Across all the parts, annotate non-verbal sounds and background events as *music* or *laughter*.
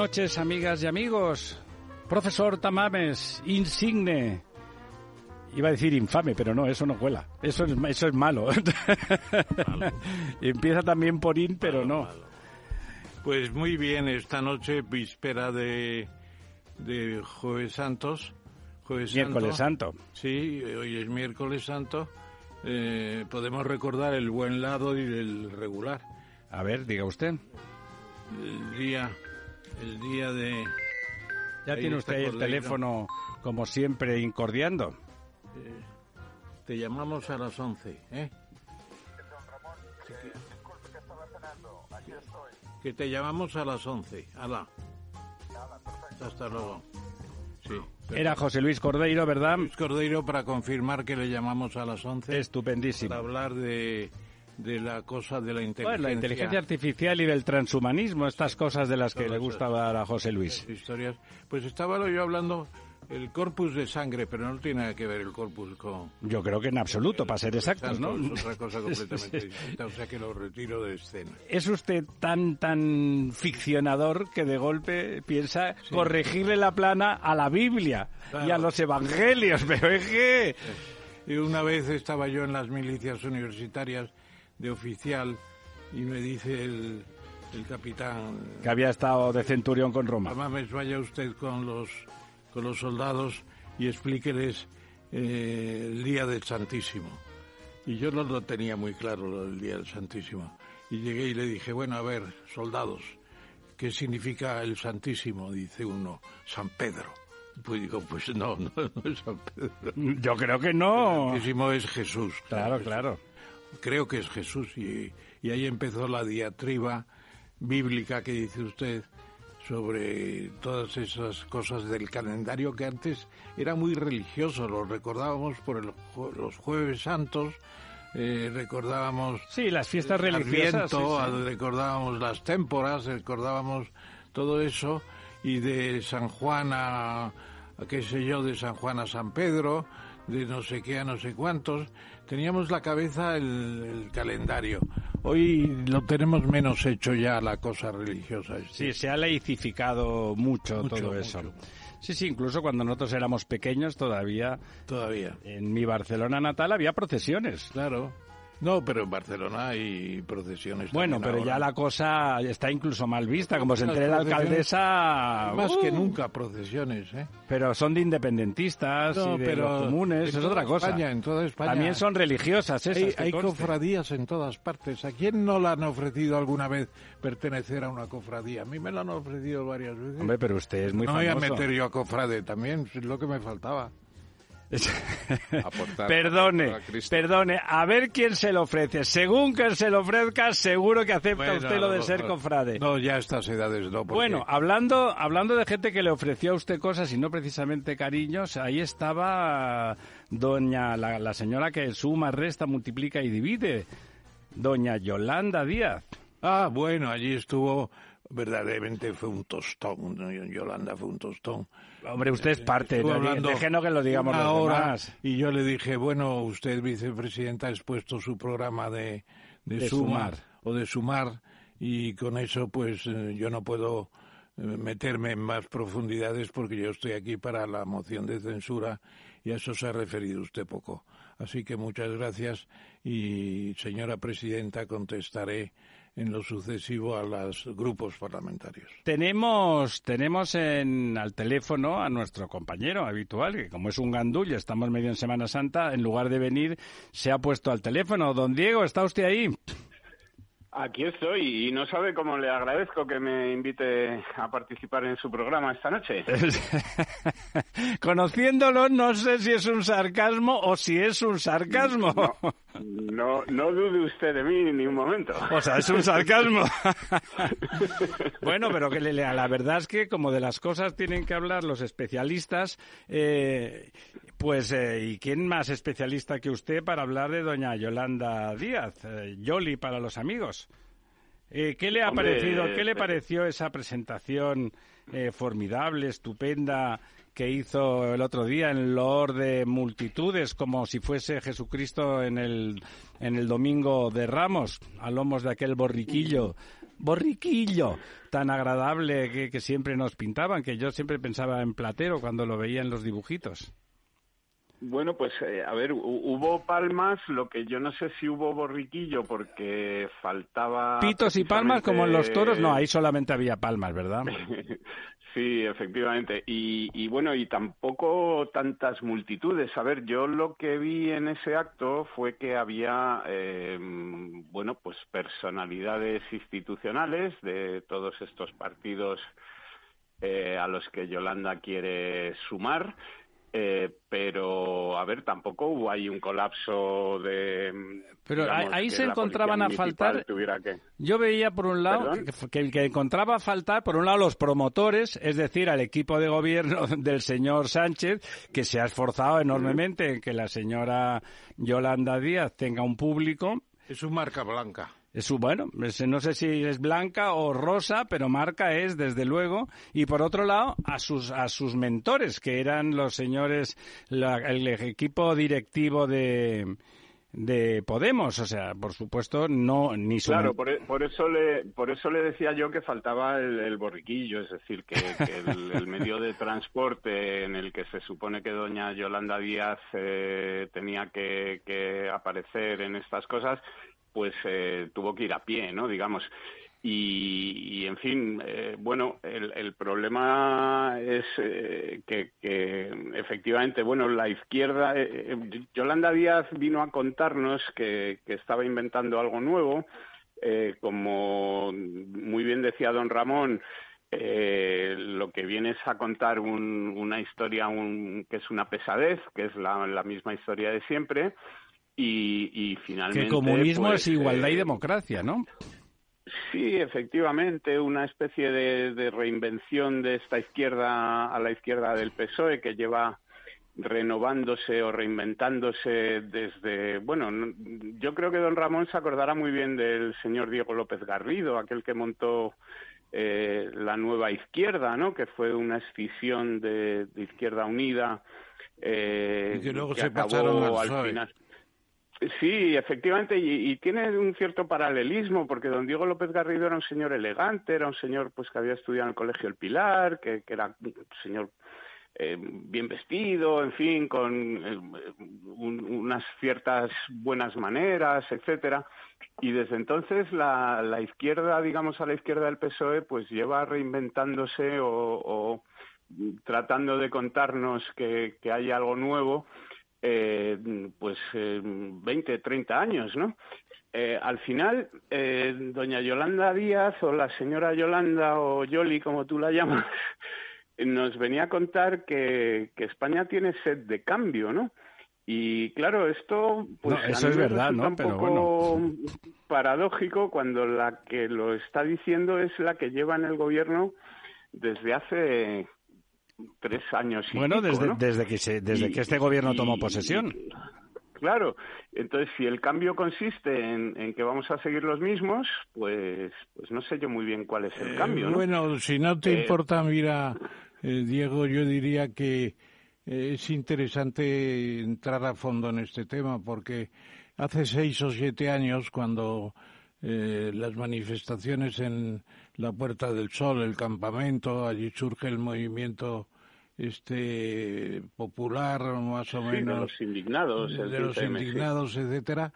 Noches, amigas y amigos. Profesor Tamames, insigne. Iba a decir infame, pero no, eso no cuela. Eso es, eso es malo. *laughs* Empieza también por in, pero no. Pues muy bien, esta noche, víspera de, de Jueves Santos. Jueves Miércoles Santo. Sí, hoy es miércoles santo. Eh, podemos recordar el buen lado y el regular. A ver, diga usted. El día, el día de... Ya Ahí tiene usted ahí el teléfono, como siempre, incordiando. eh, te llamamos a las 11, ¿eh? Que te llamamos a las 11. Ala. Hasta luego. Sí. Era José Luis Cordeiro, ¿verdad? Luis Cordeiro para confirmar que le llamamos a las 11 Estupendísimo. para hablar de, de la cosa de la inteligencia. La inteligencia artificial y del transhumanismo, estas cosas de las que Todo le eso. gusta hablar a José Luis. historias. Pues estaba yo hablando el corpus de sangre, pero no tiene nada que ver el corpus con Yo creo que en absoluto, para ser exactos, ¿no? Es otra cosa *laughs* completamente distinta, o sea que lo retiro de escena. Es usted tan, tan ficcionador que de golpe piensa corregirle la plana a la Biblia y a Claro. los evangelios, *laughs* pero es que... Y una vez estaba yo en las milicias universitarias de oficial y me dice el, el capitán, que había estado de centurión con Roma. Mames, vaya usted con los, con los soldados y explíqueles eh, el Día del Santísimo. Y yo no lo tenía muy claro, del Día del Santísimo. Y llegué y le dije, bueno, a ver, soldados, ¿qué significa el Santísimo? Dice uno, San Pedro. Pues digo, pues no, *laughs* no, no es San Pedro. Yo creo que El no. Santísimo es Jesús. Claro, claro. Creo que es Jesús. Y, y ahí empezó la diatriba bíblica que dice usted sobre todas esas cosas del calendario que antes era muy religioso. Lo recordábamos por el los jueves santos, eh, recordábamos Sí, las fiestas el religiosas. sí, Adviento, sí. recordábamos las témporas, recordábamos todo eso, y de San Juan a, a qué sé yo, de San Juan a San Pedro, de no sé qué a no sé cuántos, teníamos la cabeza el, el calendario. Hoy lo tenemos menos hecho ya la cosa religiosa. Sí, se ha laicificado mucho, Mucho, todo eso. Sí, sí, incluso cuando nosotros éramos pequeños todavía Todavía. en mi Barcelona natal había procesiones. Claro. No, pero en Barcelona hay procesiones. Bueno, pero ya la cosa está incluso mal vista, como se entere la alcaldesa. Más ¡uh! que nunca procesiones, ¿eh? Pero son de independentistas No, y de pero los comunes, es otra cosa. España, en toda España. También son religiosas esas. Hay, cofradías en todas partes. ¿A quién no le han ofrecido alguna vez pertenecer a una cofradía? A mí me lo han ofrecido varias veces. Hombre, pero usted es muy no voy a meter yo a cofrade también, es lo que me faltaba. Aportar perdone, a perdone, a ver quién se lo ofrece. Según que se lo ofrezca, seguro que acepta Bueno, usted lo de ser cofrade. No, ya a estas edades no. porque- Bueno, hablando, hablando de gente que le ofreció a usted cosas y no precisamente cariños, ahí estaba doña, la, la señora que suma, resta, multiplica y divide, doña Yolanda Díaz. Ah, bueno, allí estuvo, verdaderamente fue un tostón. ¿no? Yolanda fue un tostón. Hombre, usted es parte, hablando déjenos que lo digamos los demás. y yo le dije, bueno, usted vicepresidenta ha expuesto su programa de, de, De sumar, sumar. o de sumar y con eso pues eh, yo no puedo eh, meterme en más profundidades porque yo estoy aquí para la moción de censura y a eso se ha referido usted poco. Así que muchas gracias y señora presidenta contestaré en lo sucesivo a los grupos parlamentarios. Tenemos, tenemos en, al teléfono a nuestro compañero habitual, que como es un gandul y estamos medio en Semana Santa, en lugar de venir, se ha puesto al teléfono. Don Diego, ¿está usted ahí? Aquí estoy y no sabe cómo le agradezco que me invite a participar en su programa esta noche. *laughs* Conociéndolo, no sé si es un sarcasmo o si es un sarcasmo. No, no, dude usted de mí ni un momento. O sea, es un sarcasmo. *laughs* bueno, pero que le, la verdad es que como de las cosas tienen que hablar los especialistas, eh, pues, eh, ¿y quién más especialista que usted para hablar de doña Yolanda Díaz? Eh, Yoli para los amigos. Eh, ¿Qué le ha parecido? ¿Qué le pareció esa presentación eh, formidable, estupenda que hizo el otro día en loor de multitudes, como si fuese Jesucristo en el, en el domingo de Ramos, a lomos de aquel borriquillo? Borriquillo, tan agradable que, que siempre nos pintaban, que yo siempre pensaba en Platero cuando lo veía en los dibujitos. Bueno, pues eh, a ver, hubo palmas, lo que yo no sé si hubo borriquillo porque faltaba... Pitos y palmas como en los toros, no, ahí solamente había palmas, ¿verdad? *laughs* sí, efectivamente. Y, y, bueno, y tampoco tantas multitudes. A ver, yo lo que vi en ese acto fue que había, eh, bueno, pues personalidades institucionales de todos estos partidos eh, a los que Yolanda quiere sumar eh, pero, a ver, tampoco hubo ahí un colapso de... Pero ahí se encontraban a faltar... Yo veía, por un lado, que, el que encontraba a faltar, por un lado, los promotores, es decir, al equipo de gobierno *laughs* del señor Sánchez, que se ha esforzado enormemente en que la señora Yolanda Díaz tenga un público. Es un marca blanca. Es bueno, no sé si es blanca o rosa, pero marca es desde luego. Y por otro lado, a sus a sus mentores, que eran los señores, el equipo directivo de de Podemos, o sea, por supuesto, no ni su... Claro, por, e, por, eso le por eso le decía yo que faltaba el, borriquillo, es decir, que, el, medio de transporte en el que se supone que doña Yolanda Díaz eh, tenía que, que aparecer en estas cosas pues eh, tuvo que ir a pie, ¿no? Digamos. Y, en fin, eh, bueno, el, problema es eh, que, efectivamente, bueno, la izquierda, Yolanda Díaz vino a contarnos que, estaba inventando algo nuevo, como muy bien decía don Ramón, lo que viene es a contar una historia que es una pesadez, que es la misma historia de siempre, y, finalmente... Que comunismo pues, es igualdad y eh, democracia, ¿no? Sí, efectivamente, una especie de, reinvención de esta izquierda a la izquierda del PSOE que lleva renovándose o reinventándose desde, bueno, yo creo que don Ramón se acordará muy bien del señor Diego López Garrido, aquel que montó eh, la nueva izquierda, ¿no? Que fue una escisión de, Izquierda Unida eh, y que luego se pasaron al final. Sí, efectivamente, y, tiene un cierto paralelismo, porque don Diego López Garrido era un señor elegante, era un señor pues que había estudiado en el Colegio El Pilar, que, era un señor eh, bien vestido, en fin, con eh, unas ciertas buenas maneras, etcétera. Y desde entonces la, la, izquierda, digamos a la izquierda del PSOE, pues lleva reinventándose o, o tratando de contarnos que, que hay algo nuevo eh, pues eh, 20, 30 años, ¿no? Eh, al final, eh, doña Yolanda Díaz o la señora Yolanda o Yoli, como tú la llamas, *laughs* nos venía a contar que, España tiene sed de cambio, ¿no? Y claro, esto pues eso es verdad, ¿no? un poco paradójico cuando la que lo está diciendo es la que lleva en el gobierno desde hace tres años y Bueno, desde, desde, que, desde que este gobierno tomó posesión. Claro, entonces si el cambio consiste en, que vamos a seguir los mismos, pues, pues no sé yo muy bien cuál es el cambio. ¿no? Bueno, si no te eh, importa, mira, eh, Diego, yo diría que eh, es interesante entrar a fondo en este tema porque hace seis o siete años, cuando las manifestaciones en la Puerta del Sol, el campamento, allí surge el movimiento este popular más o menos de los indignados de los indignados etcétera.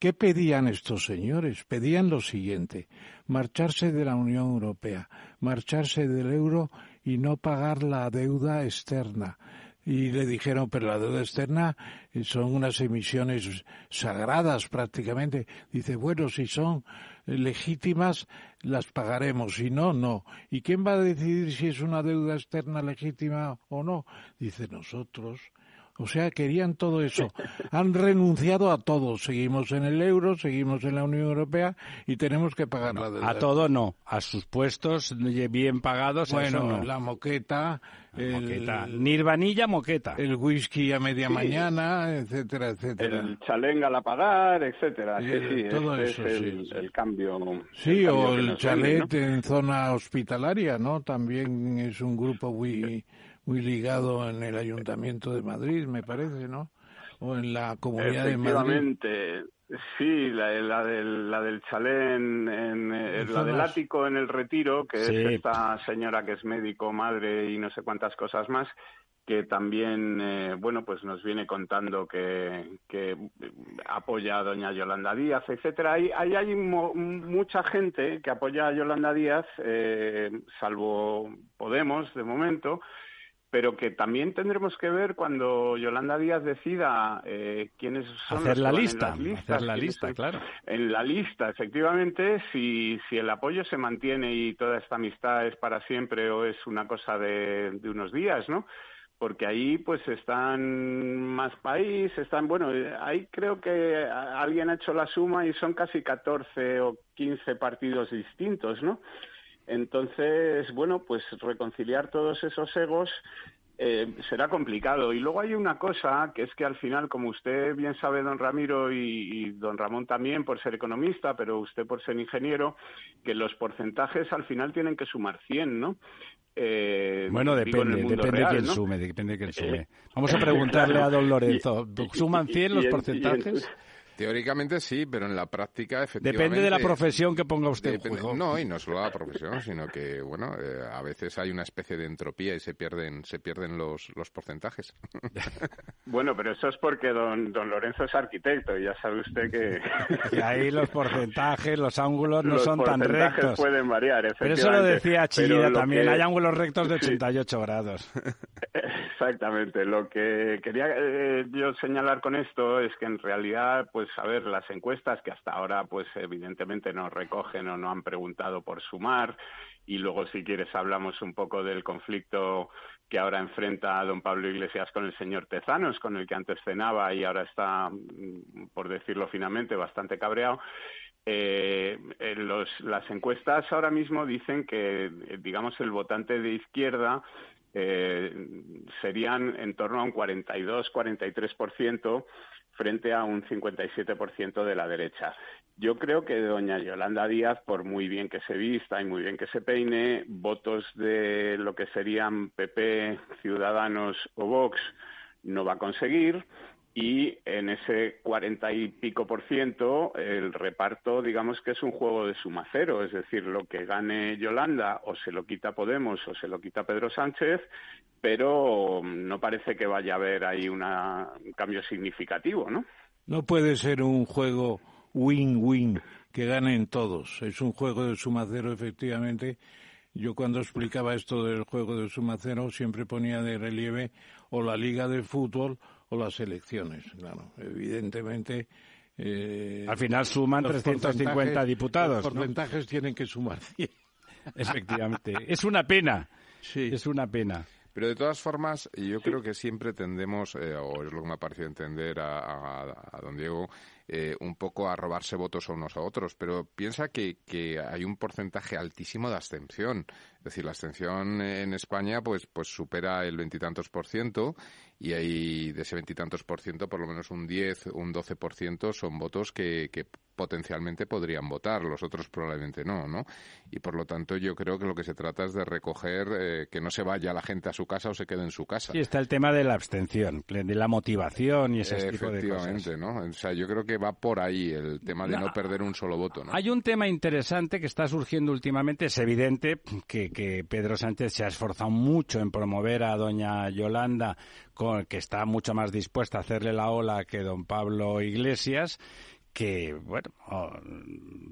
Qué pedían estos señores pedían lo siguiente marcharse de la Unión Europea marcharse del euro y no pagar la deuda externa y le dijeron, pero la deuda externa eh, son unas emisiones sagradas prácticamente. Dice, bueno, si son legítimas, las pagaremos, si no, no. ¿Y quién va a decidir si es una deuda externa legítima o no? Dice, nosotros. O sea, querían todo eso. *laughs* Han renunciado a todo. Seguimos en el euro, seguimos en la Unión Europea y tenemos que pagar la deuda. A todo no. A sus puestos bien pagados. Bueno, la moqueta. el, moqueta. Nirvanilla moqueta. El whisky a media mañana, etcétera, etcétera. El chalenga a pagar, etcétera. Sí, sí, todo eso, es el, el, cambio. Sí, o el chalet en zona hospitalaria, ¿no? También es un grupo muy muy ligado en el Ayuntamiento de Madrid, me parece, ¿no? O en la Comunidad de Madrid. Efectivamente, sí, la, la, del, la del chalé, en, la del ático en el retiro, que es esta señora que es médico, madre y no sé cuántas cosas más, que también, eh, bueno, pues nos viene contando que, que, apoya a doña Yolanda Díaz, etcétera. Hay, hay, hay mucha gente que apoya a Yolanda Díaz, eh, salvo Podemos, de momento, pero que también tendremos que ver cuando Yolanda Díaz decida eh, quiénes son hacer la lista, hacer la lista, claro. En la lista, efectivamente, si, si el apoyo se mantiene y toda esta amistad es para siempre o es una cosa de, de unos días, ¿no? porque ahí pues están más países, están, bueno, ahí creo que alguien ha hecho la suma y son casi 14 o 15 partidos distintos, ¿no? Entonces, bueno, pues reconciliar todos esos egos eh, será complicado. Y luego hay una cosa que es que al final, como usted bien sabe, don Ramiro, y, don Ramón también por ser economista, pero usted por ser ingeniero, que los porcentajes al final tienen que sumar 100, ¿no? Eh, bueno, depende, depende de quién sume, depende de quién sume. *laughs* Vamos a preguntarle a don Lorenzo, ¿suman 100 los porcentajes? Teóricamente sí, pero en la práctica efectivamente... Depende de la profesión que ponga usted en juego. No, y no solo la profesión, sino que, bueno, eh, a veces hay una especie de entropía y se pierden, se pierden los, los porcentajes. *laughs* Bueno, pero eso es porque don, don Lorenzo es arquitecto y ya sabe usted que... Y ahí los porcentajes, los ángulos no son tan rectos. pueden variar, Pero eso lo decía Chillida también, hay ángulos rectos de 88 grados. *laughs* Exactamente, lo que quería eh, yo señalar con esto es que en realidad, pues a ver, las encuestas que hasta ahora, pues evidentemente no recogen o no han preguntado por sumar, y luego si quieres hablamos un poco del conflicto que ahora enfrenta don Pablo Iglesias con el señor Tezanos, con el que antes cenaba y ahora está, mm, por decirlo finamente, bastante cabreado. Eh, los, las encuestas ahora mismo dicen que, digamos, el votante de izquierda eh, serían en torno a un 42-43% frente a un 57% de la derecha. Yo creo que doña Yolanda Díaz, por muy bien que se vista y muy bien que se peine, votos de lo que serían PP, Ciudadanos o Vox no va a conseguir y en ese cuarenta y pico por ciento el reparto digamos que es un juego de suma cero, es decir, lo que gane Yolanda o se lo quita Podemos o se lo quita Pedro Sánchez, pero no parece que vaya a haber ahí una, un cambio significativo, ¿no? No puede ser un juego win-win que ganen todos, es un juego de suma cero efectivamente. Yo cuando explicaba esto del juego de suma cero siempre ponía de relieve o la liga de fútbol o las elecciones. Claro, evidentemente. Eh, Al final suman 350 diputados. Los porcentajes tienen que sumar *laughs* 100. Efectivamente. es una pena. Sí. Es una pena. Pero de todas formas, yo creo que siempre tendemos, eh, o es lo que me ha parecido entender a, a don Diego, eh, un poco a robarse votos unos a otros, pero piensa que, que hay un porcentaje altísimo de abstención. Es decir, la abstención en España pues, pues supera el veintitantos por ciento y hay de ese veintitantos por ciento por lo menos un 10, un 12 por ciento son votos que, que potencialmente podrían votar, los otros probablemente no, ¿no? Y por lo tanto yo creo que lo que se trata es de recoger eh, que no se vaya la gente a su casa o se quede en su casa. Sí, está el tema de la abstención, de la motivación y ese tipo de cosas. Efectivamente, ¿no? O sea, yo creo que va por ahí el tema de no, perder un solo voto, ¿no? Hay un tema interesante que está surgiendo últimamente, es evidente que, que Pedro Sánchez se ha esforzado mucho en promover a doña Yolanda que está mucho más dispuesta a hacerle la ola que don Pablo Iglesias, que, bueno... oh,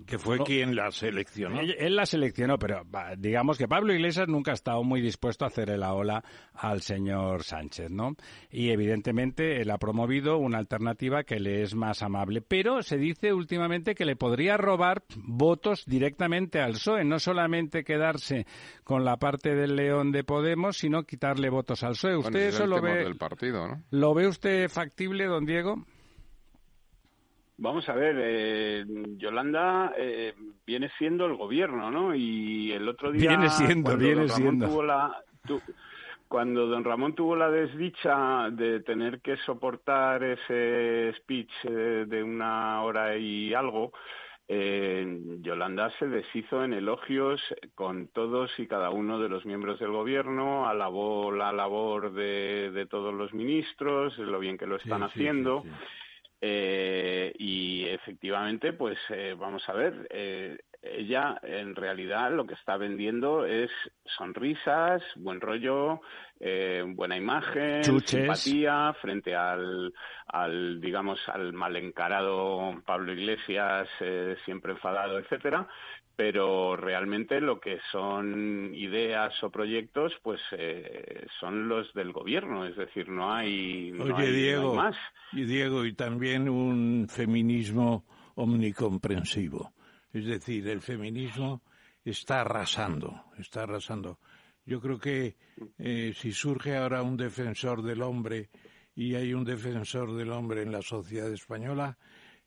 Que fue no- quien la seleccionó. Él, él la seleccionó, pero digamos que Pablo Iglesias nunca ha estado muy dispuesto a hacerle la ola al señor Sánchez, ¿no? Y evidentemente él ha promovido una alternativa que le es más amable, pero se dice últimamente que le podría robar votos directamente al PSOE, no solamente quedarse con la parte del león de Podemos, sino quitarle votos al PSOE. ¿Usted Bueno, ese es eso el lo ve, del partido, ¿no? lo ve usted factible, don Diego? Vamos a ver, eh, Yolanda eh, viene siendo el gobierno, ¿no? Y el otro día... Viene siendo, viene don Ramón siendo. tuvo la- tu- cuando don Ramón tuvo la desdicha de tener que soportar ese speech eh, de una hora y algo, eh, Yolanda se deshizo en elogios con todos y cada uno de los miembros del gobierno, alabó la labor de, de todos los ministros, lo bien que lo están sí, haciendo. sí, sí. Eh, y efectivamente, pues eh, vamos a ver, eh, ella en realidad lo que está vendiendo es sonrisas, buen rollo, eh, buena imagen, Chuches. simpatía frente al, al, digamos, al mal encarado Pablo Iglesias, eh, siempre enfadado, etcétera. Pero realmente lo que son ideas o proyectos, pues eh, son los del gobierno, es decir, no hay, no Oye, hay- no hay Diego, más. y Diego, y también un feminismo omnicomprensivo. Es decir, el feminismo está arrasando, está arrasando. Yo creo que eh, si surge ahora un defensor del hombre y hay un defensor del hombre en la sociedad española,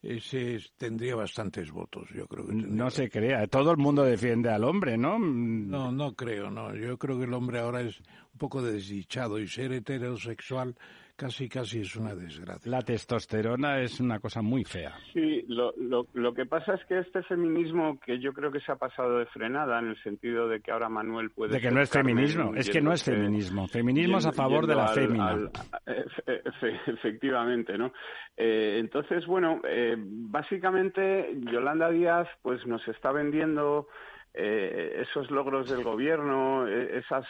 ese es- tendría bastantes votos, yo creo que tendría No se crea, todo el mundo defiende al hombre, ¿no? No, no creo, no. Yo creo que el hombre ahora es un poco desdichado y ser heterosexual casi, casi es una desgracia. La testosterona es una cosa muy fea. Sí, lo, lo, lo que pasa es que este feminismo que yo creo que se ha pasado de frenada en el sentido de que ahora Manuel puede... De que ser no es feminismo, es que no es feminismo. Feminismo es a favor de la al- fémina. al- efe- *laughs* efe- efectivamente, ¿no? Eh, entonces, bueno, eh, básicamente Yolanda Díaz pues nos está vendiendo eh, esos logros del gobierno, eh, esos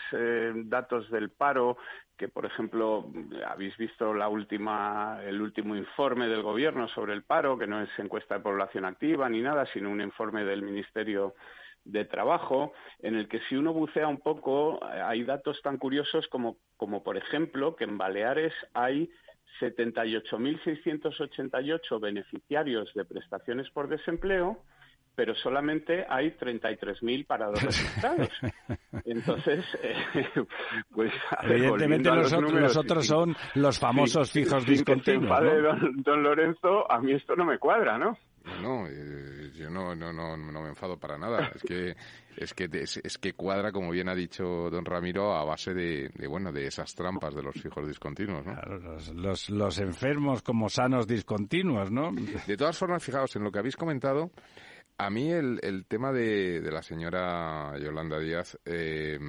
datos del paro, que por ejemplo habéis visto la última, el último informe del gobierno sobre el paro, que no es encuesta de población activa ni nada, sino un informe del Ministerio de Trabajo, en el que si uno bucea un poco, hay datos tan curiosos como, como por ejemplo, que en Baleares hay 78.688 beneficiarios de prestaciones por desempleo, pero solamente hay 33.000 parados registrados. *laughs* Entonces, eh, *laughs* pues Evidentemente a los nosotros, números, nosotros y- son los famosos sin- fijos discontinuos. ¿no? don, don Lorenzo, a mí esto no me cuadra, ¿no? No, eh, yo no, no, no, no me enfado para nada. Es que, es que, es, es que cuadra, como bien ha dicho don Ramiro, a base de, de, bueno, de esas trampas de los fijos discontinuos, ¿no? Claro, los, los, los enfermos como sanos discontinuos, ¿no? De todas formas, fijaos, en lo que habéis comentado, a mí el, el tema de, de la señora Yolanda Díaz, eh,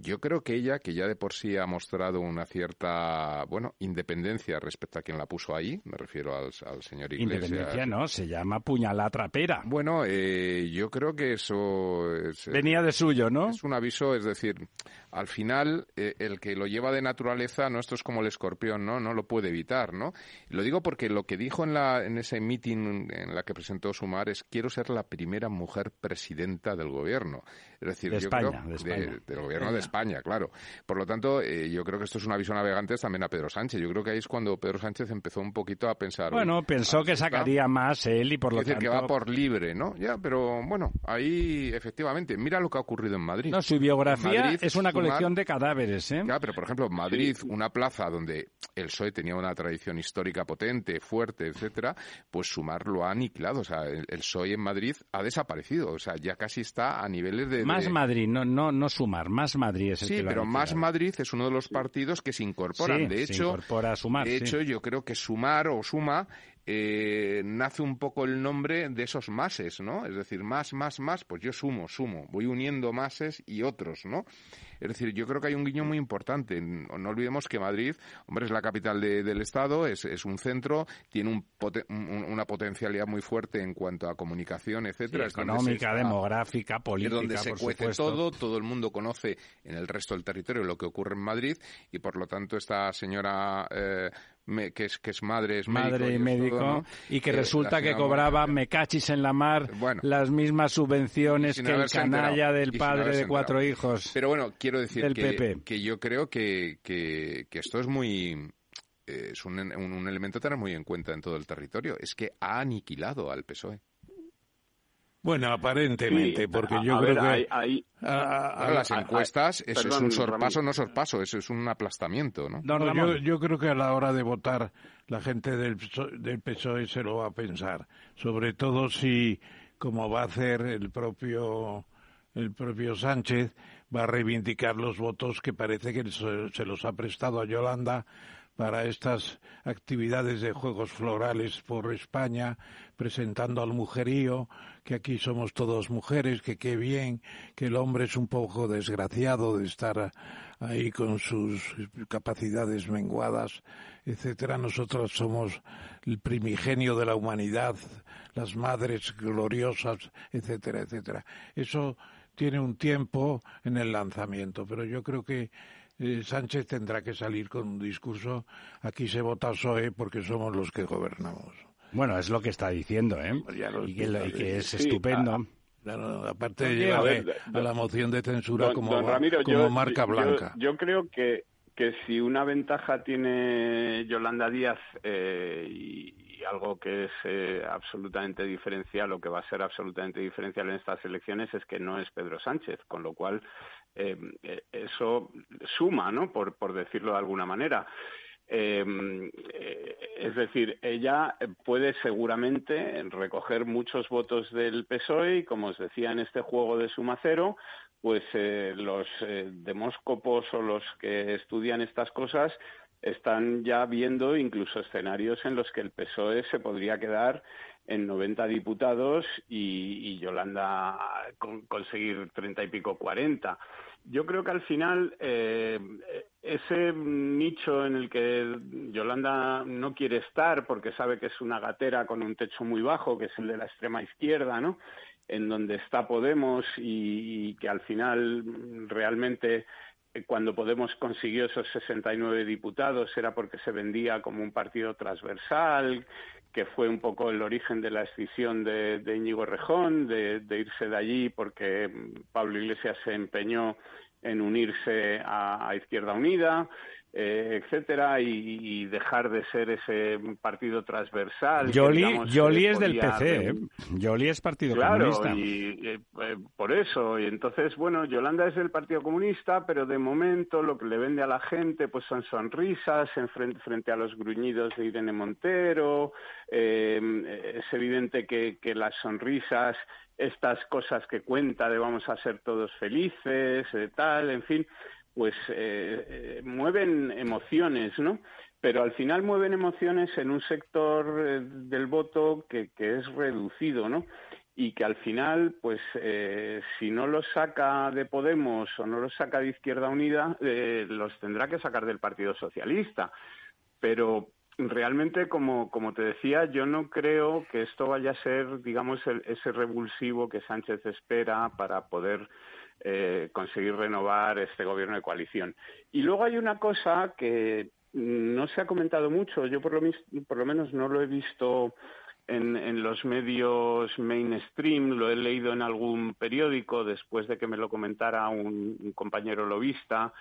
yo creo que ella, que ya de por sí ha mostrado una cierta, bueno, independencia respecto a quien la puso ahí, me refiero al, al señor Iglesias. Independencia no, se llama puñalada trapera. Bueno, eh, yo creo que eso es, Venía de suyo, ¿no? es un aviso, es decir, al final eh, el que lo lleva de naturaleza, no esto es como el escorpión, ¿no? No lo puede evitar, ¿no? Lo digo porque lo que dijo en, la, en ese meeting en la que presentó Sumar es quiero ser la primera mujer presidenta del gobierno. Es decir, De yo España, creo de España. del gobierno de España, claro. Por lo tanto, eh, yo creo que esto es un aviso a navegantes también a Pedro Sánchez. Yo creo que ahí es cuando Pedro Sánchez empezó un poquito a pensar. Bueno, "Uy, pensó ahí que está". sacaría más él y por lo Es decir, que va por libre, ¿no? Ya, pero bueno, ahí efectivamente, mira lo que ha ocurrido en Madrid. No, su biografía Madrid, es una Sumar- colección de cadáveres, ¿eh? Ya, pero por ejemplo, Madrid, una plaza donde el PSOE tenía una tradición histórica potente, fuerte, etcétera, pues Sumar lo ha aniquilado. O sea, el, el PSOE en Madrid ha desaparecido. O sea, ya casi está a niveles de. Más de- Madrid, no, no, no sumar, más Madrid es el Sí, que lo ha pero Más. Madrid es uno de los partidos que se incorporan. Sí, de se hecho, incorpora a Sumar, de hecho, yo creo que Sumar o Suma eh, nace un poco el nombre de esos mases, ¿no? Es decir, más, más, más, pues yo sumo, sumo, voy uniendo mases y otros, ¿no? Es decir, yo creo que hay un guiño muy importante. No olvidemos que Madrid, hombre, es la capital de- del Estado, es, es un centro, tiene un una potencialidad muy fuerte en cuanto a comunicación, etcétera. Económica, demográfica, es política, donde se por cuece supuesto. todo, todo el mundo conoce en el resto del territorio lo que ocurre en Madrid y por lo tanto esta señora eh, que, es, que es madre, es madre y médico, y, que eh, resulta que cobraba mecachis en la mar las mismas subvenciones que el canalla del padre de cuatro hijos. Pero bueno, quiero decir que, que yo creo que, que, esto es muy es un, un, elemento a tener muy en cuenta en todo el territorio. Es que ha aniquilado al PSOE. Bueno, aparentemente, porque yo creo que... Hay, las encuestas, eso es un sorpaso, no sorpaso, eso es un aplastamiento, ¿no? yo, yo, creo que a la hora de votar la gente del, del PSOE se lo va a pensar, sobre todo si, como va a hacer el propio, el propio Sánchez, va a reivindicar los votos que parece que se los ha prestado a Yolanda para estas actividades de juegos florales por España, presentando al mujerío, que aquí somos todos mujeres, que qué bien, que el hombre es un poco desgraciado de estar ahí con sus capacidades menguadas, etcétera. Nosotros somos el primigenio de la humanidad, las madres gloriosas, etcétera, etcétera. Eso tiene un tiempo en el lanzamiento, pero yo creo que eh, Sánchez tendrá que salir con un discurso, aquí se vota PSOE porque somos los que gobernamos. Bueno, es lo que está diciendo, ¿eh? Pues y, que, es estupendo. aparte de llevar a la moción de censura como, como marca blanca. Yo, creo que, que si una ventaja tiene Yolanda Díaz eh, y, algo que es eh, absolutamente diferencial o que va a ser absolutamente diferencial en estas elecciones es que no es Pedro Sánchez, con lo cual eh, eso suma, ¿no? Por, por decirlo de alguna manera. Em, eh, es decir, ella puede seguramente recoger muchos votos del PSOE y, como os decía en este juego de suma cero, pues eh, los demóscopos o los que estudian estas cosas están ya viendo incluso escenarios en los que el PSOE se podría quedar en 90 diputados y, Yolanda conseguir 30 y pico 40. Yo creo que al final eh, ese nicho en el que Yolanda no quiere estar porque sabe que es una gatera con un techo muy bajo, que es el de la extrema izquierda, ¿no? En donde está Podemos y, que al final realmente cuando Podemos consiguió esos 69 diputados era porque se vendía como un partido transversal, que fue un poco el origen de la escisión de, de Íñigo Rejón, de, irse de allí porque Pablo Iglesias se empeñó en unirse a Izquierda Unida. Eh, etcétera, y, dejar de ser ese partido transversal. Yoli, es del PC, ¿eh? Yoli es Partido claro, Comunista. y eh, por eso, y entonces, bueno, Yolanda es del Partido Comunista, pero de momento lo que le vende a la gente pues son sonrisas en frente, frente a los gruñidos de Irene Montero, es evidente que, que las sonrisas estas cosas que cuenta de vamos a ser todos felices, de tal, en fin, pues eh, eh, mueven emociones, ¿no? Pero al final mueven emociones en un sector eh, del voto que, es reducido, ¿no? Y que al final, pues, si no los saca de Podemos o no los saca de Izquierda Unida, los tendrá que sacar del Partido Socialista. Pero realmente, como, como te decía, yo no creo que esto vaya a ser, digamos, ese revulsivo que Sánchez espera para poder eh, conseguir renovar este gobierno de coalición. Y luego hay una cosa que no se ha comentado mucho, yo por lo, por lo menos no lo he visto en, en, los medios mainstream, lo he leído en algún periódico después de que me lo comentara un, compañero lobista,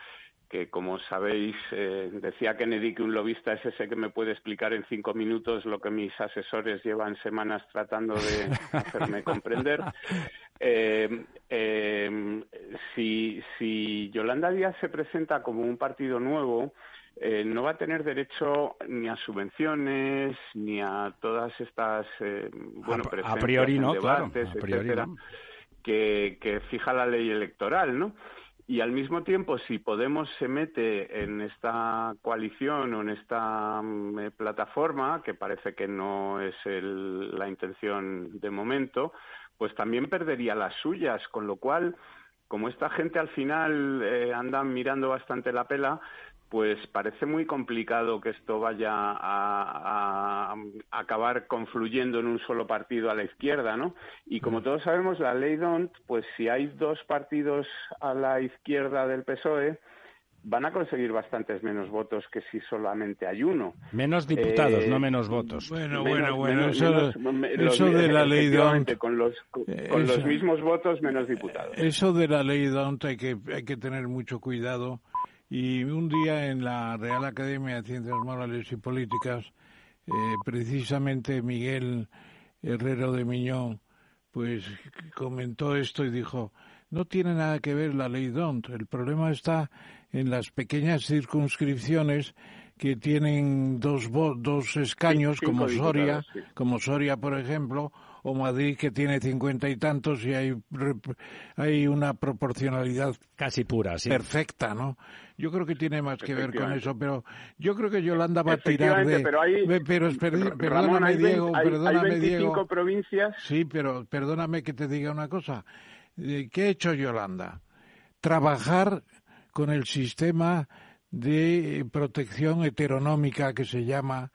que como sabéis eh, decía Kennedy que un lobista es ese que me puede explicar en cinco minutos lo que mis asesores llevan semanas tratando de *laughs* hacerme comprender. Eh, eh, si, si Yolanda Díaz se presenta como un partido nuevo, eh, no va a tener derecho ni a subvenciones ni a todas estas eh, bueno a, priori no claro que, que fija la ley electoral no y al mismo tiempo si Podemos se mete en esta coalición o en esta mm, plataforma que parece que no es la intención de momento pues también perdería las suyas, con lo cual, como esta gente al final eh, anda mirando bastante la pela, pues parece muy complicado que esto vaya a, acabar confluyendo en un solo partido a la izquierda, ¿no? Y como todos sabemos, la ley DONT, pues si hay dos partidos a la izquierda del PSOE, van a conseguir bastantes menos votos que si solamente hay uno. Menos diputados, eh, no menos votos. Bueno, bueno, bueno, eso, de la ley D'Hondt... Con, los, con los mismos votos, menos diputados. Eso de la ley D'Hondt hay que, hay que tener mucho cuidado. Y un día en la Real Academia de Ciencias Morales y Políticas, eh, precisamente Miguel Herrero de Miñón, pues comentó esto y dijo, no tiene nada que ver la ley DONT. El problema está en las pequeñas circunscripciones que tienen dos, dos escaños, como Soria, como Soria, por ejemplo, o Madrid, que tiene cincuenta y tantos y hay, hay una proporcionalidad casi pura, sí. perfecta, ¿no? Yo creo que tiene más que ver con eso, pero yo creo que Yolanda va a tirar de... Pero, hay, pero perdóname, Diego, perdóname, hay 25 provincias... Sí, pero perdóname que te diga una cosa. Eh, ¿Qué ha hecho Yolanda? Trabajar con el sistema de protección heteronómica que se llama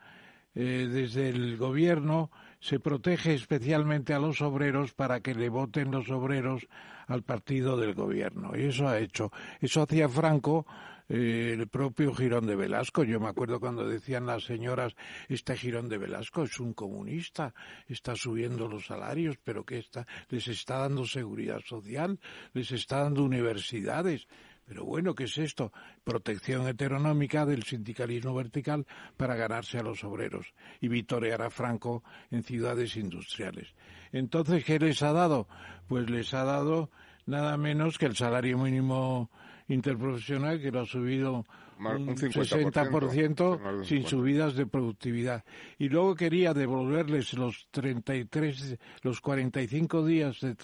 eh, desde el gobierno se protege especialmente a los obreros para que le voten los obreros al partido del gobierno. Y eso ha hecho. Eso hacía Franco eh, el propio Girón de Velasco. Yo me acuerdo cuando decían las señoras, este Girón de Velasco es un comunista, está subiendo los salarios, pero que está, les está dando seguridad social, les está dando universidades. Pero bueno, ¿qué es esto? Protección heteronómica del sindicalismo vertical para ganarse a los obreros y vitorear a Franco en ciudades industriales. Entonces, ¿qué les ha dado? Pues les ha dado nada menos que el salario mínimo interprofesional que lo ha subido un 60% sin subidas de productividad. Y luego quería devolverles los 33, los 45 días de,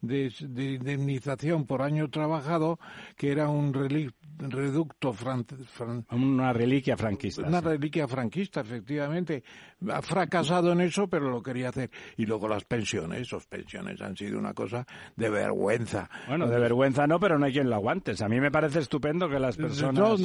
de, de indemnización por año trabajado, que era un reducto una reliquia franquista. Una reliquia franquista, efectivamente. Ha fracasado en eso, pero lo quería hacer. Y luego las pensiones, sus pensiones han sido una cosa de vergüenza. Bueno, de vergüenza no, pero no hay quien lo aguante. A mí me parece estupendo que las personas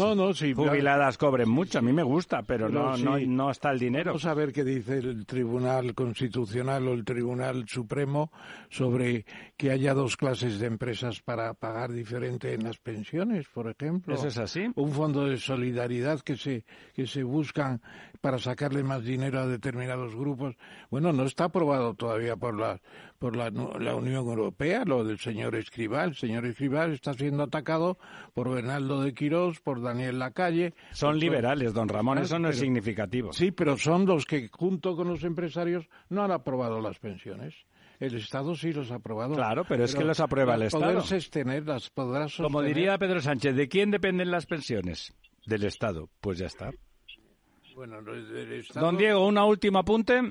jubiladas cobren mucho. A mí me gusta, pero no, no, no está el dinero. Vamos a ver qué dice el Tribunal Constitucional o el Tribunal Supremo sobre que haya dos clases de empresas para pagar diferente en las pensiones, por ejemplo. ¿Eso es así? Un fondo de solidaridad que se, que se buscan para sacarle más dinero a determinados grupos. Bueno, no está aprobado todavía por la, por la, la Unión Europea, lo del señor Escribal. El señor Escribal está siendo atacado por Bernardo de Quirós, por Daniel Lacalle. Son liberales, don Ramón, eso no es significativo. Sí, pero son los que, junto con los empresarios, no han aprobado las pensiones. El Estado sí los ha aprobado. Claro, pero, es que los aprueba el Estado. las podrá sostener. Como diría Pedro Sánchez, ¿de quién dependen las pensiones? Del Estado. Pues ya está. Bueno, del Estado... Don Diego, una última apunte.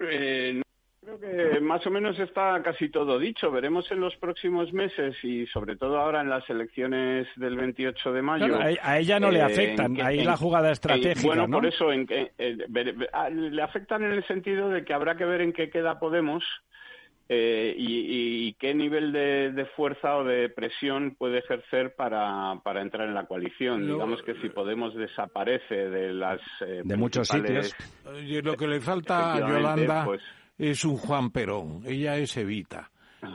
Eh, Creo que más o menos está casi todo dicho. Veremos en los próximos meses y sobre todo ahora en las elecciones del 28 de mayo. a ella no le eh, afectan, ahí la jugada estratégica. bueno, por eso en, le afectan en el sentido de que habrá que ver en qué queda Podemos eh, y, qué nivel de, fuerza o de presión puede ejercer para, para entrar en la coalición. Digamos que si Podemos desaparece de las eh, de muchos sitios. lo que le falta a Yolanda pues, es un Juan Perón, ella es Evita.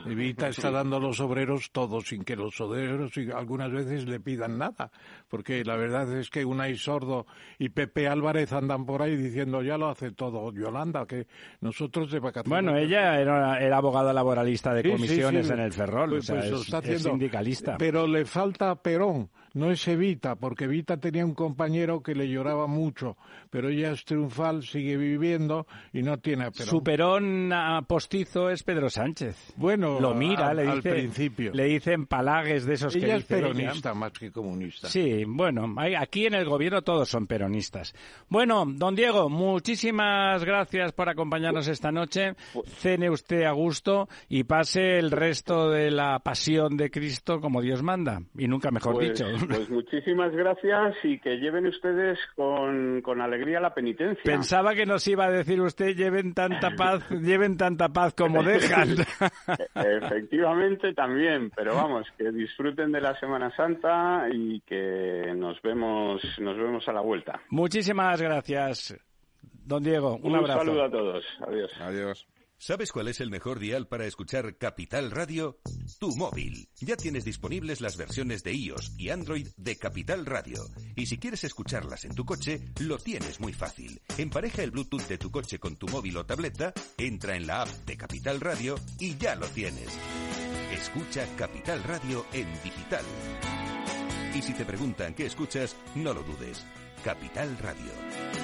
Evita *laughs* está dando a los obreros todo sin que los obreros algunas veces le pidan nada, porque la verdad es que Unai Sordo y Pepe Álvarez andan por ahí diciendo ya lo hace todo Yolanda, que nosotros de vacaciones... Bueno, ella era, abogada laboralista de comisiones en el Ferrol, pues, o sea, pues es, es sindicalista. Pero le falta Perón, no es Evita, porque Evita tenía un compañero que le lloraba mucho, pero ella es triunfal, sigue viviendo y no tiene a Perón. Su Perón postizo es Pedro Sánchez. Bueno, lo mira, le dice, al principio. Le dicen palagues de esos ella que es peronista más que comunista. Sí, bueno, aquí en el gobierno todos son peronistas. Bueno, don Diego, muchísimas gracias por acompañarnos esta noche. Cene usted a gusto y pase el resto de la pasión de Cristo como Dios manda. Y nunca mejor pues dicho. *laughs* Pues muchísimas gracias y que lleven ustedes con, con, alegría la penitencia. Pensaba que nos iba a decir usted lleven tanta paz, *laughs* lleven tanta paz como dejan. *laughs* Efectivamente también, pero vamos, que disfruten de la Semana Santa y que nos vemos, nos vemos a la vuelta. Muchísimas gracias, don Diego. Un, abrazo. Un saludo a todos. Adiós. Adiós. ¿Sabes cuál es el mejor dial para escuchar Capital Radio? Tu móvil. Ya tienes disponibles las versiones de iOS y Android de Capital Radio. Y si quieres escucharlas en tu coche, lo tienes muy fácil. Empareja el Bluetooth de tu coche con tu móvil o tableta, entra en la app de Capital Radio y ya lo tienes. Escucha Capital Radio en digital. Y si te preguntan qué escuchas, no lo dudes. Capital Radio.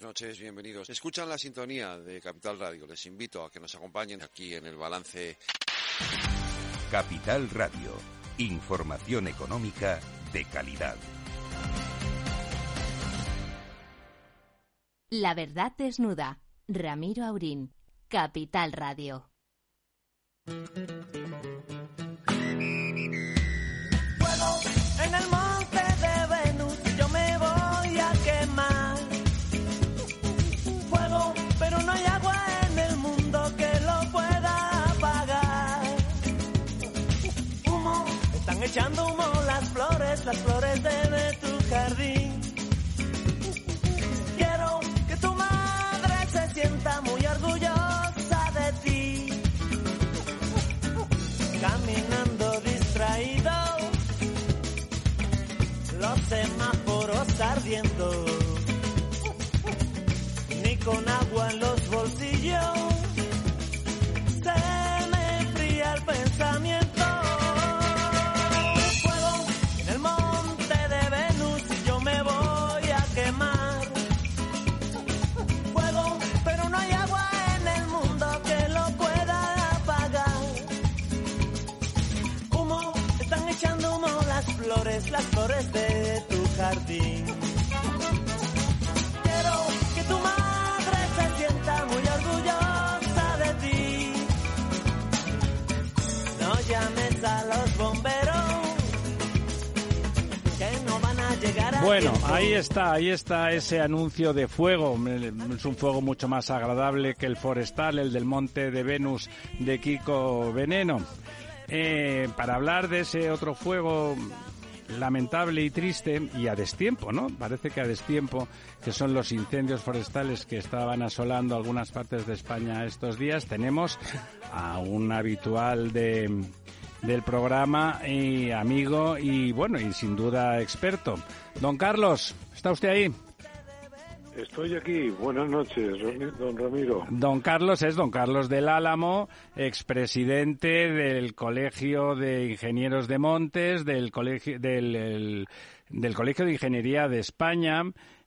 noches, bienvenidos. Escuchan la sintonía de Capital Radio. Les invito a que nos acompañen aquí en el balance. Capital Radio. Información económica de calidad. La verdad desnuda. Ramiro Aurín. Capital Radio. Echando humo las flores, las flores de, tu jardín. Quiero que tu madre se sienta muy orgullosa de ti. Caminando distraído los semáforos ardiendo, flores, de tu jardín. Quiero que tu madre se sienta muy orgullosa de ti. No llames a los bomberos, que no van a llegar a Bueno, tiempo. ahí está, ahí está ese anuncio de fuego. Es un fuego mucho más agradable que el forestal, el del Monte de Venus de Kiko Veneno. Eh, para hablar de ese otro fuego lamentable y triste y a destiempo, ¿no? Parece que a destiempo, que son los incendios forestales que estaban asolando algunas partes de España estos días, tenemos a un habitual de del programa y amigo y bueno, y sin duda experto. Don Carlos, ¿está usted ahí? Estoy aquí. Buenas noches, don Ramiro. Don Carlos es don Carlos del Álamo, expresidente del Colegio de Ingenieros de Montes, del Colegio del, el- del Colegio de Ingeniería de España,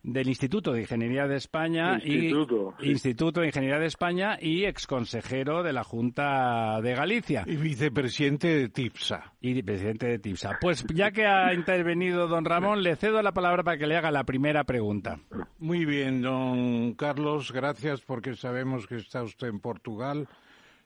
del Instituto de Ingeniería de España Instituto, y sí. Instituto de Ingeniería de España y exconsejero de la Junta de Galicia Y vicepresidente de TIPSA. y presidente de TIPSA. Pues ya que ha intervenido don Ramón, le cedo la palabra para que le haga la primera pregunta. Muy bien, don Carlos, gracias porque sabemos que está usted en Portugal,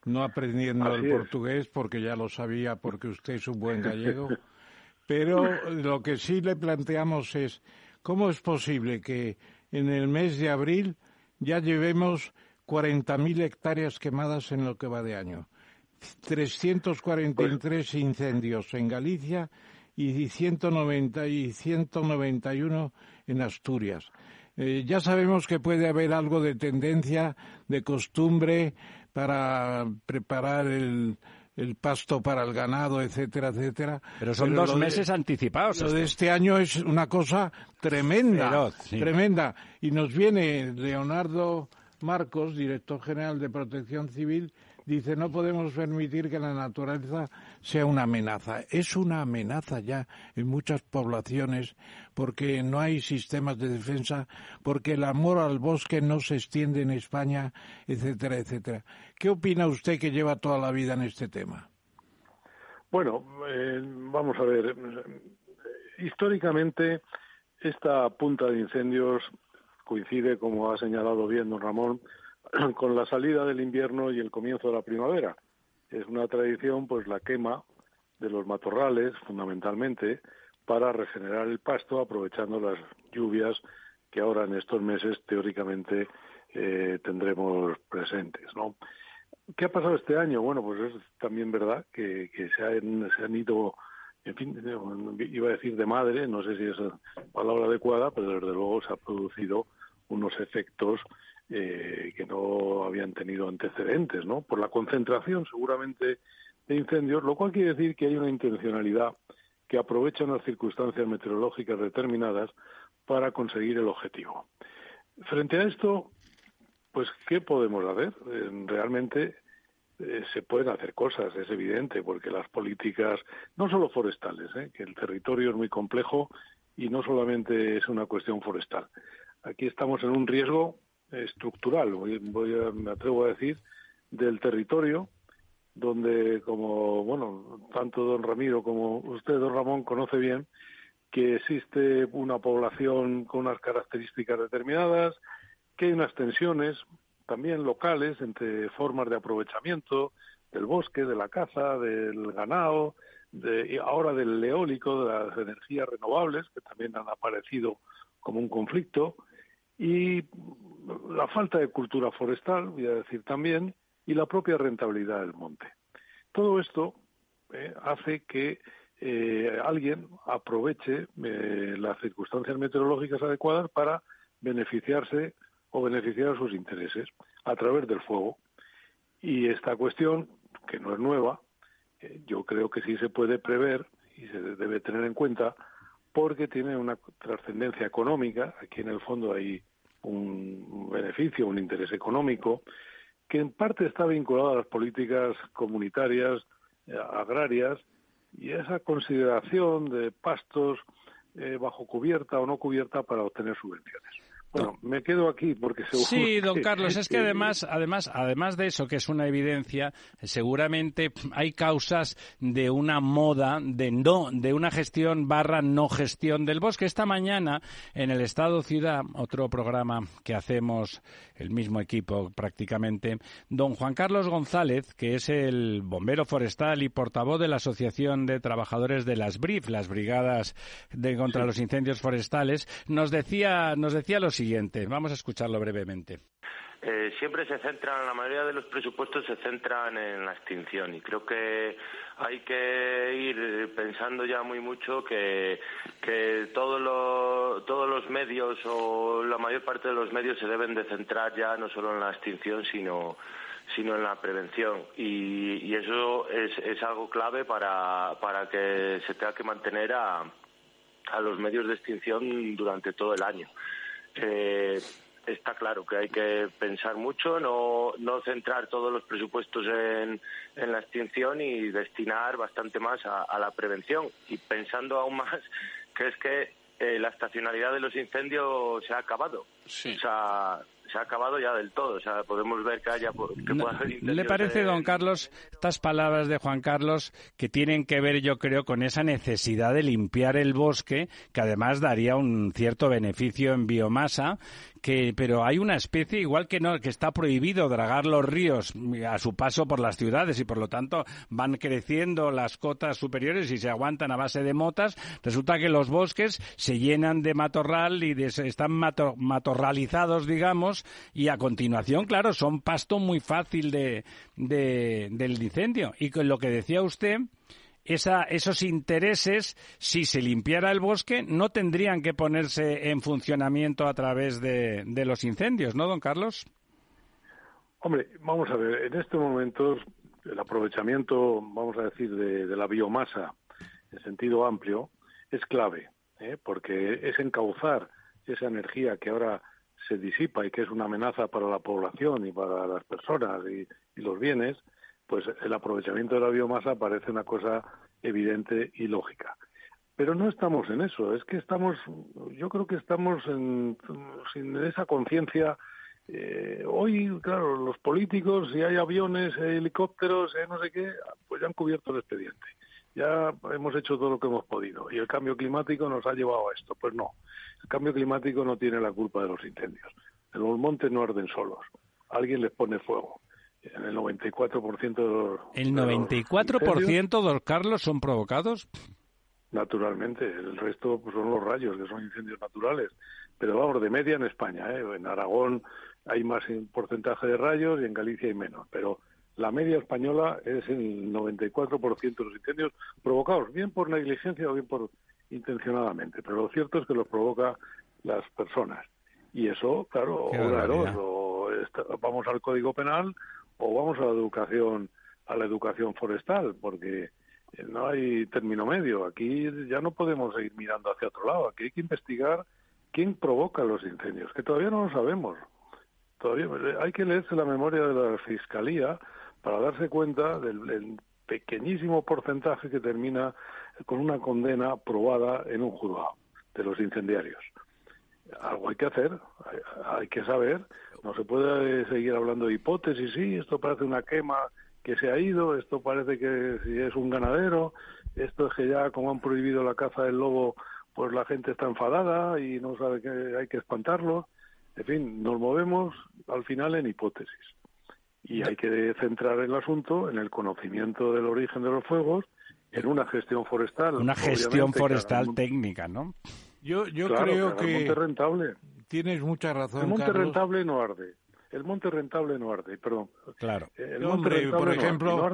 no aprendiendo Así el es. portugués porque ya lo sabía porque usted es un buen gallego. *laughs* Pero lo que sí le planteamos es, ¿cómo es posible que en el mes de abril ya llevemos 40.000 hectáreas quemadas en lo que va de año? 343 incendios en Galicia y 190 y 191 en Asturias. Eh, ya sabemos que puede haber algo de tendencia, de costumbre para preparar el, el pasto para el ganado, etcétera, etcétera. Pero son dos de- meses anticipados. Lo de este año es una cosa tremenda, Feroz, sí. tremenda. Y nos viene Leonardo Marcos, director general de Protección Civil, dice no podemos permitir que la naturaleza sea una amenaza. Es una amenaza ya en muchas poblaciones porque no hay sistemas de defensa, porque el amor al bosque no se extiende en España, etcétera, etcétera. ¿Qué opina usted que lleva toda la vida en este tema? Bueno, eh, vamos a ver. Históricamente, esta punta de incendios coincide, como ha señalado bien don Ramón, *clears throat* con la salida del invierno y el comienzo de la primavera. Es una tradición, pues, la quema de los matorrales, fundamentalmente, para regenerar el pasto, aprovechando las lluvias que ahora en estos meses, teóricamente, eh, tendremos presentes, ¿no? ¿Qué ha pasado este año? Bueno, pues es también verdad que, se, han, se han ido en fin, iba a decir de madre, no sé si es la palabra adecuada, pero desde luego se ha producido unos efectos eh, que no habían tenido antecedentes, ¿no? Por la concentración seguramente de incendios, lo cual quiere decir que hay una intencionalidad que aprovecha unas circunstancias meteorológicas determinadas para conseguir el objetivo. Frente a esto, pues, ¿qué podemos hacer? Eh, realmente eh, se pueden hacer cosas, es evidente, porque las políticas, no solo forestales, ¿eh? que el territorio es muy complejo y no solamente es una cuestión forestal. Aquí estamos en un riesgo estructural, voy, me atrevo a decir, del territorio, donde, como, bueno, tanto don Ramiro como usted, don Ramón, conoce bien que existe una población con unas características determinadas, que hay unas tensiones también locales entre formas de aprovechamiento del bosque, de la caza, del ganado, de, ahora del eólico, de las energías renovables, que también han aparecido como un conflicto, y la falta de cultura forestal, voy a decir también, y la propia rentabilidad del monte. Todo esto eh, hace que eh, alguien aproveche eh, las circunstancias meteorológicas adecuadas para beneficiarse o beneficiar a sus intereses a través del fuego. Y esta cuestión, que no es nueva, eh, yo creo que sí se puede prever y se debe tener en cuenta porque tiene una trascendencia económica, aquí en el fondo hay un beneficio, un interés económico, que en parte está vinculado a las políticas comunitarias, eh, agrarias, y esa consideración de pastos eh, bajo cubierta o no cubierta para obtener subvenciones. Bueno, me quedo aquí porque seguro Sí, *laughs* don Carlos, es que además, además, además de eso, que es una evidencia, seguramente hay causas de una moda de no, de una gestión barra no gestión del bosque. Esta mañana en el Estado Ciudad, otro programa que hacemos el mismo equipo prácticamente, don Juan Carlos González, que es el bombero forestal y portavoz de la Asociación de Trabajadores de las BRIF, las Brigadas de contra los Incendios Forestales, nos decía, nos decía lo siguiente. Vamos a escucharlo brevemente. Eh, siempre se centran, la mayoría de los presupuestos se centran en la extinción y creo que hay que ir pensando ya muy mucho que, que todos los medios o la mayor parte de los medios se deben de centrar ya no solo en la extinción sino sino en la prevención y, y eso es, es, algo clave para, para que se tenga que mantener a, a los medios de extinción durante todo el año. Eh, está claro que hay que pensar mucho, no, no centrar todos los presupuestos en, en la extinción y destinar bastante más a, la prevención. Y pensando aún más que es que eh, la estacionalidad de los incendios se ha acabado. O sea, se ha acabado ya del todo. O sea, podemos ver que haya. Que ¿Le parece, don Carlos, estas palabras de Juan Carlos que tienen que ver, yo creo, con esa necesidad de limpiar el bosque, que además daría un cierto beneficio en biomasa, que, pero hay una especie, igual que no, que está prohibido dragar los ríos a su paso por las ciudades y por lo tanto van creciendo las cotas superiores y se aguantan a base de motas, resulta que los bosques se llenan de matorral y están matorralizados, digamos, y a continuación, claro, son pasto muy fácil de, del incendio. Y con lo que decía usted, esa, esos intereses, si se limpiara el bosque, no tendrían que ponerse en funcionamiento a través de, los incendios, ¿no, don Carlos? Hombre, vamos a ver, en estos momentos el aprovechamiento, vamos a decir, de, la biomasa en sentido amplio es clave, ¿eh? porque es encauzar esa energía que ahora se disipa y que es una amenaza para la población y para las personas y, los bienes, pues el aprovechamiento de la biomasa parece una cosa evidente y lógica. Pero no estamos en eso, es que estamos, yo creo que estamos en, sin esa conciencia. Eh, hoy, claro, los políticos, si hay aviones, helicópteros, no sé qué, pues ya han cubierto el expediente. ya hemos hecho todo lo que hemos podido y el cambio climático nos ha llevado a esto. Pues no, el cambio climático no tiene la culpa de los incendios. Los montes no arden solos, alguien les pone fuego. En el 94% de los... ¿El 94% de los Carlos son provocados? Naturalmente, el resto pues, son los rayos, que son incendios naturales. Pero vamos, de media en España, ¿eh? en Aragón hay más porcentaje de rayos y en Galicia hay menos. Pero la media española es el 94% de los incendios provocados, bien por negligencia o bien por intencionadamente. Pero lo cierto es que los provoca las personas. Y eso, claro, vamos al Código Penal o vamos a la educación a la educación forestal, porque no hay término medio. Aquí ya no podemos seguir mirando hacia otro lado. Aquí hay que investigar quién provoca los incendios, que todavía no lo sabemos. Todavía hay que leerse la memoria de la Fiscalía para darse cuenta del, pequeñísimo porcentaje que termina con una condena probada en un juzgado de los incendiarios. Algo hay que hacer, hay, que saber. No se puede seguir hablando de hipótesis, sí, esto parece una quema que se ha ido, esto parece que si es un ganadero, esto es que ya como han prohibido la caza del lobo, pues la gente está enfadada y no sabe que hay que espantarlo. En fin, nos movemos al final en hipótesis. Y hay que centrar el asunto en el conocimiento del origen de los fuegos, en una gestión forestal. Una gestión forestal técnica, ¿no? Yo, yo creo que... El monte rentable. Tienes mucha razón, El monte rentable no arde el monte rentable no arde, perdón. Claro. El Hombre, por ejemplo,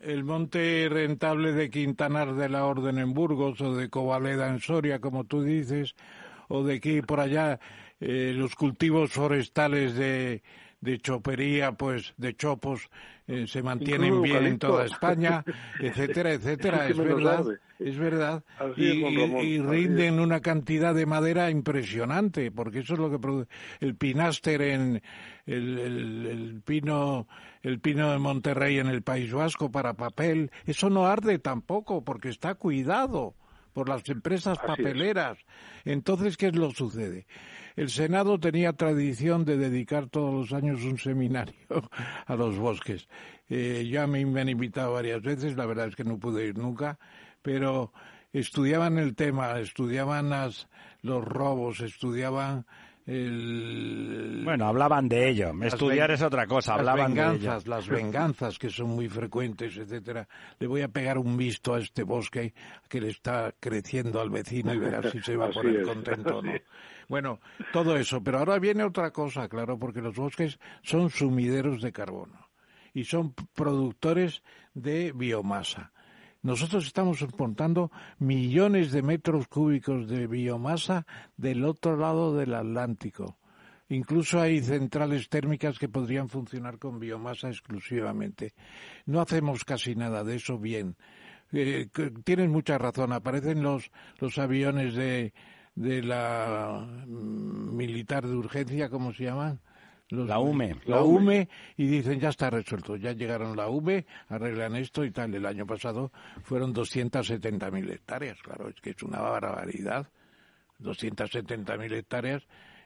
el monte rentable de Quintanar de la Orden en Burgos o de Covaleda en Soria, como tú dices, o de aquí por allá eh, los cultivos forestales de, de chopería, pues de chopos, eh, se mantienen bien en toda España, *laughs* etcétera, etcétera. es, verdad, es verdad. Y, rinden una cantidad de madera impresionante, porque eso es lo que produce. El pináster en el, el, pino el pino de Monterrey en el País Vasco para papel, eso no arde tampoco, porque está cuidado por las empresas papeleras. Entonces, ¿qué es lo que sucede? El Senado tenía tradición de dedicar todos los años un seminario *laughs* a los bosques. Eh, ya me, han invitado varias veces, la verdad es que no pude ir nunca, pero estudiaban el tema, estudiaban los robos, estudiaban el... Bueno, hablaban de ello. Estudiar es otra cosa. Hablaban las venganzas, de las venganzas que son muy frecuentes, etcétera. Le voy a pegar un visto a este bosque que le está creciendo al vecino y ver si se va *laughs* a poner contento o no. Bueno, todo eso. Pero ahora viene otra cosa, claro, porque los bosques son sumideros de carbono y son productores de biomasa. Nosotros estamos exportando millones de metros cúbicos de biomasa del otro lado del Atlántico. Incluso hay centrales térmicas que podrían funcionar con biomasa exclusivamente. No hacemos casi nada de eso bien. Eh, tienes mucha razón. Aparecen los, los aviones de, de la mm, militar de urgencia, ¿cómo se llaman? La UME. La UME y dicen ya está resuelto, ya llegaron la UME, arreglan esto y tal. El año pasado fueron 270.000 hectáreas, claro, es que es una barbaridad. 270.000 hectáreas,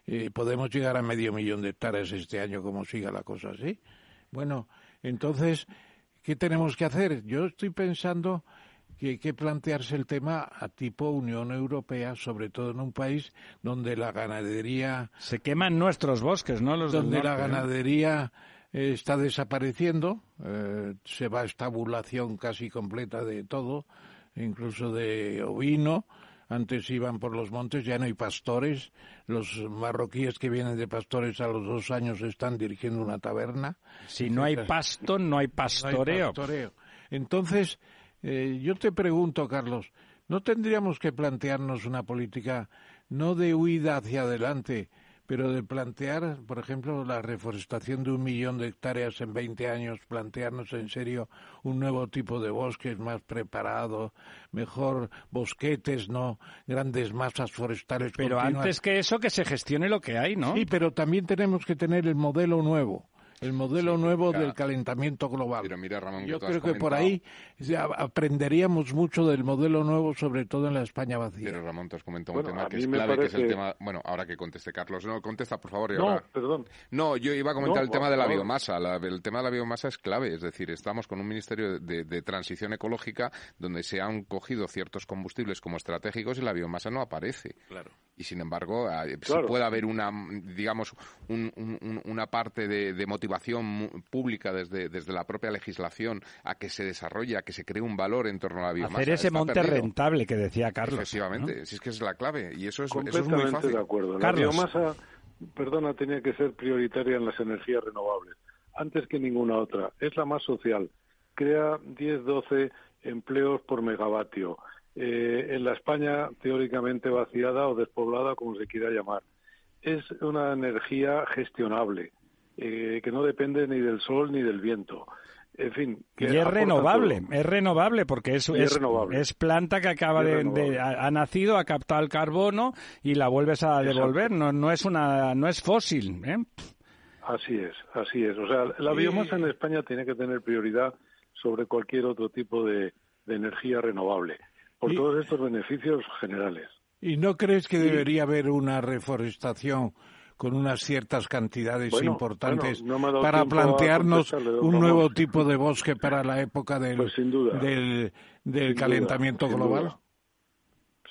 eh, podemos llegar a medio millón de hectáreas este año como siga la cosa así. Bueno, entonces, ¿qué tenemos que hacer? Yo estoy pensando que hay que plantearse el tema a tipo Unión Europea, sobre todo en un país donde la ganadería... Se queman nuestros bosques, ¿no? Los donde la ganadería está desapareciendo, eh, se va a estabulación casi completa de todo, incluso de ovino. Antes iban por los montes, ya no hay pastores. Los marroquíes que vienen de pastores a los dos años están dirigiendo una taberna. Si no hay pasto, no hay pastoreo. No hay pastoreo. Entonces, eh, yo te pregunto, Carlos, ¿no tendríamos que plantearnos una política no de huida hacia adelante, pero de plantear, por ejemplo, la reforestación de un millón de hectáreas en 20 años, plantearnos en serio un nuevo tipo de bosques más preparado, mejor bosquetes, no grandes masas forestales. Pero antes que eso, que se gestione lo que hay, ¿no? Sí, pero también tenemos que tener el modelo nuevo el modelo nuevo del calentamiento global. Pero mira, Ramón, Yo que creo que por ahí aprenderíamos mucho del modelo nuevo, sobre todo en la España vacía. Pero Ramón, te has comentado Bueno, un tema que es clave, que es el tema... Bueno, ahora que conteste Carlos. No, contesta, por favor. y No, ahora- perdón. No, yo iba a comentar No, el tema de la biomasa. La- el tema de la biomasa es clave. Es decir, estamos con un ministerio de, de transición ecológica donde se han cogido ciertos combustibles como estratégicos y la biomasa no aparece. Claro. Y sin embargo, ah, si Claro. puede haber una, digamos, un- un- un- una parte de, de motivación mu- pública desde, desde la propia legislación a que se desarrolle, a que se cree un valor en torno a la biomasa. Hacer ese está monte perdido. rentable que decía Carlos. Efectivamente, si es que es la clave. Y eso es, eso es muy Completamente fácil. de acuerdo. La Carlos. biomasa, perdona, tenía que ser prioritaria en las energías renovables, antes que ninguna otra. Es la más social. Crea 10, 12 empleos por megavatio. Eh, en la España teóricamente vaciada o despoblada, como se quiera llamar. Es una energía gestionable, eh, que no depende ni del sol ni del viento. En fin. que Y es renovable, todo. es renovable porque es, es es, renovable. es planta que acaba de, de- ha, nacido, ha captado el carbono y la vuelves a Exacto. devolver. No, no es una, no es fósil. ¿eh? Así es, así es. O sea, la Y- biomasa en España tiene que tener prioridad sobre cualquier otro tipo de, de energía renovable, por Y- todos estos beneficios generales. ¿Y no crees que debería haber una reforestación con unas ciertas cantidades Bueno, importantes bueno, no para plantearnos un nuevo tipo de bosque para la época del, Pues sin duda. del, del Sin calentamiento duda, sin global? duda.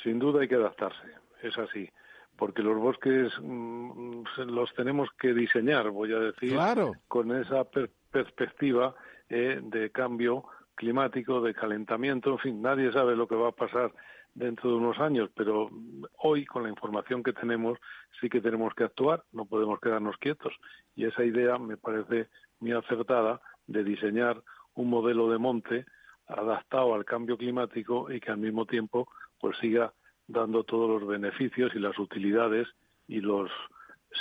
Sin duda hay que adaptarse, es así, porque los bosques mm, los tenemos que diseñar, voy a decir, Claro. con esa per- perspectiva eh, de cambio climático, de calentamiento, en fin, nadie sabe lo que va a pasar dentro de unos años, pero hoy con la información que tenemos sí que tenemos que actuar, no podemos quedarnos quietos. Y esa idea me parece muy acertada de diseñar un modelo de monte adaptado al cambio climático y que al mismo tiempo pues siga dando todos los beneficios y las utilidades y los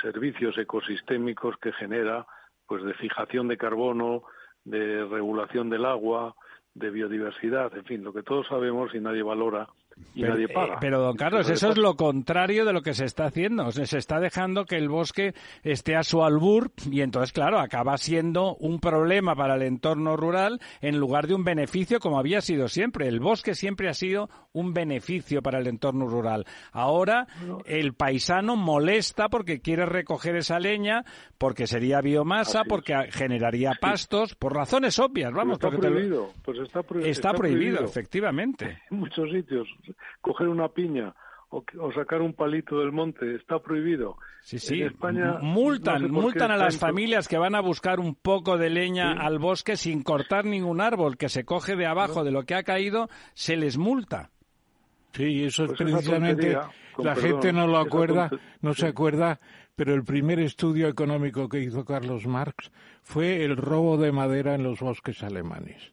servicios ecosistémicos que genera pues de fijación de carbono, de regulación del agua, de biodiversidad, en fin, lo que todos sabemos y nadie valora y Pero, nadie eh, pero, don Carlos, eso es paga. lo contrario de lo que se está haciendo. O sea, se está dejando que el bosque esté a su albur y entonces, claro, acaba siendo un problema para el entorno rural en lugar de un beneficio como había sido siempre. El bosque siempre ha sido un beneficio para el entorno rural. Ahora el paisano molesta porque quiere recoger esa leña, porque sería biomasa, porque generaría pastos, por razones obvias, Pero vamos. está porque te lo- prohibido, pues está, prohi- Está prohibido, efectivamente. *laughs* En muchos sitios, coger una piña o, que- o sacar un palito del monte está prohibido. Sí, sí. En España multan, no sé por multan a las familias que van a buscar un poco de leña Sí. al bosque sin cortar ningún árbol que se coge de abajo de lo que ha caído, se les multa. Sí, eso es Pues precisamente, la perdón, gente no lo acuerda, no se sí. acuerda, pero el primer estudio económico que hizo Carlos Marx fue el robo de madera en los bosques alemanes.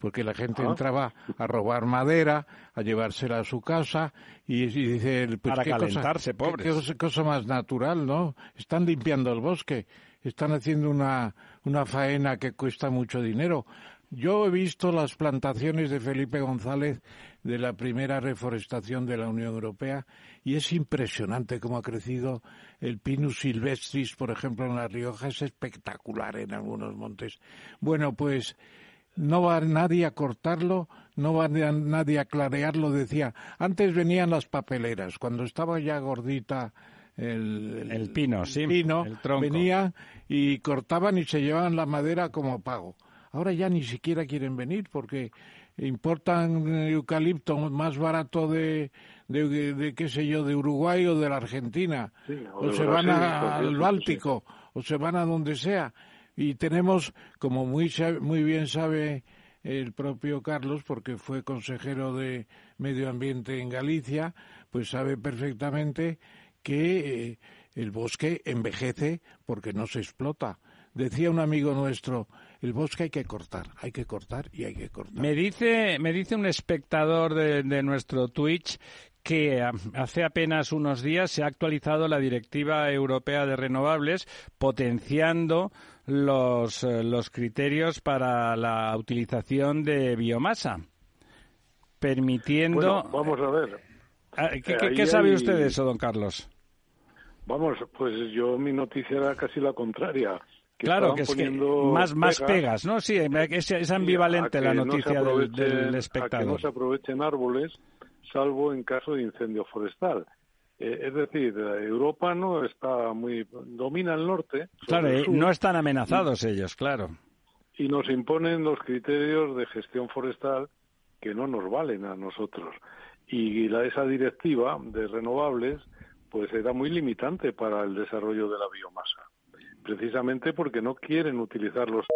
Porque la gente Ah. entraba a robar madera, a llevársela a su casa y, y dice, pues Para qué cosa- calentarse, qué- pobres. qué cosa- cosa más natural, ¿no? Están limpiando el bosque, están haciendo una, una faena que cuesta mucho dinero. Yo he visto las plantaciones de Felipe González de la primera reforestación de la Unión Europea y es impresionante cómo ha crecido el Pinus silvestris, por ejemplo, en La Rioja, es espectacular en algunos montes. Bueno, pues no va nadie a cortarlo, no va na- nadie a clarearlo, decía. Antes venían las papeleras, cuando estaba ya gordita el, El pino, sí, pino, el tronco. venían y cortaban y se llevaban la madera como pago. Ahora ya ni siquiera quieren venir porque importan eucalipto más barato de, de, de, qué sé yo, de Uruguay o de la Argentina, Sí, o se Brasil, van a- al Báltico, o se van a donde sea. Y tenemos, como muy, muy bien sabe el propio Carlos, porque fue consejero de Medio Ambiente en Galicia, pues sabe perfectamente que eh, el bosque envejece porque no se explota. Decía un amigo nuestro, el bosque hay que cortar, hay que cortar y hay que cortar. Me dice, me dice un espectador de, de nuestro Twitch que hace apenas unos días se ha actualizado la Directiva Europea de Renovables, potenciando los, eh, los criterios para la utilización de biomasa, permitiendo... Bueno, vamos a ver. Ah, ¿Qué, qué- ahí qué sabe hay- usted de eso, don Carlos? Vamos, pues yo mi noticia era casi la contraria. claro, estaban que es que más, más pegas pegas, ¿no? Sí, es, es ambivalente la que no noticia del, del A que no espectador. se aprovechen árboles, salvo en caso de incendio forestal. Eh, es decir, Europa no está muy domina el norte, Claro, el sur, no están amenazados ellos, claro. y nos imponen los criterios de gestión forestal que no nos valen a nosotros. Y la, esa directiva de renovables pues era muy limitante para el desarrollo de la biomasa, precisamente porque no quieren utilizar los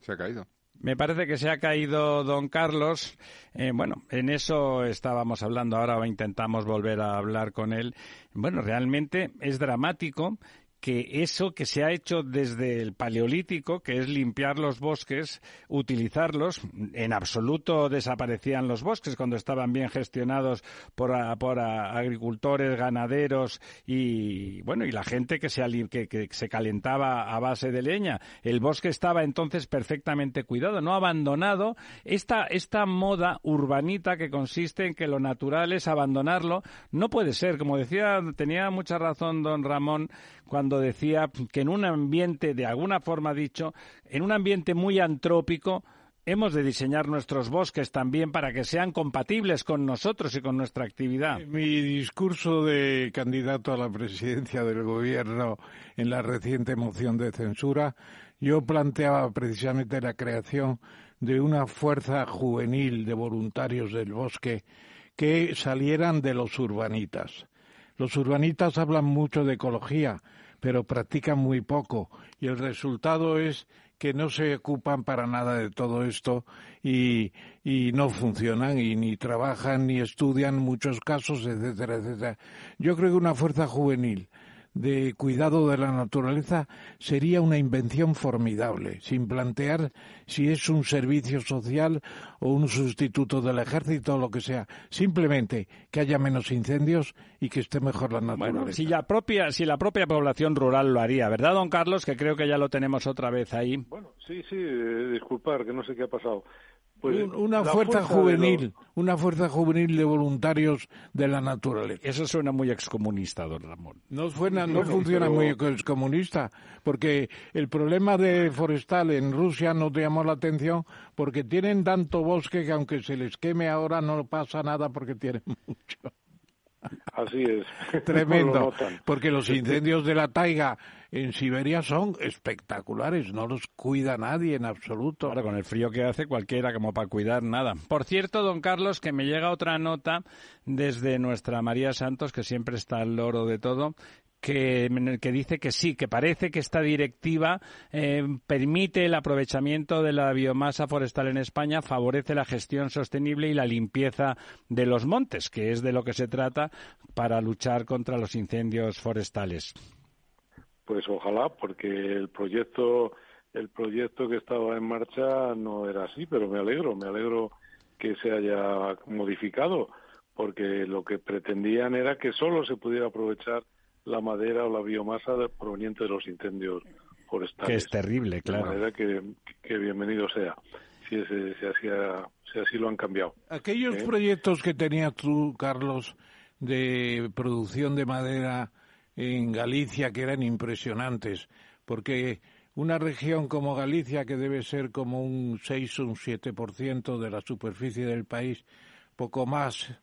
Se ha caído. Me parece que se ha caído don Carlos. Eh, bueno, en eso estábamos hablando ahora intentamos volver a hablar con él. Bueno, realmente es dramático que eso que se ha hecho desde el paleolítico, que es limpiar los bosques, utilizarlos, en absoluto desaparecían los bosques cuando estaban bien gestionados por, por agricultores, ganaderos y bueno y la gente que se, que, que se calentaba a base de leña. El bosque estaba entonces perfectamente cuidado, no abandonado. Esta, esta moda urbanita que consiste en que lo natural es abandonarlo, no puede ser. Como decía, tenía mucha razón don Ramón cuando decía que en un ambiente, de alguna forma dicho, en un ambiente muy antrópico, hemos de diseñar nuestros bosques también para que sean compatibles con nosotros y con nuestra actividad. Mi discurso de candidato a la presidencia del gobierno en la reciente moción de censura, yo planteaba precisamente la creación de una fuerza juvenil de voluntarios del bosque que salieran de los urbanitas. Los urbanitas hablan mucho de ecología, pero practican muy poco y el resultado es que no se ocupan para nada de todo esto y, y no funcionan y ni trabajan ni estudian muchos casos, etcétera, etcétera. Yo creo que una fuerza juvenil de cuidado de la naturaleza sería una invención formidable, sin plantear si es un servicio social o un sustituto del ejército o lo que sea. Simplemente que haya menos incendios y que esté mejor la naturaleza. Bueno, si la propia, si la propia población rural lo haría, ¿verdad, don Carlos? Que creo que ya lo tenemos otra vez ahí. Bueno, sí, sí, eh, disculpar, que no sé qué ha pasado. Pues Un- una fuerza, juvenil, los- una fuerza juvenil de voluntarios de la naturaleza. Eso suena muy excomunista, don Ramón. No suena, no Bueno, funciona pero- muy es comunista, porque el problema de forestal en Rusia no te llamó la atención porque tienen tanto bosque que aunque se les queme ahora no pasa nada porque tienen *laughs* mucho. Así es. *laughs* No lo Tremendo, porque los incendios de la taiga en Siberia son espectaculares, no los cuida nadie en absoluto. Ahora, con el frío que hace cualquiera como para cuidar nada. Por cierto, don Carlos, que me llega otra nota desde nuestra María Santos, que siempre está al loro de todo, que, dice que sí, que parece que esta directiva eh, permite el aprovechamiento de la biomasa forestal en España, favorece la gestión sostenible y la limpieza de los montes, que es de lo que se trata para luchar contra los incendios forestales. Pues ojalá, porque el proyecto, el proyecto que estaba en marcha no era así, pero me alegro, me alegro que se haya modificado, porque lo que pretendían era que solo se pudiera aprovechar la madera o la biomasa proveniente de los incendios forestales. Que es terrible, claro. De manera que, que bienvenido sea, si, ese- si, así, ha- si así lo han cambiado. Aquellos ¿Eh? proyectos que tenías tú, Carlos, de producción de madera en Galicia que eran impresionantes, porque una región como Galicia, que debe ser como un 6 o un 7% de la superficie del país, poco más,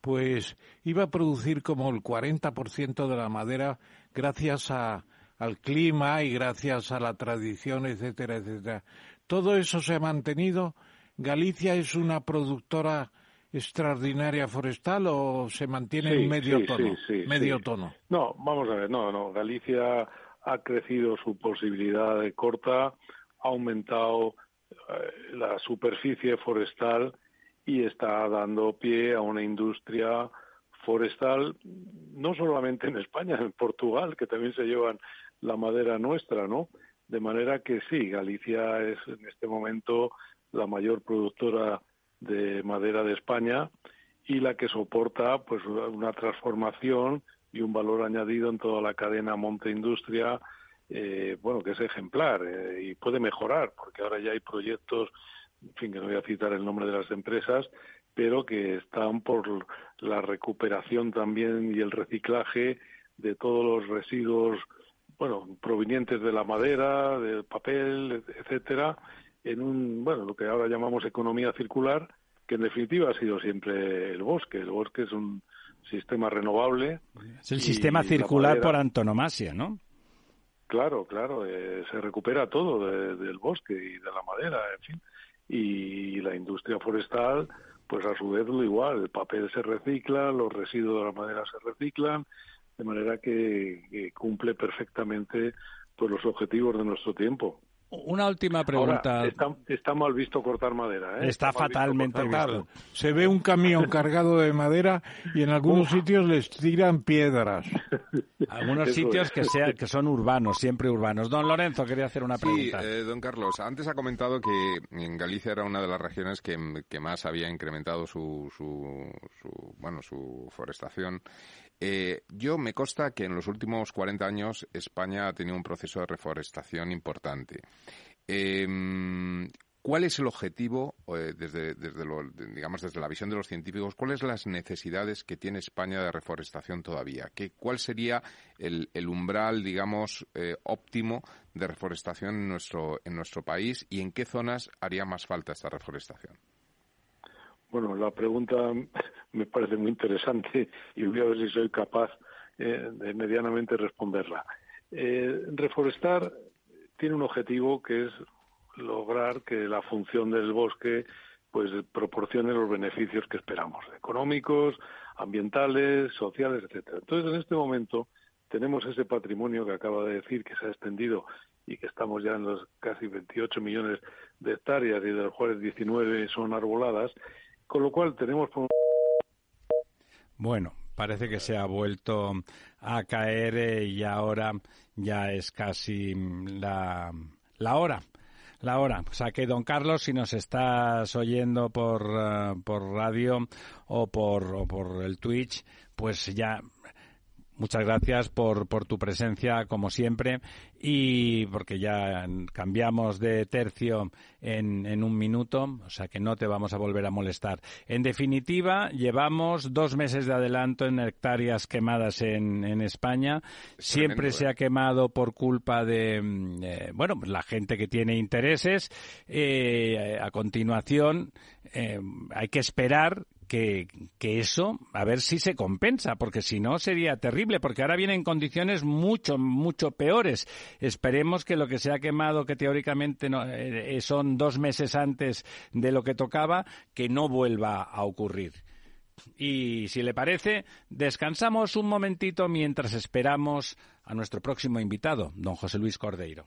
pues iba a producir como el 40% de la madera gracias a, al clima y gracias a la tradición, etcétera, etcétera. Todo eso se ha mantenido. Galicia es una productora extraordinaria forestal o se mantiene Sí, en medio sí, tono? sí, sí, medio tono. No, vamos a ver, no, no. Galicia ha crecido su posibilidad de corta, ha aumentado eh, la superficie forestal y está dando pie a una industria forestal, no solamente en España, en Portugal, que también se llevan la madera nuestra, ¿no? De manera que sí, Galicia es en este momento la mayor productora de madera de España y la que soporta pues una transformación y un valor añadido en toda la cadena monte industria eh, bueno que es ejemplar eh, y puede mejorar porque ahora ya hay proyectos en fin que no voy a citar el nombre de las empresas pero que están por la recuperación también y el reciclaje de todos los residuos bueno, provenientes de la madera, del papel, etcétera, en un, bueno, lo que ahora llamamos economía circular, que en definitiva ha sido siempre el bosque. El bosque es un sistema renovable. Es el sistema circular por antonomasia, ¿no? Claro, claro, eh, se recupera todo del bosque y de la madera, en fin. Y la industria forestal, pues a su vez lo igual, el papel se recicla, los residuos de la madera se reciclan, de manera que, cumple perfectamente pues, los objetivos de nuestro tiempo. Una última pregunta. está, mal visto cortar madera. ¿eh? Está, fatalmente visto. Se ve un camión *laughs* cargado de madera y en algunos sitios les tiran piedras. *laughs* Algunos sitios que, sea, que son urbanos, siempre urbanos. Don Lorenzo quería hacer una pregunta. Sí, eh, don Carlos, antes ha comentado que en Galicia era una de las regiones que, más había incrementado su, su, su, bueno, su forestación. Eh, yo me consta que en los últimos 40 años España ha tenido un proceso de reforestación importante. Em, ¿Cuál es el objetivo, eh, desde, digamos, desde la visión de los científicos, cuáles las necesidades que tiene España de reforestación todavía? ¿Qué, ¿Cuál sería el, umbral, digamos, eh, óptimo de reforestación en nuestro, en nuestro país y en qué zonas haría más falta esta reforestación? Bueno, la pregunta *laughs* me parece muy interesante y voy a ver si soy capaz eh, de medianamente responderla. Eh, reforestar tiene un objetivo que es lograr que la función del bosque pues proporcione los beneficios que esperamos, económicos, ambientales, sociales, etcétera. Entonces, en este momento tenemos ese patrimonio que acaba de decir que se ha extendido y que estamos ya en los casi 28 millones de hectáreas y de los cuales 19 son arboladas con lo cual tenemos... Bueno, parece que se ha vuelto a caer eh, y ahora ya es casi la, la hora. La hora. O sea que, don Carlos, si nos estás oyendo por, eh, por radio o por, o por el Twitch, pues ya Muchas gracias por, por tu presencia, como siempre, y porque ya cambiamos de tercio en, en, un minuto, o sea que no te vamos a volver a molestar. En definitiva, llevamos dos meses de adelanto en hectáreas quemadas en, en España. Siempre se ha ¿eh? quemado por culpa de, eh, bueno, la gente que tiene intereses. Eh, a continuación, hay que esperar que, eso, a ver si se compensa, porque si no sería terrible, porque ahora vienen condiciones mucho, mucho peores. Esperemos que lo que se ha quemado, que teóricamente no, eh, eh, son dos meses antes de lo que tocaba, que no vuelva a ocurrir. Y si le parece, descansamos un momentito mientras esperamos a nuestro próximo invitado, don José Luis Cordeiro.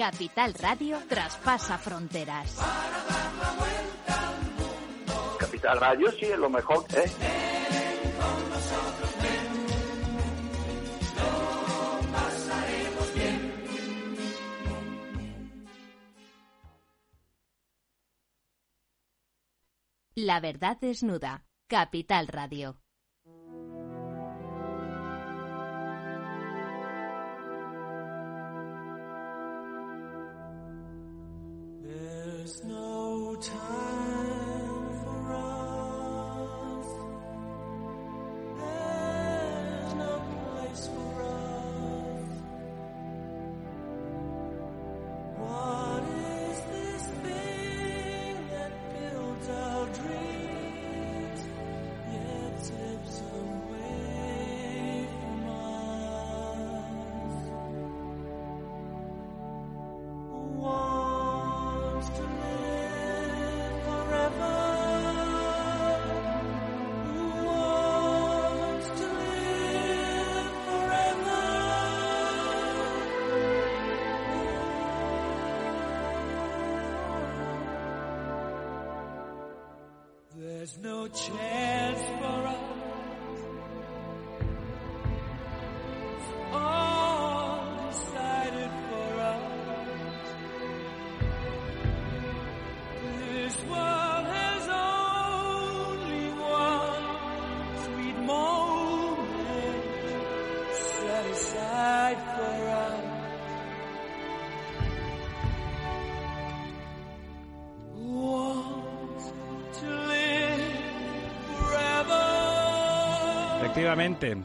Capital Radio traspasa fronteras. Capital Radio sí es lo mejor, ¿eh? La verdad desnuda. Capital Radio.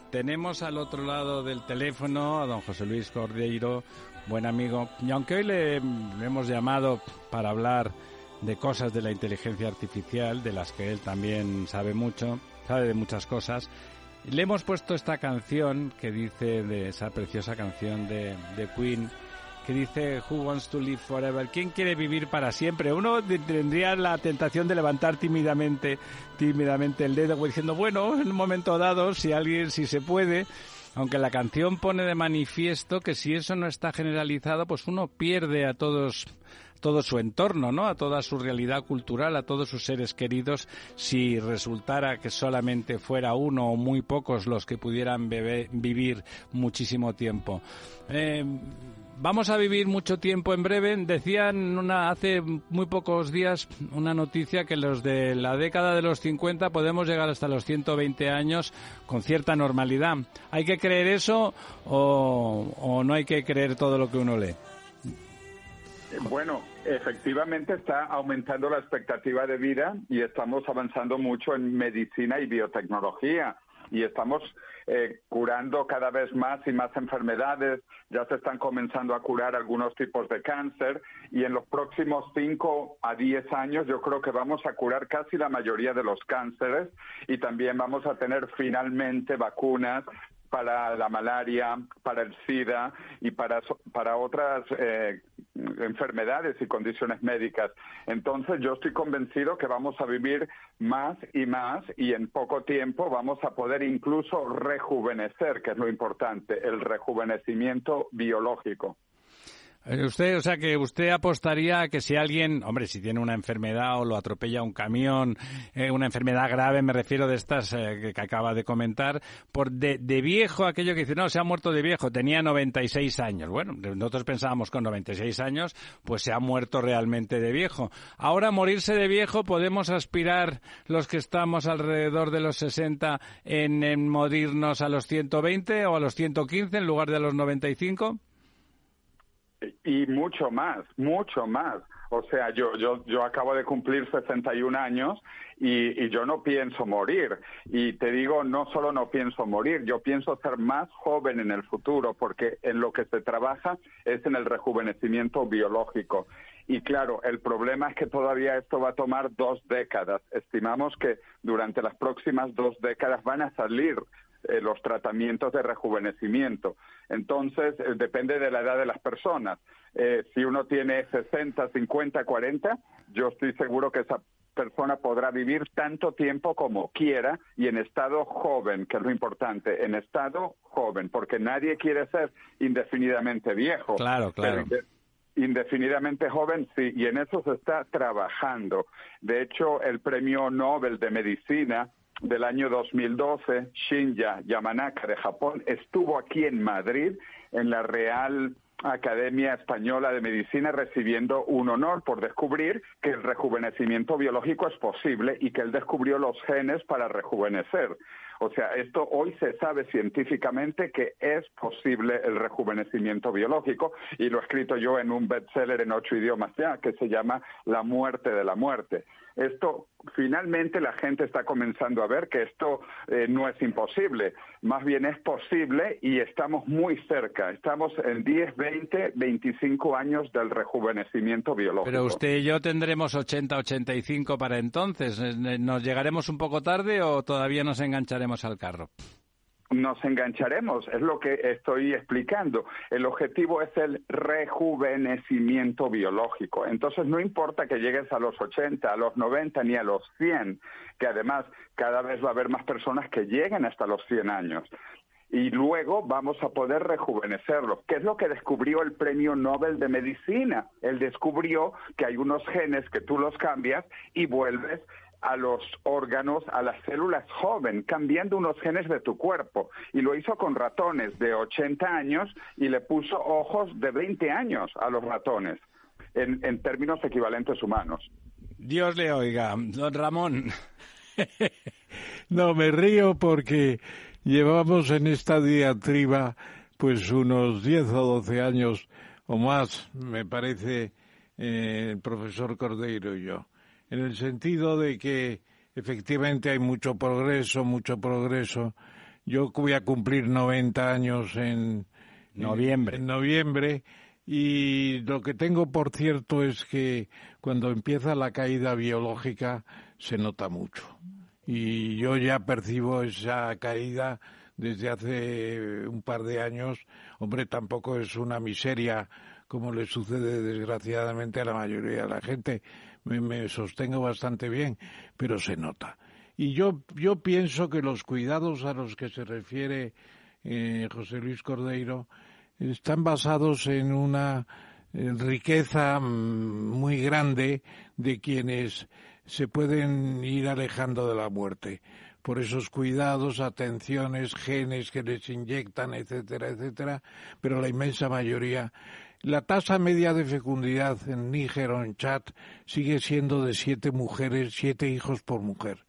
Tenemos al otro lado del teléfono a don José Luis Cordeiro, buen amigo, y aunque hoy le, le hemos llamado para hablar de cosas de la inteligencia artificial, de las que él también sabe mucho, sabe de muchas cosas, le hemos puesto esta canción que dice, de esa preciosa canción de, de Queen, que dice Who wants to live forever? ¿Quién quiere vivir para siempre? Uno tendría la tentación de levantar tímidamente, tímidamente el dedo como diciendo, bueno, en un momento dado, si alguien, si se puede, aunque la canción pone de manifiesto que si eso no está generalizado, pues uno pierde a todos todo su entorno, ¿no? A toda su realidad cultural, a todos sus seres queridos, si resultara que solamente fuera uno o muy pocos los que pudieran vivir muchísimo tiempo. Eh, Vamos a vivir mucho tiempo en breve. Decían una, hace muy pocos días una noticia que los de la década de los 50 podemos llegar hasta los 120 años con cierta normalidad. ¿Hay que creer eso o no hay que creer todo lo que uno lee? Bueno, efectivamente está aumentando la expectativa de vida y estamos avanzando mucho en medicina y biotecnología. Y estamos eh, curando cada vez más y más enfermedades. Ya se están comenzando a curar algunos tipos de cáncer. Y en los próximos 5 a 10 años yo creo que vamos a curar casi la mayoría de los cánceres. Y también vamos a tener finalmente vacunas para la malaria, para el SIDA y para, para otras eh, enfermedades y condiciones médicas. Entonces yo estoy convencido que vamos a vivir más y más y en poco tiempo vamos a poder incluso rejuvenecer, que es lo importante, el rejuvenecimiento biológico. Eh, Usted, o sea, que usted apostaría a que si alguien, hombre, si tiene una enfermedad o lo atropella un camión, eh, una enfermedad grave, me refiero de estas eh, que, que acaba de comentar, por de, de viejo, aquello que dice, no, se ha muerto de viejo, tenía 96 años. Bueno, nosotros pensábamos con 96 años, pues se ha muerto realmente de viejo. Ahora, morirse de viejo, podemos aspirar los que estamos alrededor de los 60 en, en morirnos a los 120 o a los 115 en lugar de a los 95? Y mucho más, mucho más. O sea, yo, yo, yo acabo de cumplir 61 años y, y yo no pienso morir. Y te digo, no solo no pienso morir, yo pienso ser más joven en el futuro, porque en lo que se trabaja es en el rejuvenecimiento biológico. Y claro, el problema es que todavía esto va a tomar dos décadas. Estimamos que durante las próximas dos décadas van a salir eh, los tratamientos de rejuvenecimiento. Entonces, eh, depende de la edad de las personas. Eh, si uno tiene 60, 50, 40, yo estoy seguro que esa persona podrá vivir tanto tiempo como quiera y en estado joven, que es lo importante, en estado joven, porque nadie quiere ser indefinidamente viejo. Claro, claro. Indefinidamente joven, sí, y en eso se está trabajando. De hecho, el premio Nobel de Medicina del año 2012, Shinya Yamanaka de Japón, estuvo aquí en Madrid, en la Real Academia Española de Medicina, recibiendo un honor por descubrir que el rejuvenecimiento biológico es posible y que él descubrió los genes para rejuvenecer. O sea, esto hoy se sabe científicamente que es posible el rejuvenecimiento biológico y lo he escrito yo en un bestseller en ocho idiomas ya que se llama La muerte de la muerte. Esto, finalmente la gente está comenzando a ver que esto eh, no es imposible, más bien es posible y estamos muy cerca. Estamos en 10, 20, 25 años del rejuvenecimiento biológico. Pero usted y yo tendremos 80, 85 para entonces. Eh, ¿Nos llegaremos un poco tarde o todavía nos engancharemos al carro? Nos engancharemos, es lo que estoy explicando. El objetivo es el rejuvenecimiento biológico. Entonces no importa que llegues a los 80, a los 90 ni a los 100, que además cada vez va a haber más personas que lleguen hasta los 100 años. Y luego vamos a poder rejuvenecerlos. ¿Qué es lo que descubrió el Premio Nobel de Medicina? Él descubrió que hay unos genes que tú los cambias y vuelves a los órganos, a las células joven, cambiando unos genes de tu cuerpo. Y lo hizo con ratones de 80 años y le puso ojos de 20 años a los ratones, en, en términos equivalentes humanos. Dios le oiga, don Ramón. no, me río porque llevamos en esta diatriba pues unos 10 o 12 años o más, me parece, eh, el profesor Cordeiro y yo, en el sentido de que efectivamente hay mucho progreso, mucho progreso. Yo voy a cumplir 90 años en noviembre. en noviembre y lo que tengo por cierto es que cuando empieza la caída biológica se nota mucho. Y yo ya percibo esa caída desde hace un par de años. Hombre, tampoco es una miseria como le sucede desgraciadamente a la mayoría de la gente. Me, sostengo bastante bien, pero se nota. Y yo, yo pienso que los cuidados a los que se refiere eh, José Luis Cordeiro están basados en una eh, riqueza mm, muy grande de quienes se pueden ir alejando de la muerte por esos cuidados, atenciones, genes que les inyectan, etcétera, etcétera, pero la inmensa mayoría. La tasa media de fecundidad en Níger o en Chad sigue siendo de siete mujeres, siete hijos por mujer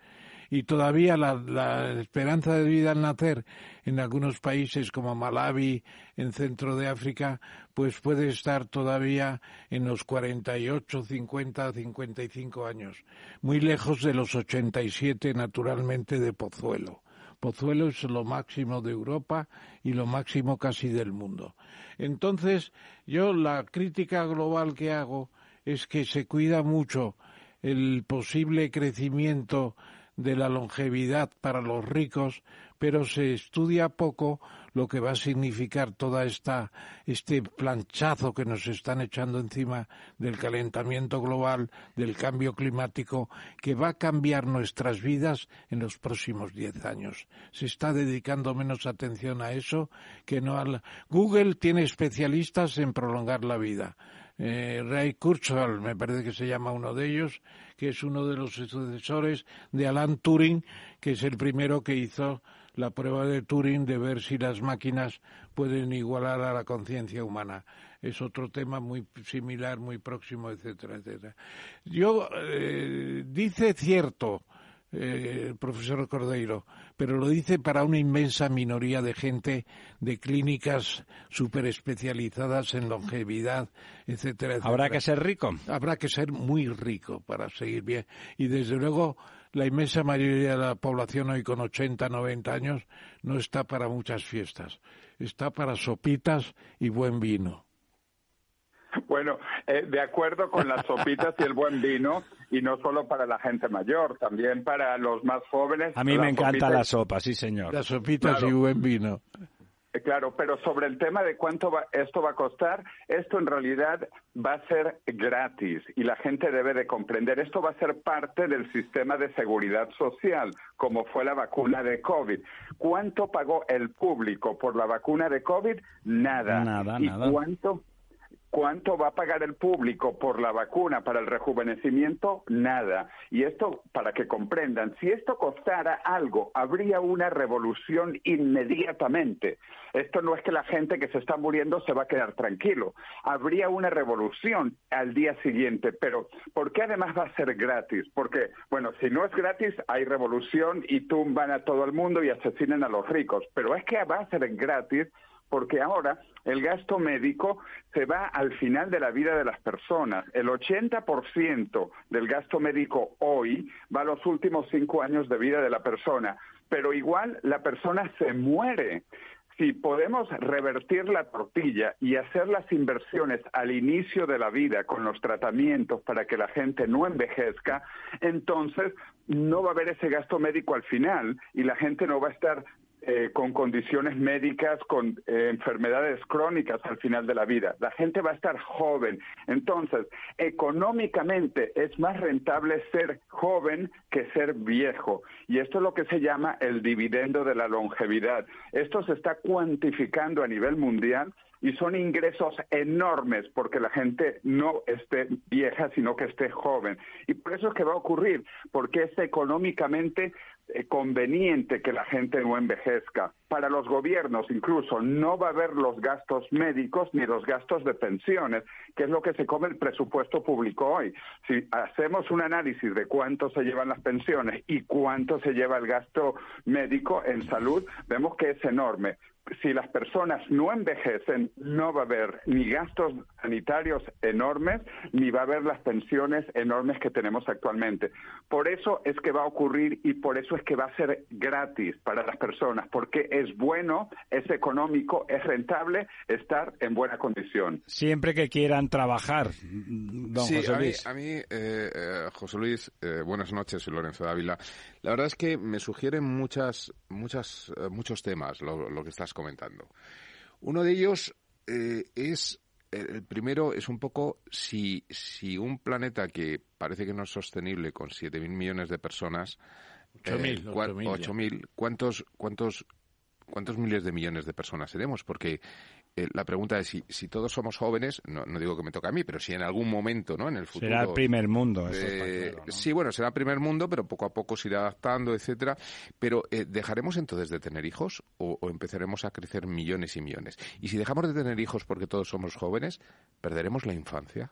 y todavía la, esperanza de vida al nacer en algunos países como Malawi, en centro de África, pues puede estar todavía en los 48, 50, 55 años, muy lejos de los 87 naturalmente de Pozuelo. Pozuelo es lo máximo de Europa y lo máximo casi del mundo. Entonces, yo la crítica global que hago es que se cuida mucho el posible crecimiento de la longevidad para los ricos, pero se estudia poco lo que va a significar toda esta este planchazo que nos están echando encima del calentamiento global, del cambio climático, que va a cambiar nuestras vidas en los próximos diez años. Se está dedicando menos atención a eso que no al Google tiene especialistas en prolongar la vida. Eh, Ray Kurzweil, me parece que se llama uno de ellos, que es uno de los sucesores de Alan Turing, que es el primero que hizo la prueba de Turing de ver si las máquinas pueden igualar a la conciencia humana. Es otro tema muy similar, muy próximo, etcétera, etcétera. Yo eh, dice cierto eh, el profesor Cordeiro, pero lo dice para una inmensa minoría de gente de clínicas super especializadas en longevidad, etcétera, etcétera. Habrá que ser rico. Habrá que ser muy rico para seguir bien. Y desde luego, la inmensa mayoría de la población hoy con 80, 90 años no está para muchas fiestas. Está para sopitas y buen vino. Bueno, eh, de acuerdo con las sopitas y el buen vino, y no solo para la gente mayor, también para los más jóvenes. A mí me encanta la sopa, sí señor. Las sopitas y buen vino. Eh, claro, pero sobre el tema de cuánto esto va a costar, esto en realidad va a ser gratis y la gente debe de comprender. Esto va a ser parte del sistema de seguridad social, como fue la vacuna de COVID. ¿Cuánto pagó el público por la vacuna de COVID? Nada. Nada, ¿Y nada. ¿Cuánto ¿Cuánto va a pagar el público por la vacuna para el rejuvenecimiento? Nada. Y esto, para que comprendan, si esto costara algo, habría una revolución inmediatamente. Esto no es que la gente que se está muriendo se va a quedar tranquilo. Habría una revolución al día siguiente. Pero, ¿por qué además va a ser gratis? Porque, bueno, si no es gratis, hay revolución y tumban a todo el mundo y asesinan a los ricos. Pero es que va a ser gratis porque ahora el gasto médico se va al final de la vida de las personas. El 80% del gasto médico hoy va a los últimos cinco años de vida de la persona, pero igual la persona se muere. Si podemos revertir la tortilla y hacer las inversiones al inicio de la vida con los tratamientos para que la gente no envejezca, entonces no va a haber ese gasto médico al final y la gente no va a estar eh, con condiciones médicas, con eh, enfermedades crónicas al final de la vida. La gente va a estar joven. Entonces, económicamente es más rentable ser joven que ser viejo. Y esto es lo que se llama el dividendo de la longevidad. Esto se está cuantificando a nivel mundial y son ingresos enormes porque la gente no esté vieja, sino que esté joven. Y por eso es que va a ocurrir, porque es económicamente conveniente que la gente no envejezca. Para los gobiernos incluso no va a haber los gastos médicos ni los gastos de pensiones, que es lo que se come el presupuesto público hoy. Si hacemos un análisis de cuánto se llevan las pensiones y cuánto se lleva el gasto médico en salud, vemos que es enorme si las personas no envejecen, no va a haber ni gastos sanitarios enormes, ni va a haber las pensiones enormes que tenemos actualmente. Por eso es que va a ocurrir y por eso es que va a ser gratis para las personas, porque es bueno, es económico, es rentable estar en buena condición. Siempre que quieran trabajar, don sí, José a mí, Luis. a mí, eh, eh, José Luis, eh, buenas noches, soy Lorenzo Dávila. La verdad es que me sugieren muchas, muchas, muchos temas lo, lo que estás comentando. Uno de ellos eh, es, el primero es un poco si, si un planeta que parece que no es sostenible con 7.000 millones de personas, 8.000, cua- 8.000 ya. 8.000, ¿cuántos, cuántos, ¿cuántos miles de millones de personas seremos? Porque eh, la pregunta es si, si todos somos jóvenes, no, no digo que me toque a mí, pero si en algún momento, ¿no? En el futuro. Será el primer mundo. eso Eh, está claro, ¿no? Sí, bueno, será primer mundo, pero poco a poco se irá adaptando, etcétera. Pero eh, ¿dejaremos entonces de tener hijos o, o empezaremos a crecer millones y millones? Y si dejamos de tener hijos porque todos somos jóvenes, ¿perderemos la infancia?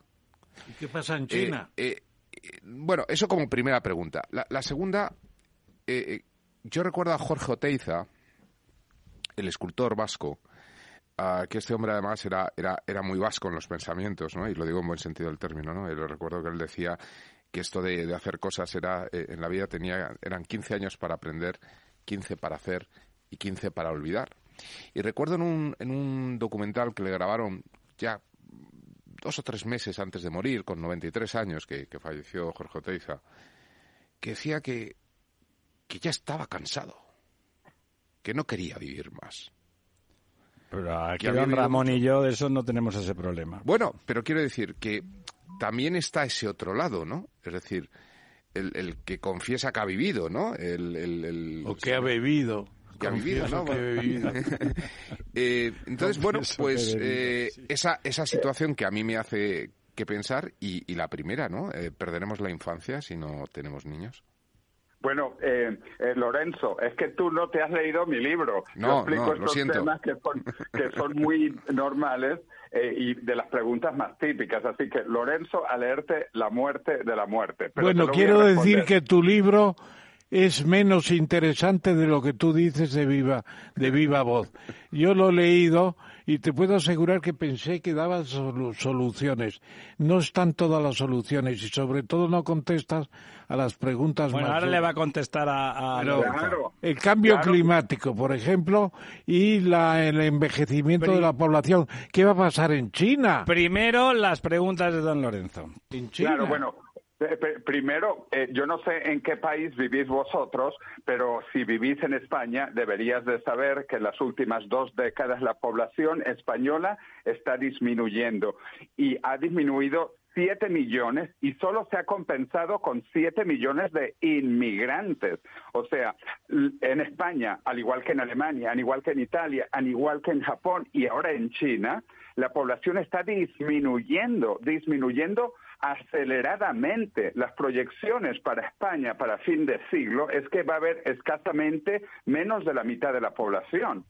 ¿Y qué pasa en China? Eh, eh, bueno, eso como primera pregunta. La, la segunda, yo recuerdo a Jorge Oteiza, el escultor vasco, que este hombre además era, era, era muy vasco en los pensamientos, ¿no? Y lo digo en buen sentido del término, ¿no? Y lo recuerdo que él decía que esto de, de hacer cosas era, eh, en la vida tenía, eran 15 años para aprender, 15 para hacer y 15 para olvidar. Y recuerdo en un, en un documental que le grabaron ya dos o tres meses antes de morir, con 93 años que, que falleció Jorge Oteiza, que decía que, que ya estaba cansado, que no quería vivir más. Pero aquí don Ramón y yo de eso no tenemos ese problema. Bueno, pero quiero decir que también está ese otro lado, ¿no? Es decir, el, el que confiesa que ha vivido, ¿no? El, el- el- O que ha bebido. que ha vivido, ¿no? que he vivido. *laughs* Eh, entonces, bueno, pues bebido, eh, esa, esa situación que a mí me hace que pensar, y, y la primera, ¿no? Eh, ¿Perderemos la infancia si no tenemos niños? Bueno, eh, eh, Lorenzo, es que tú no te has leído mi libro. No, Yo explico no, lo estos siento. temas que son, que son muy normales eh, y de las preguntas más típicas. Así que, Lorenzo, a leerte La muerte de la muerte. Pero bueno, quiero decir que tu libro es menos interesante de lo que tú dices de viva, de viva voz. Yo lo he leído y te puedo asegurar que pensé que dabas solu- soluciones. No están todas las soluciones y sobre todo no contestas a las preguntas Bueno, más ahora le va a contestar a, a Pero Lorenzo. el cambio Claro. climático, por ejemplo, y la, el envejecimiento Pri- de la población. ¿Qué va a pasar en China? Primero las preguntas de don Lorenzo. En Claro, bueno, primero, eh, yo no sé en qué país vivís vosotros, pero si vivís en España, deberías de saber que en las últimas dos décadas la población española está disminuyendo y ha disminuido 7 millones y solo se ha compensado con 7 millones de inmigrantes. O sea, en España, al igual que en Alemania, al igual que en Italia, al igual que en Japón y ahora en China, la población está disminuyendo, disminuyendo aceleradamente. Las proyecciones para España para fin de siglo es que va a haber escasamente menos de la mitad de la población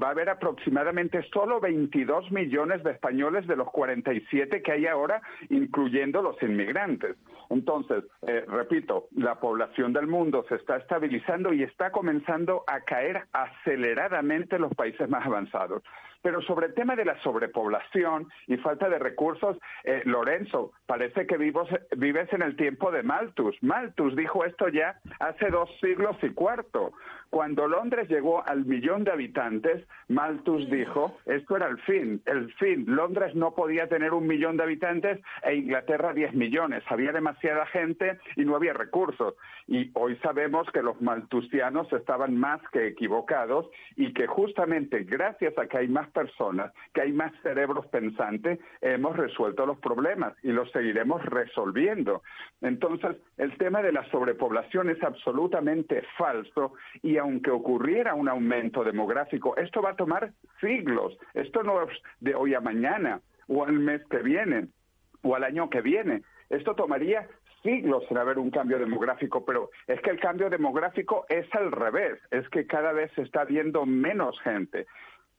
va a haber aproximadamente solo 22 millones de españoles de los 47 que hay ahora, incluyendo los inmigrantes. Entonces, eh, repito, la población del mundo se está estabilizando y está comenzando a caer aceleradamente en los países más avanzados. Pero sobre el tema de la sobrepoblación y falta de recursos, eh, Lorenzo, parece que vivos- vives en el tiempo de Malthus. Malthus dijo esto ya hace dos siglos y cuarto. Cuando Londres llegó al millón de habitantes, Malthus dijo, esto era el fin, el fin. Londres no podía tener un millón de habitantes e Inglaterra 10 millones. Había demasiada gente y no había recursos. Y hoy sabemos que los maltusianos estaban más que equivocados y que justamente gracias a que hay más personas, que hay más cerebros pensantes, hemos resuelto los problemas y los seguiremos resolviendo. Entonces, el tema de la sobrepoblación es absolutamente falso y aunque ocurriera un aumento demográfico, esto va a tomar siglos. Esto no es de hoy a mañana o al mes que viene o al año que viene. Esto tomaría siglos en haber un cambio demográfico, pero es que el cambio demográfico es al revés, es que cada vez se está viendo menos gente.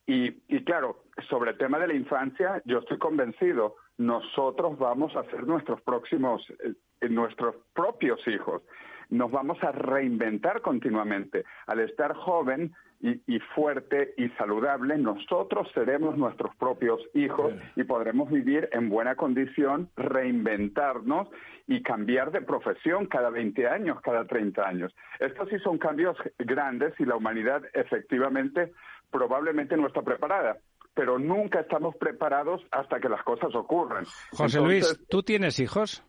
Y, y claro, sobre el tema de la infancia, yo estoy convencido, nosotros vamos a ser nuestros próximos, eh, nuestros propios hijos. Nos vamos a reinventar continuamente. Al estar joven, y, fuerte y saludable, nosotros seremos nuestros propios hijos y podremos vivir en buena condición, reinventarnos y cambiar de profesión cada 20 años, cada 30 años. Estos sí son cambios grandes y la humanidad efectivamente probablemente no está preparada pero nunca estamos preparados hasta que las cosas ocurran. José Luis, ¿tú tienes hijos?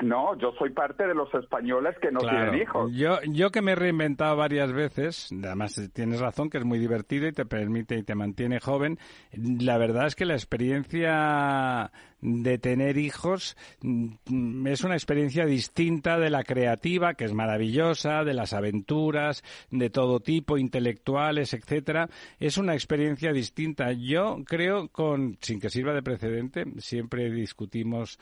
No, yo soy parte de los españoles que no tienen hijos. Yo, yo que me he reinventado varias veces, además tienes razón que es muy divertido y te permite y te mantiene joven. La verdad es que la experiencia de tener hijos mm, es una experiencia distinta de la creativa, que es maravillosa, de las aventuras de todo tipo, intelectuales, etcétera. Es una experiencia distinta. Yo creo, con sin que sirva de precedente, siempre discutimos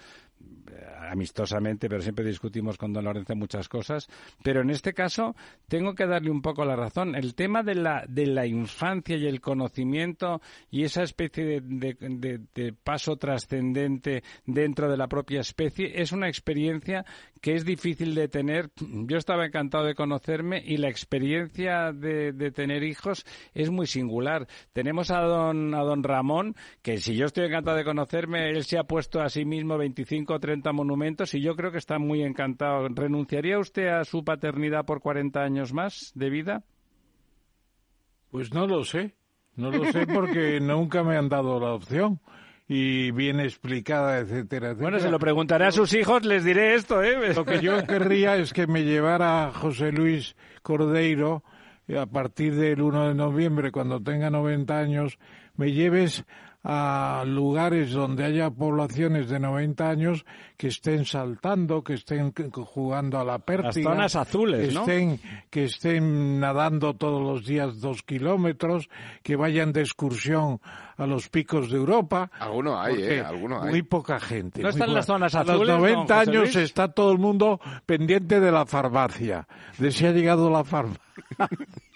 amistosamente, pero siempre discutimos con don Lorenzo muchas cosas. Pero en este caso tengo que darle un poco la razón. El tema de la, de la infancia y el conocimiento y esa especie de, de paso trascendente dentro de la propia especie es una experiencia que es difícil de tener. Yo estaba encantado de conocerme y la experiencia de, de, tener hijos es muy singular. Tenemos a don, a don Ramón, que si yo estoy encantado de conocerme, él se ha puesto a sí mismo 25 o 30 monumentos y yo creo que está muy encantado. ¿Renunciaría usted a su paternidad por 40 años más de vida? Pues no lo sé. No lo sé porque *laughs* nunca me han dado la opción y bien explicada, etcétera, etcétera. Bueno, se lo preguntaré a sus hijos, les diré esto, ¿eh? *laughs* Lo que yo querría es que me llevara José Luis Cordeiro a partir del 1 de noviembre, cuando tenga 90 años, me lleves a lugares donde haya poblaciones de 90 años que estén saltando, que estén jugando a la pértiga. Las zonas azules, que Estén, que estén nadando todos los días dos kilómetros, que vayan de excursión a los picos de Europa. Alguno hay, ¿eh? Alguno hay. Muy poca gente. ¿No están las zonas azules? A los 90 años está todo el mundo pendiente de la farmacia, de si ha llegado la farmacia. *laughs*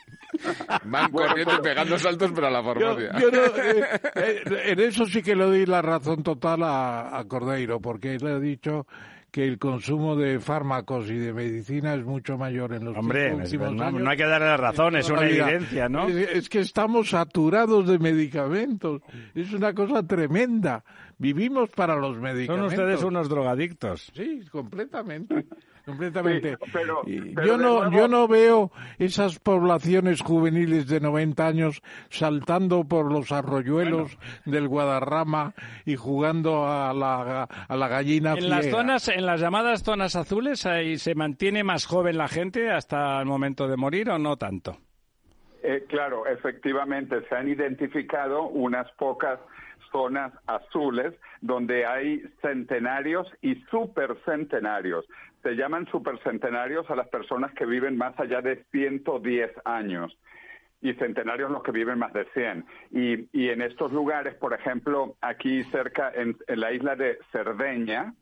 Van corriendo y pegando saltos para la farmacia. *laughs* Eh, eh, en eso sí que le doy la razón total a, Cordeiro, porque él ha dicho que el consumo de fármacos y de medicina es mucho mayor en los Hombre, últimos no, años. no hay que darle razón, es una evidencia, ¿no? es, que estamos saturados de medicamentos. Es una cosa tremenda. Vivimos para los medicamentos. Son ustedes unos drogadictos. Sí, completamente completamente. yo no yo no veo esas poblaciones juveniles de 90 años saltando por los arroyuelos del Guadarrama y jugando a la, a la gallina En las zonas en las llamadas zonas azules ahí se mantiene más joven la gente hasta el momento de morir o no tanto. Eh, claro, efectivamente se han identificado unas pocas zonas azules donde hay centenarios y supercentenarios. Se llaman supercentenarios a las personas que viven más allá de 110 años y centenarios los que viven más de 100. Y, y en estos lugares, por ejemplo, aquí cerca en, la isla de Cerdeña,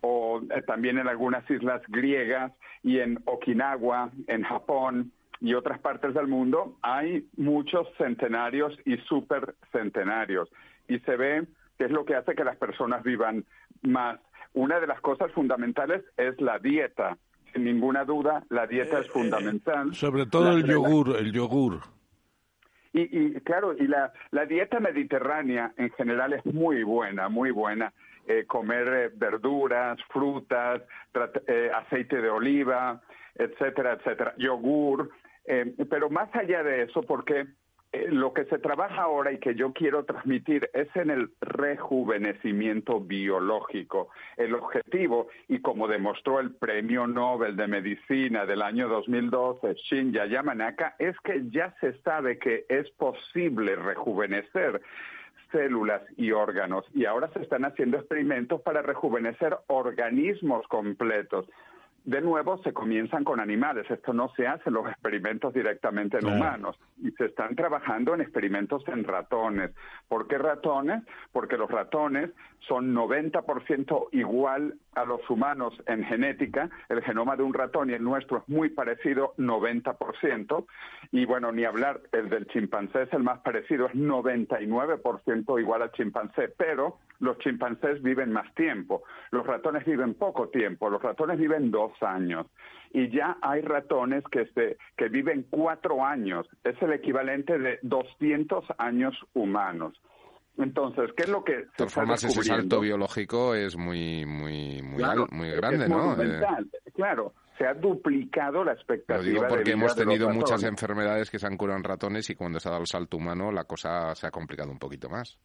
o eh, también en algunas islas griegas y en Okinawa, en Japón y otras partes del mundo, hay muchos centenarios y supercentenarios y se ve qué es lo que hace que las personas vivan más. Una de las cosas fundamentales es la dieta. Sin ninguna duda, la dieta es eh, fundamental. Sobre todo el yogur, el yogur. Y, y claro, y la, la, dieta mediterránea en general es muy buena, muy buena. Eh, comer eh, verduras, frutas, aceite de oliva, etcétera, etcétera, yogur. pero más allá de eso, porque eh, lo que se trabaja ahora y que yo quiero transmitir es en el rejuvenecimiento biológico. El objetivo, y como demostró el Premio Nobel de Medicina del año 2012, Shinya Yamanaka, es que ya se sabe que es posible rejuvenecer células y órganos. Y ahora se están haciendo experimentos para rejuvenecer organismos completos. De nuevo se comienzan con animales. Esto no se hace en los experimentos directamente en humanos. Y se están trabajando en experimentos en ratones. ¿Por qué ratones? Porque los ratones son 90% igual a los humanos en genética. El genoma de un ratón y el nuestro es muy parecido, 90%. Y bueno, ni hablar, el del chimpancé es el más parecido, es 99% igual al chimpancé. Pero los chimpancés viven más tiempo, los ratones viven poco tiempo, los ratones viven dos años y ya hay ratones que, se, que viven cuatro años, es el equivalente de 200 años humanos. Entonces, ¿qué es lo que de todas formas ese salto biológico es muy muy muy, muy grande, ¿no? Eh, claro, se ha duplicado la expectativa. Lo digo porque hemos tenido muchas enfermedades que se han curado en ratones y cuando se ha dado el salto humano la cosa se ha complicado un poquito más.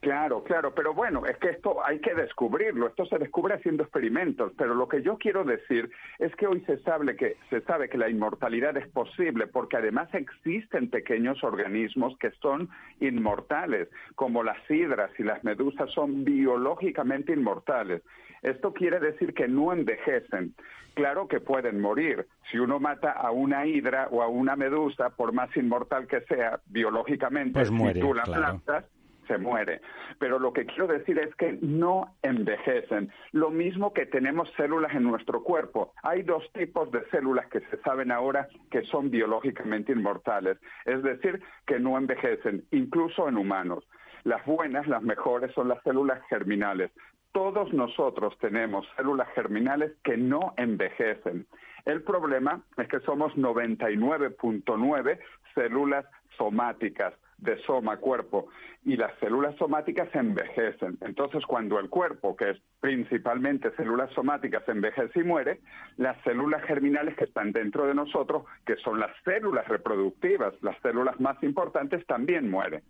Claro, claro, pero bueno, es que esto hay que descubrirlo, esto se descubre haciendo experimentos, pero lo que yo quiero decir es que hoy se sabe que se sabe que la inmortalidad es posible porque además existen pequeños organismos que son inmortales, como las hidras y las medusas son biológicamente inmortales. Esto quiere decir que no envejecen. Claro que pueden morir. Si uno mata a una hidra o a una medusa, por más inmortal que sea biológicamente, pues muere, si tú la plantas, se muere. Pero lo que quiero decir es que no envejecen. Lo mismo que tenemos células en nuestro cuerpo. Hay dos tipos de células que se saben ahora que son biológicamente inmortales, es decir, que no envejecen, incluso en humanos. Las buenas, las mejores, son las células germinales. Todos nosotros tenemos células germinales que no envejecen. El problema es que somos 99.9 células somáticas de soma, cuerpo, y las células somáticas envejecen. Entonces, cuando el cuerpo, que es principalmente células somáticas, envejece y muere, las células germinales que están dentro de nosotros, que son las células reproductivas, las células más importantes, también mueren.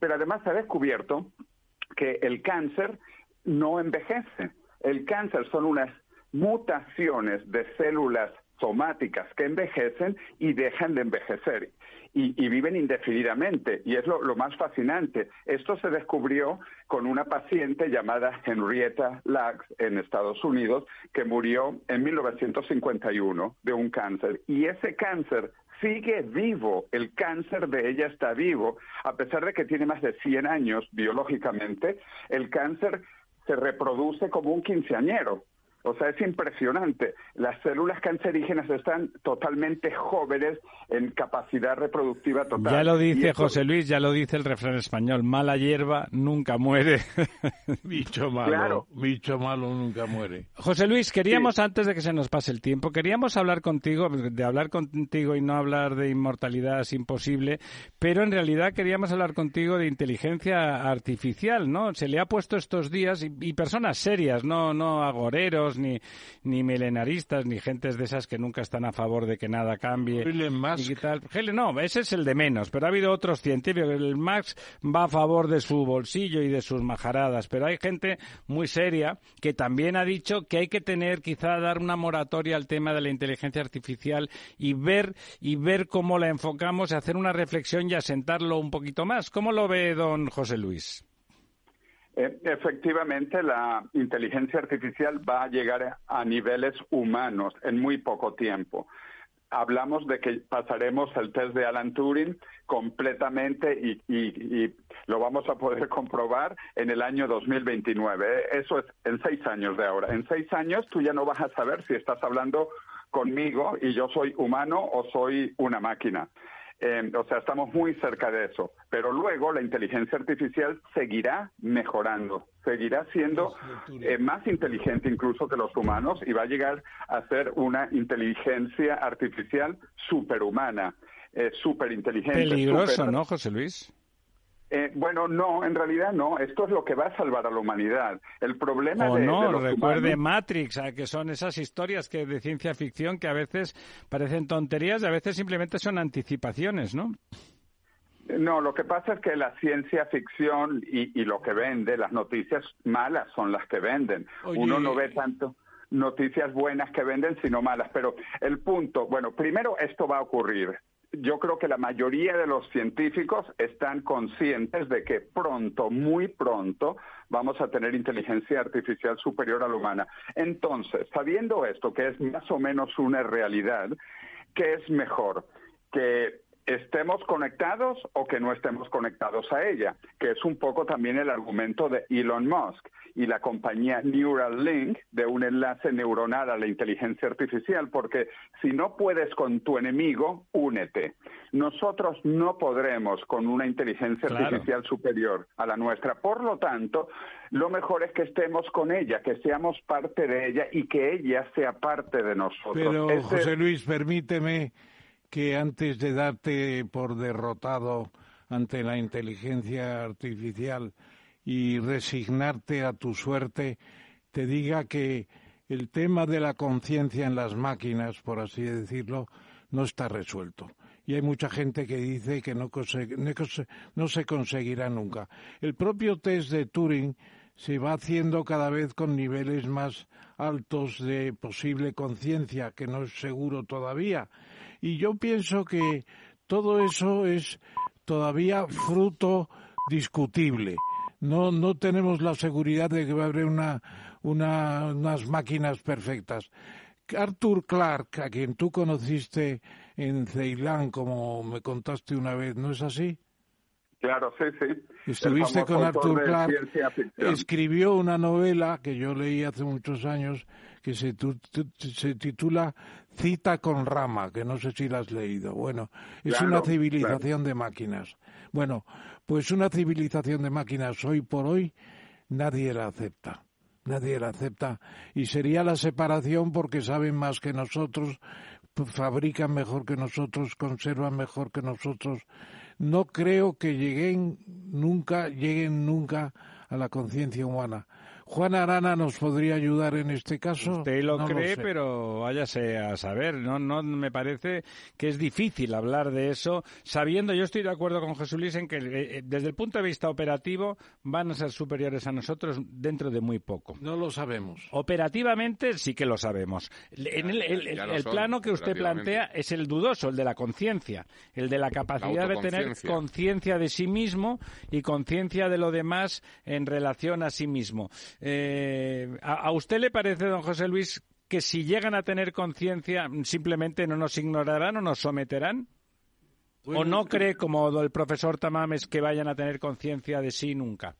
Pero además se ha descubierto que el cáncer no envejece. El cáncer son unas mutaciones de células somáticas que envejecen y dejan de envejecer y, viven indefinidamente. Y es lo, más fascinante. Esto se descubrió con una paciente llamada Henrietta Lacks en Estados Unidos que murió en 1951 de un cáncer. Y ese cáncer sigue vivo, el cáncer de ella está vivo, a pesar de que tiene más de 100 años biológicamente, el cáncer se reproduce como un quinceañero. O sea, es impresionante. Las células cancerígenas están totalmente jóvenes en capacidad reproductiva total. Ya lo dice José Luis, ya lo dice el refrán español, mala hierba nunca muere. *laughs* bicho malo, bicho malo nunca muere. José Luis, queríamos, antes de que se nos pase el tiempo, queríamos hablar contigo, de hablar contigo y no hablar de inmortalidad es imposible, pero en realidad queríamos hablar contigo de inteligencia artificial, ¿no? Se le ha puesto estos días, y, y personas serias, no, no agoreros, ni, ni milenaristas, ni gentes de esas que nunca están a favor de que nada cambie. Y tal. No, ese es el de menos, pero ha habido otros científicos. El Max va a favor de su bolsillo y de sus majaradas, pero hay gente muy seria que también ha dicho que hay que tener, quizá dar una moratoria al tema de la inteligencia artificial y ver, y ver cómo la enfocamos, hacer una reflexión y asentarlo un poquito más. ¿Cómo lo ve don José Luis? Eh, efectivamente, la inteligencia artificial va a llegar a niveles humanos en muy poco tiempo. Hablamos de que pasaremos el test de Alan Turing completamente y, lo vamos a poder *laughs* comprobar en el año 2029. Eso es en seis años de ahora. En seis años tú ya no vas a saber si estás hablando conmigo y yo soy humano o soy una máquina. Eh, o sea, estamos muy cerca de eso. Pero luego la inteligencia artificial seguirá mejorando, seguirá siendo eh, más inteligente incluso que los humanos y va a llegar a ser una inteligencia artificial superhumana, eh, superinteligente. Peligroso, ¿no, José Luis? Eh, bueno, no, en realidad no. Esto es lo que va a salvar a la humanidad. El problema o de, no, los recuerde Matrix, que son esas historias que de ciencia ficción que a veces parecen tonterías y a veces simplemente son anticipaciones, ¿no? No, lo que pasa es que la ciencia ficción y, lo que vende, las noticias malas son las que venden. Uno no ve tanto noticias buenas que venden, sino malas. Pero el punto, bueno, primero esto va a ocurrir yo creo que la mayoría de los científicos están conscientes de que pronto, muy pronto, vamos a tener inteligencia artificial superior a la humana. Entonces, sabiendo esto, que es más o menos una realidad, ¿qué es mejor? Que estemos conectados o que no estemos conectados a ella, que es un poco también el argumento de Elon Musk y la compañía Neuralink de un enlace neuronal a la inteligencia artificial, porque si no puedes con tu enemigo, únete. Nosotros no podremos con una inteligencia artificial superior a la nuestra. Por lo tanto, lo mejor es que estemos con ella, que seamos parte de ella y que ella sea parte de nosotros. Pero, José Luis, permíteme que antes de darte por derrotado ante la inteligencia artificial, y resignarte a tu suerte, te diga que el tema de la conciencia en las máquinas, por así decirlo, no está resuelto. Y hay mucha gente que dice que no, se conseguirá nunca. El propio test de Turing se va haciendo cada vez con niveles más altos de posible conciencia, que no es seguro todavía. Y yo pienso que todo eso es todavía fruto discutible no, no tenemos la seguridad de que va a haber una, unas máquinas perfectas. Arthur Clarke, a quien tú conociste en Ceilán, como me contaste una vez, ¿no es así? Claro, sí, sí. Estuviste con Arthur Clarke. Escribió una novela que yo leí hace muchos años que se, se titula Cita con Rama, que no sé si la has leído. Bueno, es una civilización de máquinas. Bueno, pues una civilización de máquinas hoy por hoy nadie la acepta. Nadie la acepta. Y sería la separación porque saben más que nosotros, fabrican mejor que nosotros, conservan mejor que nosotros. No creo que lleguen nunca, lleguen nunca a la conciencia humana. Juan Arana nos podría ayudar en este caso. Usted lo cree, pero váyase a saber. No, no me parece que es difícil hablar de eso, sabiendo, yo estoy de acuerdo con Jesús Luis en que eh, desde el punto de vista operativo van a ser superiores a nosotros dentro de muy poco. No lo sabemos. Operativamente sí que lo sabemos. En el, plano que usted plantea es el dudoso, el de la conciencia, el de la capacidad de tener conciencia de sí mismo y conciencia de lo demás en relación a sí mismo. Eh, ¿a, usted le parece, don José Luis, que si llegan a tener conciencia simplemente no nos ignorarán o nos someterán? ¿O no cree, como el profesor Tamames, que vayan a tener conciencia de sí nunca?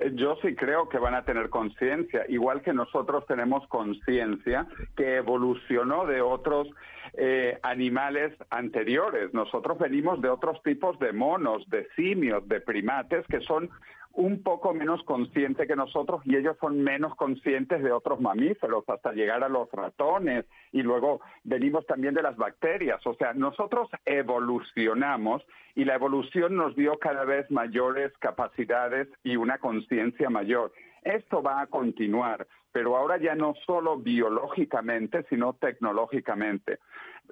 Eh, yo sí creo que van a tener conciencia, igual que nosotros tenemos conciencia que evolucionó de otros eh, animales anteriores. Nosotros venimos de otros tipos de monos, de simios, de primates que son un poco menos conscientes que nosotros y ellos son menos conscientes de otros mamíferos hasta llegar a los ratones y luego venimos también de las bacterias. O sea, nosotros evolucionamos y la evolución nos dio cada vez mayores capacidades y una conciencia mayor. Esto va a continuar, pero ahora ya no solo biológicamente, sino tecnológicamente.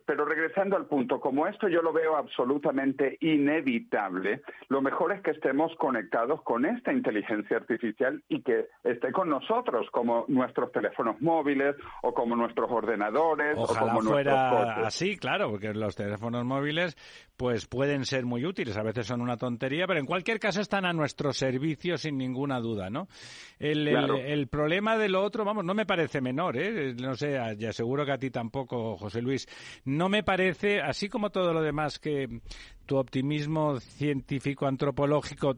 Pero regresando al punto, como esto yo lo veo absolutamente inevitable, lo mejor es que estemos conectados con esta inteligencia artificial y que esté con nosotros, como nuestros teléfonos móviles o como nuestros ordenadores o como fuera así, claro, porque los teléfonos móviles pues pueden ser muy útiles, a veces son una tontería, pero en cualquier caso están a nuestro servicio sin ninguna duda, ¿no? El, el, problema de lo otro, vamos, no me parece menor, ¿eh? No sé, ya seguro que a ti tampoco, José Luis no me parece, así como todo lo demás que tu optimismo científico antropológico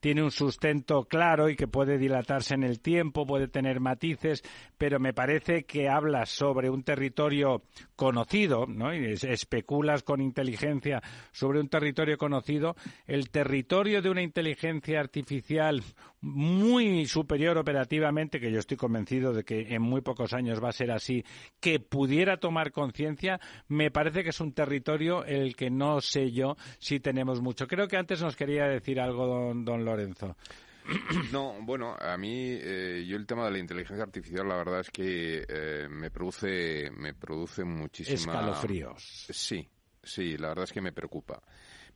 tiene un sustento claro y que puede dilatarse en el tiempo, puede tener matices, pero me parece que hablas sobre un territorio conocido, ¿no? Y especulas con inteligencia sobre un territorio conocido, el territorio de una inteligencia artificial muy superior operativamente, que yo estoy convencido de que en muy pocos años va a ser así, que pudiera tomar conciencia, me parece que es un territorio el que no sé yo sí tenemos mucho. Creo que antes nos quería decir algo don, don Lorenzo. *coughs* No, bueno, a mí eh, yo el tema de la inteligencia artificial la verdad es que eh, me produce me produce muchísima escalofríos. Sí, sí, la verdad es que me preocupa.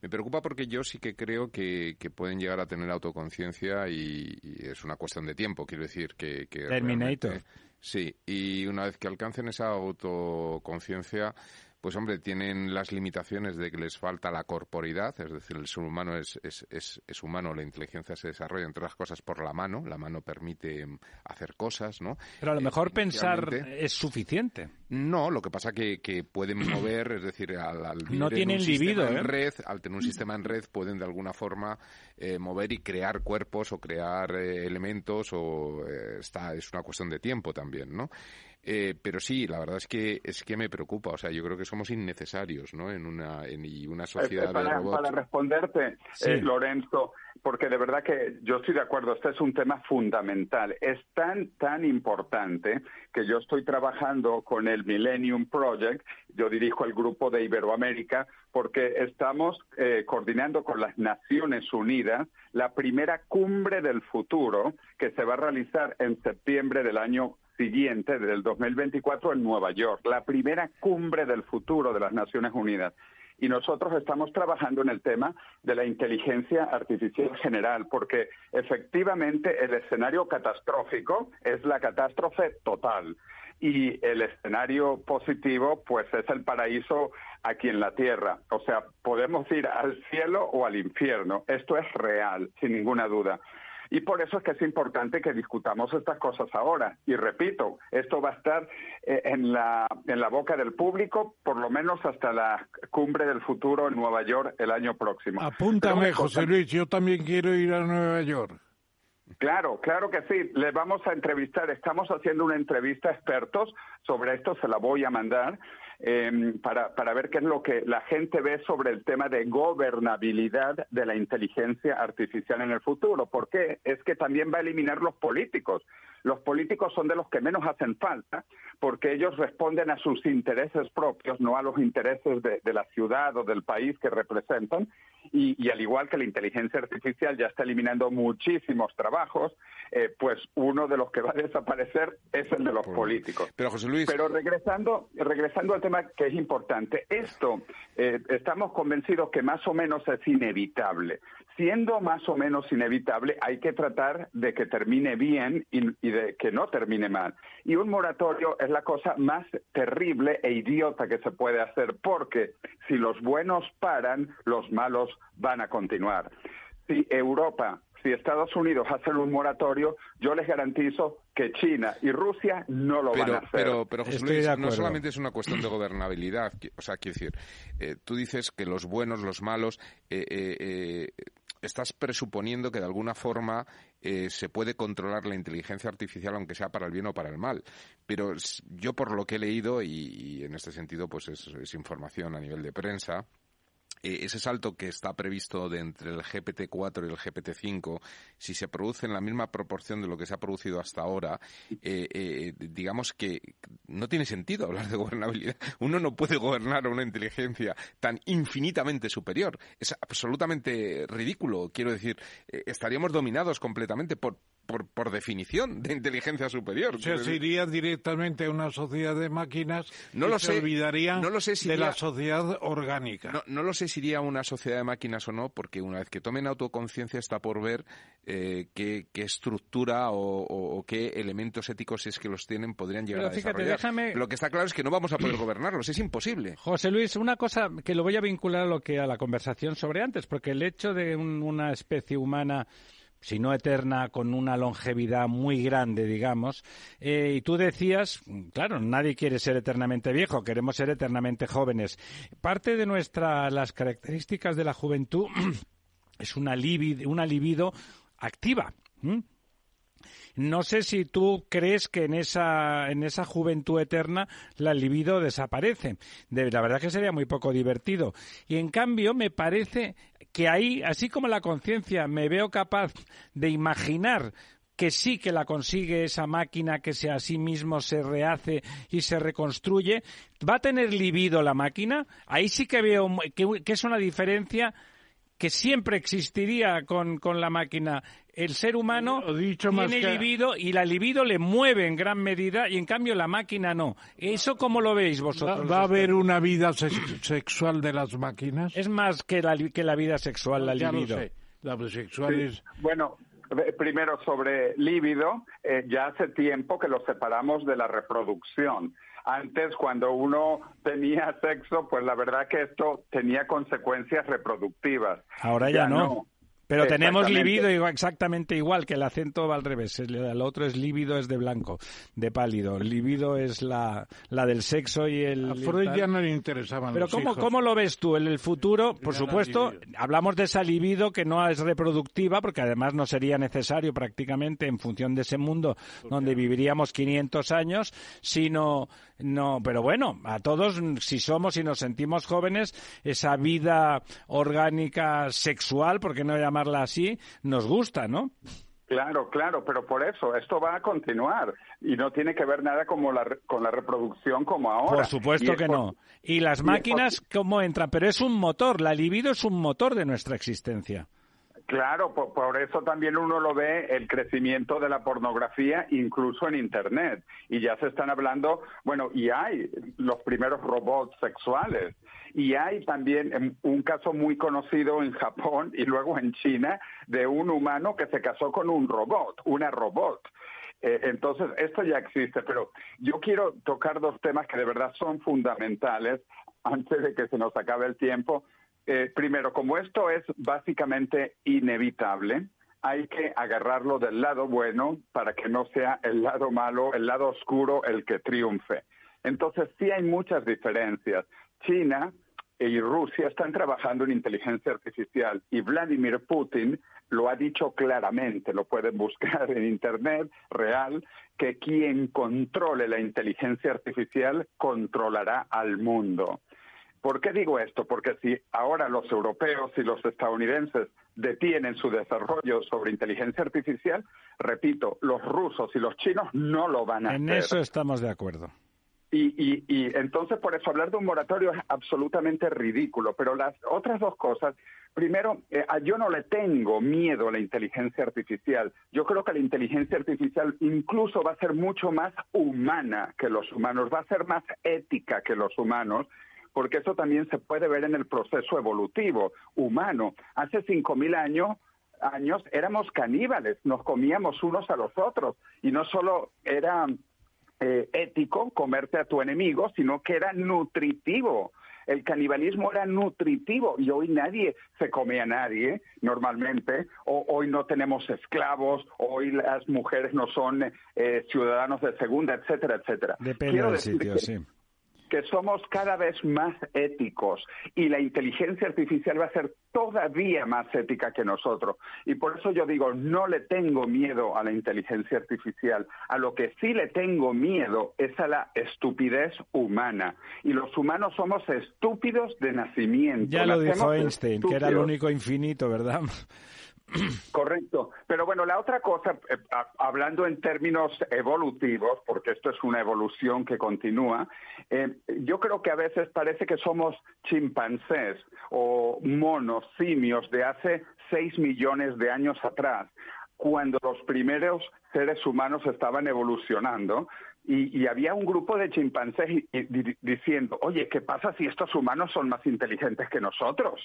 Me preocupa porque yo sí que creo que, pueden llegar a tener autoconciencia y, es una cuestión de tiempo, quiero decir que... Terminator. Sí, y una vez que alcancen esa autoconciencia, pues hombre, tienen las limitaciones de que les falta la corporidad, es decir, el ser humano es, es, es, es humano, la inteligencia se desarrolla entre las cosas por la mano, la mano permite mm, hacer cosas, ¿no? Pero a lo mejor Eh, pensar inicialmente- es suficiente. No, lo que pasa que, que pueden *clears throat* mover, es decir, al, al vivir No en tienen un en ¿eh? red, al tener un sistema en red, pueden de alguna forma eh, mover y crear cuerpos o crear eh, elementos o eh, está es una cuestión de tiempo también, ¿no? Eh, pero sí, la verdad es que es que me preocupa, o sea, yo creo que somos innecesarios, ¿no? En una en, y una sociedad Eh, para, de robots. para responderte, Sí. eh, Lorenzo, porque de verdad que yo estoy de acuerdo, este es un tema fundamental. Es tan, tan importante que yo estoy trabajando con el Millennium Project, yo dirijo el grupo de Iberoamérica, porque estamos eh, coordinando con las Naciones Unidas la primera cumbre del futuro que se va a realizar en septiembre del año siguiente, del 2024, en Nueva York. La primera cumbre del futuro de las Naciones Unidas y nosotros estamos trabajando en el tema de la inteligencia artificial general, porque efectivamente el escenario catastrófico es la catástrofe total y el escenario positivo pues es el paraíso aquí en la tierra. O sea, podemos ir al cielo o al infierno. Esto es real, sin ninguna duda. Y por eso es que es importante que discutamos estas cosas ahora. Y repito, esto va a estar eh, en, la, en la boca del público por lo menos hasta la cumbre del futuro en Nueva York el año próximo. Apúntame, José Luis, yo también quiero ir a Nueva York. Claro, claro que sí. Le vamos a entrevistar. Estamos haciendo una entrevista a expertos sobre esto. Se la voy a mandar eh, para, para ver qué es lo que la gente ve sobre el tema de gobernabilidad de la inteligencia artificial en el futuro. ¿Por qué? Es que también va a eliminar los políticos. Los políticos son de los que menos hacen falta porque ellos responden a sus intereses propios, no a los intereses de, de la ciudad o del país que representan. Y, y al igual que la inteligencia artificial ya está eliminando muchísimos trabajos, eh, pues uno de los que va a desaparecer es el de los políticos. Pero José Luis, Pero regresando, regresando al tema que es importante, esto eh, estamos convencidos que más o menos es inevitable. Siendo más o menos inevitable, hay que tratar de que termine bien y, y de que no termine mal. Y un moratorio es la cosa más terrible e idiota que se puede hacer, porque si los buenos paran, los malos van a continuar. Si Europa si Estados Unidos hacen un moratorio, yo les garantizo que China y Rusia no lo van a hacer. pero, pero José Luis, no solamente es una cuestión de gobernabilidad, que- o sea, quiero decir, eh, tú dices que los buenos, los malos, eh, eh, eh, estás presuponiendo que de alguna forma eh, se puede controlar la inteligencia artificial, aunque sea para el bien o para el mal. Pero yo por lo que he leído, y, y en este sentido pues es, información a nivel de prensa, ese salto que está previsto de entre el GPT-4 y el GPT-5, si se produce en la misma proporción de lo que se ha producido hasta ahora, eh, eh, digamos que no tiene sentido hablar de gobernabilidad. Uno no puede gobernar a una inteligencia tan infinitamente superior. Es absolutamente ridículo. Quiero decir, eh, estaríamos dominados completamente por, por, por definición de inteligencia superior. O sea, se irían directamente a una sociedad de máquinas No y lo se sé. olvidarían No lo sé si de iría- la sociedad orgánica. No, no lo sé si iría a una sociedad de máquinas o no, porque una vez que tomen autoconciencia está por ver eh, qué, qué estructura o, o- o qué elementos éticos, si es que los tienen, podrían llegar Pero a fíjate, desarrollar. déjame- Lo que está claro es que no vamos a poder gobernarlos, es imposible. José Luis, una cosa que lo voy a vincular a lo que a la conversación sobre antes, porque el hecho de un- una especie humana si no eterna, con una longevidad muy grande, digamos. Eh, y tú decías, claro, nadie quiere ser eternamente viejo, queremos ser eternamente jóvenes. Parte de nuestra, las características de la juventud *clears throat* es una libido, una libido activa. No sé si tú crees que en esa, en esa juventud eterna la libido desaparece. De, la verdad que sería muy poco divertido. Y en cambio me parece que ahí, así como la conciencia, me veo capaz de imaginar que sí que la consigue esa máquina que se a sí mismo se rehace y se reconstruye, ¿va a tener libido la máquina? Ahí sí que veo que es una diferencia que siempre existiría con, con la máquina. El ser humano más tiene que- libido y la libido le mueve en gran medida y en cambio la máquina no. ¿Eso cómo lo veis ¿Va, vosotros? va a haber una vida sex- sexual de las máquinas? Es más que la, que la vida sexual, la ya libido. lo sé. La sexual Sí. es... Bueno, Eh, Primero, sobre líbido, eh, ya hace tiempo que lo separamos de la reproducción. Antes, cuando uno tenía sexo, pues la verdad que esto tenía consecuencias reproductivas. Ahora ya, no. Pero tenemos libido exactamente igual, que el acento va al revés. El, el otro es líbido, es de blanco, de pálido. Libido es la, la del sexo y el... A Freud ya no le interesaban Pero los ¿cómo, hijos. ¿cómo lo ves tú en el futuro? Por supuesto, hablamos de esa libido que no es reproductiva, porque además no sería necesario prácticamente en función de ese mundo donde viviríamos 500 años, sino, no, pero bueno, a todos, si somos y nos sentimos jóvenes, esa vida orgánica sexual, por qué no llamarla así, nos gusta, ¿no? Claro, claro, pero por eso esto va a continuar y no tiene que ver nada como la con la reproducción como ahora. Por supuesto que por- no. Y las y máquinas, ¿cómo entran? Pero es un motor, la libido es un motor de nuestra existencia. Claro, por, eso también uno lo ve el crecimiento de la pornografía incluso en Internet. Y ya se están hablando, bueno, y hay los primeros robots sexuales. Y hay también em, un caso muy conocido en Japón y luego en China de un humano que se casó con un robot, una robot. Eh, entonces, esto ya existe, pero yo quiero tocar dos temas que de verdad son fundamentales antes de que se nos acabe el tiempo. Eh, primero, como esto es básicamente inevitable, hay que agarrarlo del lado bueno para que no sea el lado malo, el lado oscuro el que triunfe. Entonces, sí hay muchas diferencias. China y Rusia están trabajando en inteligencia artificial y Vladimir Putin lo ha dicho claramente, lo pueden buscar en Internet, real, que quien controle la inteligencia artificial controlará al mundo. ¿Por qué digo esto? Porque si ahora los europeos y los estadounidenses detienen su desarrollo sobre inteligencia artificial, repito, los rusos y los chinos no lo van a En hacer. eso estamos de acuerdo. Y, y, y entonces, por eso, hablar de un moratorio es absolutamente ridículo. Pero las otras dos cosas, primero, eh, yo no le tengo miedo a la inteligencia artificial. Yo creo que la inteligencia artificial incluso va a ser mucho más humana que los humanos, va a ser más ética que los humanos. Porque eso también se puede ver en el proceso evolutivo humano. Hace 5.000 años años éramos caníbales, nos comíamos unos a los otros y no solo era eh, ético comerte a tu enemigo, sino que era nutritivo. El canibalismo era nutritivo y hoy nadie se come a nadie normalmente. O, hoy no tenemos esclavos, hoy las mujeres no son eh, ciudadanos de segunda, etcétera, etcétera. Depende Quiero del decir sitio, que- sí. Que somos cada vez más éticos y la inteligencia artificial va a ser todavía más ética que nosotros. Y por eso yo digo, no le tengo miedo a la inteligencia artificial. A lo que sí le tengo miedo es a la estupidez humana. Y los humanos somos estúpidos de nacimiento. Ya lo dijo Einstein, que era el único infinito, ¿verdad? Correcto. Pero bueno, la otra cosa, eh, hablando en términos evolutivos, porque esto es una evolución que continúa, eh, yo creo que a veces parece que somos chimpancés o monos, simios de hace seis millones de años atrás, cuando los primeros seres humanos estaban evolucionando. Y, había un grupo de chimpancés diciendo, oye, ¿qué pasa si estos humanos son más inteligentes que nosotros?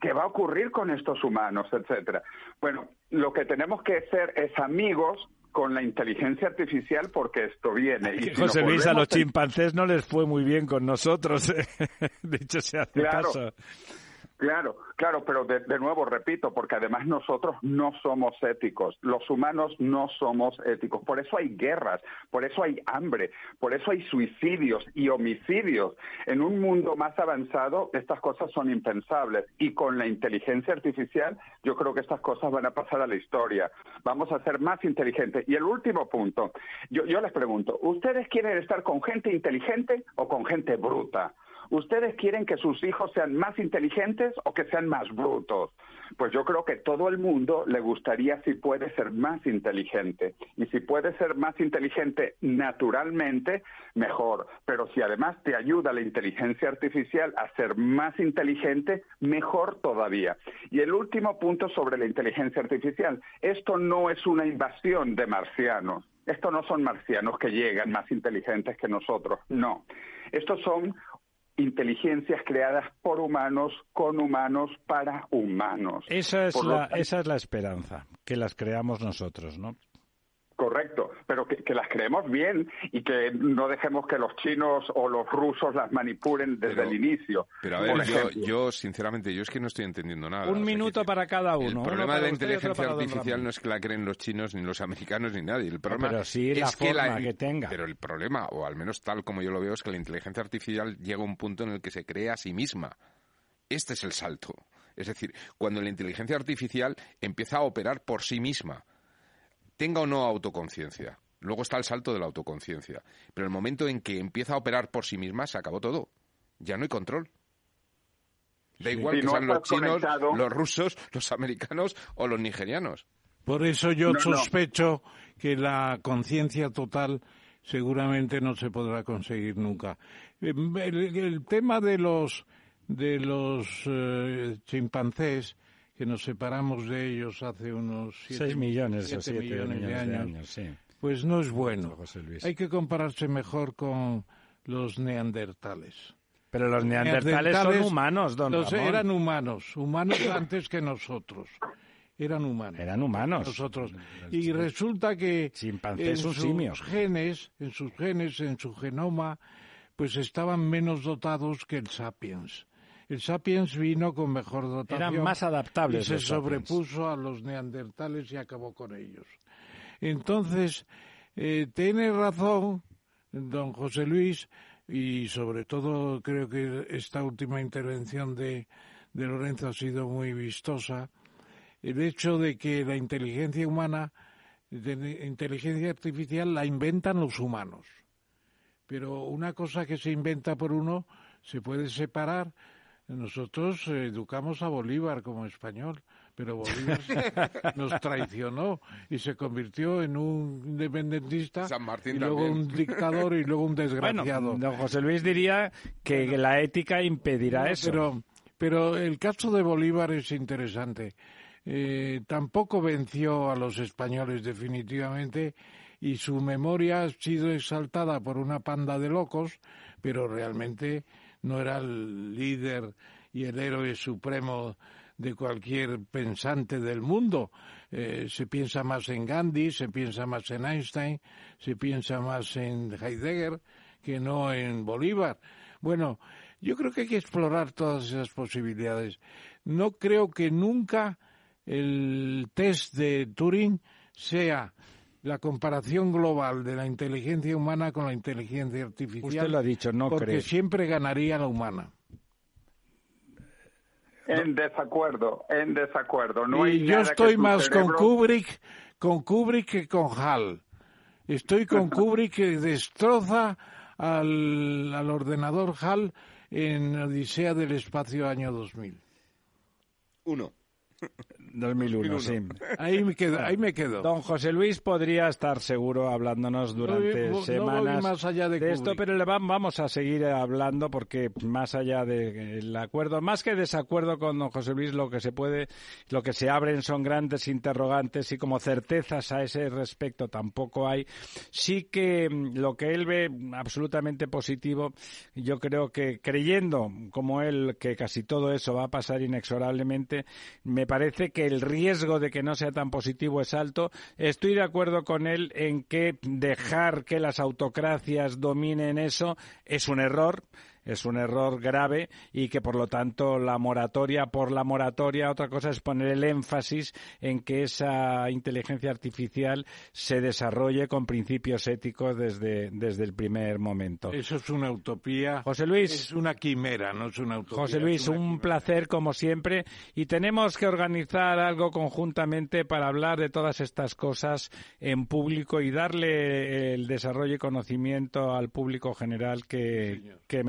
¿Qué va a ocurrir con estos humanos, etcétera? Bueno, lo que tenemos que ser es amigos con la inteligencia artificial porque esto viene. Y si José Luis, a los chimpancés no les fue muy bien con nosotros. *laughs* ¿eh? Dicho sea de Claro. paso. Claro, claro, pero de, nuevo repito, porque además nosotros no somos éticos, los humanos no somos éticos, por eso hay guerras, por eso hay hambre, por eso hay suicidios y homicidios. En un mundo más avanzado estas cosas son impensables y con la inteligencia artificial yo creo que estas cosas van a pasar a la historia. Vamos a ser más inteligentes. Y el último punto, yo, yo les pregunto, ¿ustedes quieren estar con gente inteligente o con gente bruta? ¿Ustedes quieren que sus hijos sean más inteligentes o que sean más brutos? Pues yo creo que todo el mundo le gustaría si puede ser más inteligente. Y si puede ser más inteligente naturalmente, mejor. Pero si además te ayuda la inteligencia artificial a ser más inteligente, mejor todavía. Y el último punto sobre la inteligencia artificial. Esto no es una invasión de marcianos. Estos no son marcianos que llegan más inteligentes que nosotros. No. Estos son inteligencias creadas por humanos, con humanos, para humanos. Esa es, Por la, esa es la esperanza, que las creamos nosotros, ¿no? Correcto, pero que, que las creemos bien y que no dejemos que los chinos o los rusos las manipulen desde Pero- el inicio. Pero a ver, yo, yo sinceramente, yo es que no estoy entendiendo nada. Un O sea, minuto para cada uno. El uno problema de la inteligencia artificial no es que la creen los chinos, ni los americanos, ni nadie. El problema pero sí es la que la, que tenga. Pero el problema, o al menos tal como yo lo veo, es que la inteligencia artificial llega a un punto en el que se crea a sí misma. Este es el salto. Es decir, cuando la inteligencia artificial empieza a operar por sí misma, tenga o no autoconciencia. Luego está el salto de la autoconciencia. Pero el momento en que empieza a operar por sí misma, se acabó todo. Ya no hay control. Da igual que no sean los chinos, conectado- los rusos, los americanos o los nigerianos. Por eso yo No, no. sospecho que la conciencia total seguramente no se podrá conseguir nunca. El, el tema de los de los eh, chimpancés que nos separamos de ellos hace unos siete, Seis millones o siete siete millones de años, sí. pues no es bueno. José Luis. Hay que compararse mejor con los neandertales. Pero los neandertales son humanos, don los- Ramón. Eran humanos, humanos *coughs* antes que nosotros. Eran humanos. Eran humanos. Nosotros. Y resulta que en sus simio. genes, en sus genes, en su genoma, pues estaban menos dotados que el sapiens. El sapiens vino con mejor dotación. Eran más adaptables Y se sapiens. sobrepuso a los neandertales y acabó con ellos. Entonces, eh, tiene razón don José Luis y sobre todo creo que esta última intervención de, de Lorenzo ha sido muy vistosa. El hecho de que la inteligencia humana, de inteligencia artificial, la inventan los humanos. Pero una cosa que se inventa por uno se puede separar. Nosotros eh, educamos a Bolívar como español, pero Bolívar *laughs* nos traicionó y se convirtió en un independentista San Martín y luego también. un dictador y luego un Bueno, desgraciado. don José Luis diría que la ética impedirá No, eso. Pero, pero el caso de Bolívar es interesante. Eh, tampoco venció a los españoles definitivamente y su memoria ha sido exaltada por una panda de locos, pero realmente no era el líder y el héroe supremo de cualquier pensante del mundo. Eh, se piensa más en Gandhi, se piensa más en Einstein, se piensa más en Heidegger que no en Bolívar. Bueno, yo creo que hay que explorar todas esas posibilidades. No creo que nunca el test de Turing sea la comparación global de la inteligencia humana con la inteligencia artificial. Usted lo ha dicho, no porque cree. siempre ganaría la humana. En desacuerdo, en desacuerdo. No hay y yo estoy más con Kubrick, con Kubrick que con Hal. Estoy con *laughs* Kubrick que destroza al, al ordenador HAL en Odisea del Espacio año 2000. Uno. 2001, sí. Ahí me quedo, ahí me quedo. Don José Luis podría estar seguro hablándonos durante No voy- no semanas voy más allá de esto, pero le va- vamos a seguir hablando porque más allá del acuerdo, más que desacuerdo con don José Luis, lo que se puede, lo que se abren son grandes interrogantes y como certezas a ese respecto tampoco hay. Sí que mm, lo que él ve absolutamente positivo, yo creo que creyendo como él que casi todo eso va a pasar inexorablemente, me parece que el riesgo de que no sea tan positivo es alto. Estoy de acuerdo con él en que dejar que las autocracias dominen eso es un error. Es un error grave y que por lo tanto la moratoria por la moratoria, otra cosa es poner el énfasis en que esa inteligencia artificial se desarrolle con principios éticos desde, desde el primer momento. Eso es una utopía. José Luis. Es una quimera, no es una utopía. José Luis, un placer como siempre y tenemos que organizar algo conjuntamente para hablar de todas estas cosas en público y darle el desarrollo y conocimiento al público general que, que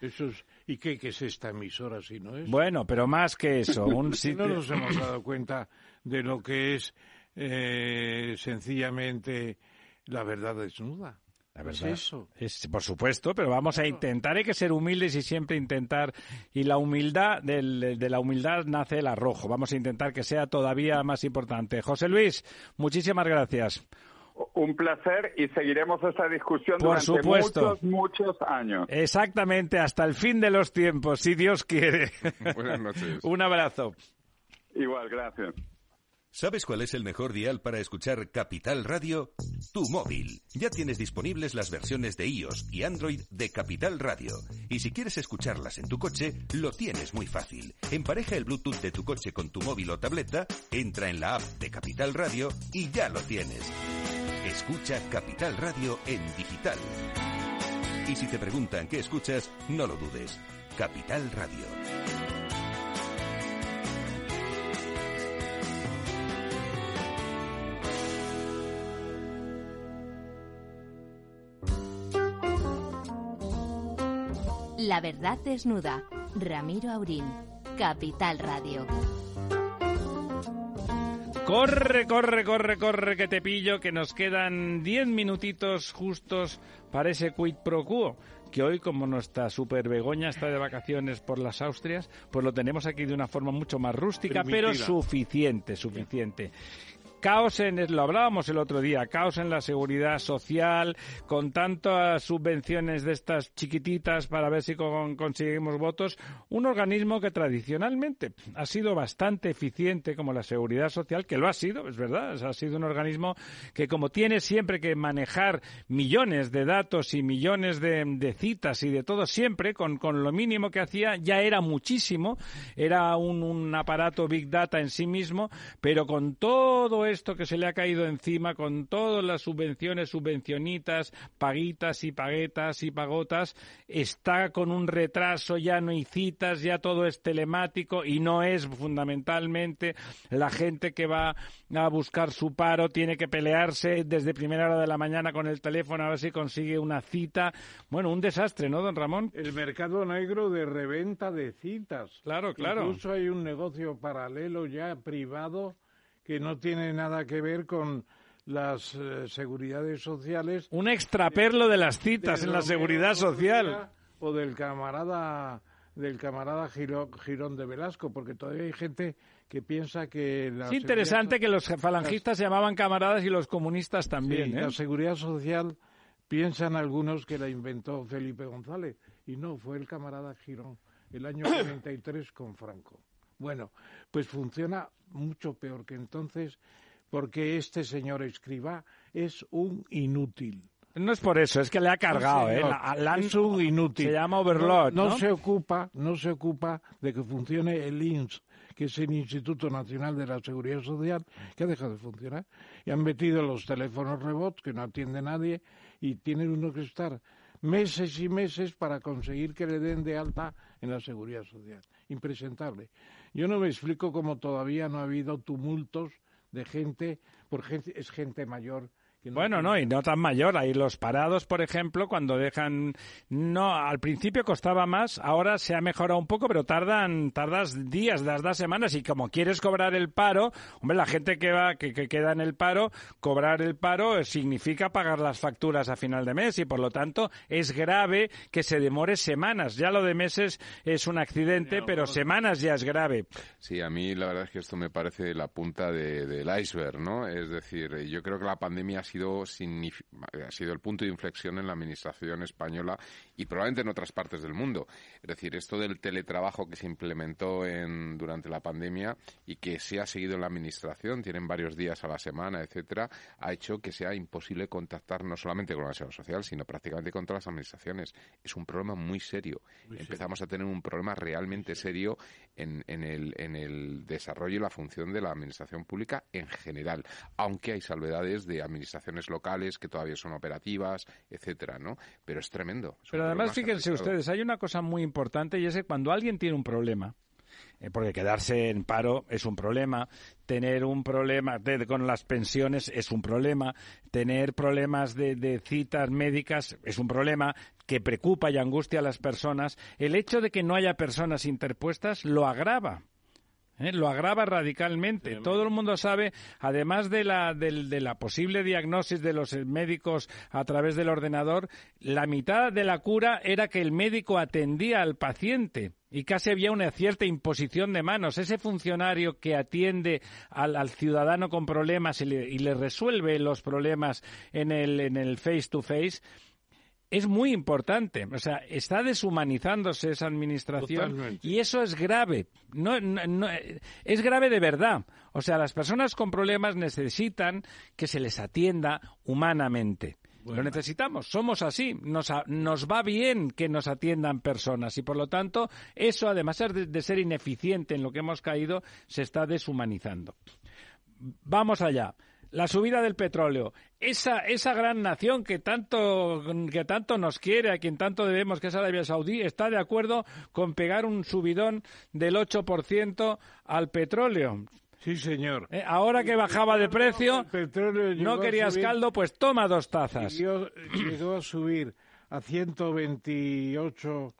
Eso es- ¿Y qué, qué es esta emisora si no es? Bueno, pero más que eso, *laughs* un sitio... no nos hemos dado cuenta de lo que es eh, sencillamente la verdad desnuda. La Es verdad. eso. Es, por supuesto, pero vamos a intentar, hay que ser humildes y siempre intentar. Y la humildad, del- de la humildad nace el arrojo. Vamos a intentar que sea todavía más importante. José Luis, muchísimas gracias. Un placer y seguiremos esta discusión Por durante supuesto. muchos, muchos años. Exactamente, hasta el fin de los tiempos, si Dios quiere. *laughs* Buenas noches. Un abrazo. Igual, gracias. ¿Sabes cuál es el mejor dial para escuchar Capital Radio? Tu móvil. Ya tienes disponibles las versiones de iOS y Android de Capital Radio. Y si quieres escucharlas en tu coche, lo tienes muy fácil. Empareja el Bluetooth de tu coche con tu móvil o tableta, entra en la app de Capital Radio y ya lo tienes. Escucha Capital Radio en digital. Y si te preguntan qué escuchas, no lo dudes. Capital Radio. La verdad desnuda. Ramiro Aurín. Capital Radio. Corre, corre, corre, corre, que te pillo, que nos quedan diez minutitos justos para ese quid pro quo. Que hoy, como nuestra super Begoña está de vacaciones por las Austrias, pues lo tenemos aquí de una forma mucho más rústica, pero suficiente, suficiente. Caos en, lo hablábamos el otro día, caos en la seguridad social, con tantas subvenciones de estas chiquititas para ver si con- conseguimos votos, un organismo que tradicionalmente ha sido bastante eficiente como la seguridad social, que lo ha sido, es verdad, ha sido un organismo que como tiene siempre que manejar millones de datos y millones de, de citas y de todo siempre, con, con lo mínimo que hacía, ya era muchísimo, era un, un aparato Big Data en sí mismo, pero con todo esto que se le ha caído encima, con todas las subvenciones, subvencionitas, paguitas y paguetas y pagotas, está con un retraso, ya no hay citas, ya todo es telemático y no es fundamentalmente la gente que va a buscar su paro, tiene que pelearse desde primera hora de la mañana con el teléfono a ver si consigue una cita. Bueno, un desastre, ¿no, don Ramón? El mercado negro de reventa de citas. Claro, claro. Incluso hay un negocio paralelo ya privado que no tiene nada que ver con las eh, seguridades sociales. Un extraperlo de las citas en la seguridad social. O del camarada del camarada Girón, Girón de Velasco, porque todavía hay gente que piensa que la Es interesante que los falangistas se llamaban camaradas y los comunistas también. sí, ¿eh? la seguridad social piensan algunos que la inventó Felipe González y no, fue el camarada Girón el año *coughs* 43 con Franco. Bueno, pues funciona mucho peor que entonces porque este señor Escribá es un inútil. No es por eso, es que le ha cargado, ¿eh? La- la es un inútil. Se llama Overlord, no, ¿no? se ocupa, no se ocupa de que funcione el INS, que es el Instituto Nacional de la Seguridad Social, que ha dejado de funcionar. Y han metido los teléfonos rebot, que no atiende nadie, y tienen uno que estar meses y meses para conseguir que le den de alta en la Seguridad Social. Impresentable. Yo no me explico cómo todavía no ha habido tumultos de gente, porque es gente mayor. Que Bueno, no, y no tan mayor. Ahí los parados, por ejemplo, cuando dejan... No, al principio costaba más, ahora se ha mejorado un poco, pero tardan tardas días, das semanas. Y como quieres cobrar el paro, hombre, la gente que va que, que queda en el paro, cobrar el paro significa pagar las facturas a final de mes y, por lo tanto, es grave que se demore semanas. Ya lo de meses es un accidente, pero semanas ya es grave. Sí, a mí la verdad es que esto me parece la punta de- del iceberg, ¿no? Es decir, yo creo que la pandemia ha sido, signif- ha sido el punto de inflexión en la administración española y probablemente en otras partes del mundo. Es decir, esto del teletrabajo que se implementó en, durante la pandemia y que se ha seguido en la administración, tienen varios días a la semana, etcétera, ha hecho que sea imposible contactar no solamente con la seguridad social, sino prácticamente con todas las administraciones. Es un problema muy serio. Muy Empezamos a tener un problema realmente serio en, en el, en el desarrollo y la función de la administración pública en general, aunque hay salvedades de administraciones locales que todavía son operativas, etcétera, ¿no? Pero es tremendo. es Pero además, fíjense ustedes, hay una cosa muy importante y es que cuando alguien tiene un problema, eh, porque quedarse en paro es un problema, tener un problema de- con las pensiones es un problema, tener problemas de, de citas médicas es un problema que preocupa y angustia a las personas, el hecho de que no haya personas interpuestas lo agrava. ¿eh? Lo agrava radicalmente. Todo el mundo sabe, además de la, de la posible diagnosis de los médicos a través del ordenador, la mitad de la cura era que el médico atendía al paciente. y casi había una cierta imposición de manos. Ese funcionario que atiende al, ciudadano con problemas y le, resuelve los problemas en el, en el face to face, es muy importante. O sea, está deshumanizándose esa administración y eso es grave. No, no, es grave de verdad. O sea, las personas con problemas necesitan que se les atienda humanamente. Lo necesitamos, somos así, nos, nos, va bien que nos atiendan personas y por lo tanto eso, además de, ser ineficiente en lo que hemos caído, se está deshumanizando. Vamos allá la subida del petróleo, esa, esa gran nación que tanto, que tanto nos quiere, a quien tanto debemos, que es Arabia Saudí, está de acuerdo con pegar un subidón del 8% al petróleo. Sí, señor. Eh, ahora que bajaba de precio, no querías caldo, pues toma dos tazas. llegó a subir a 128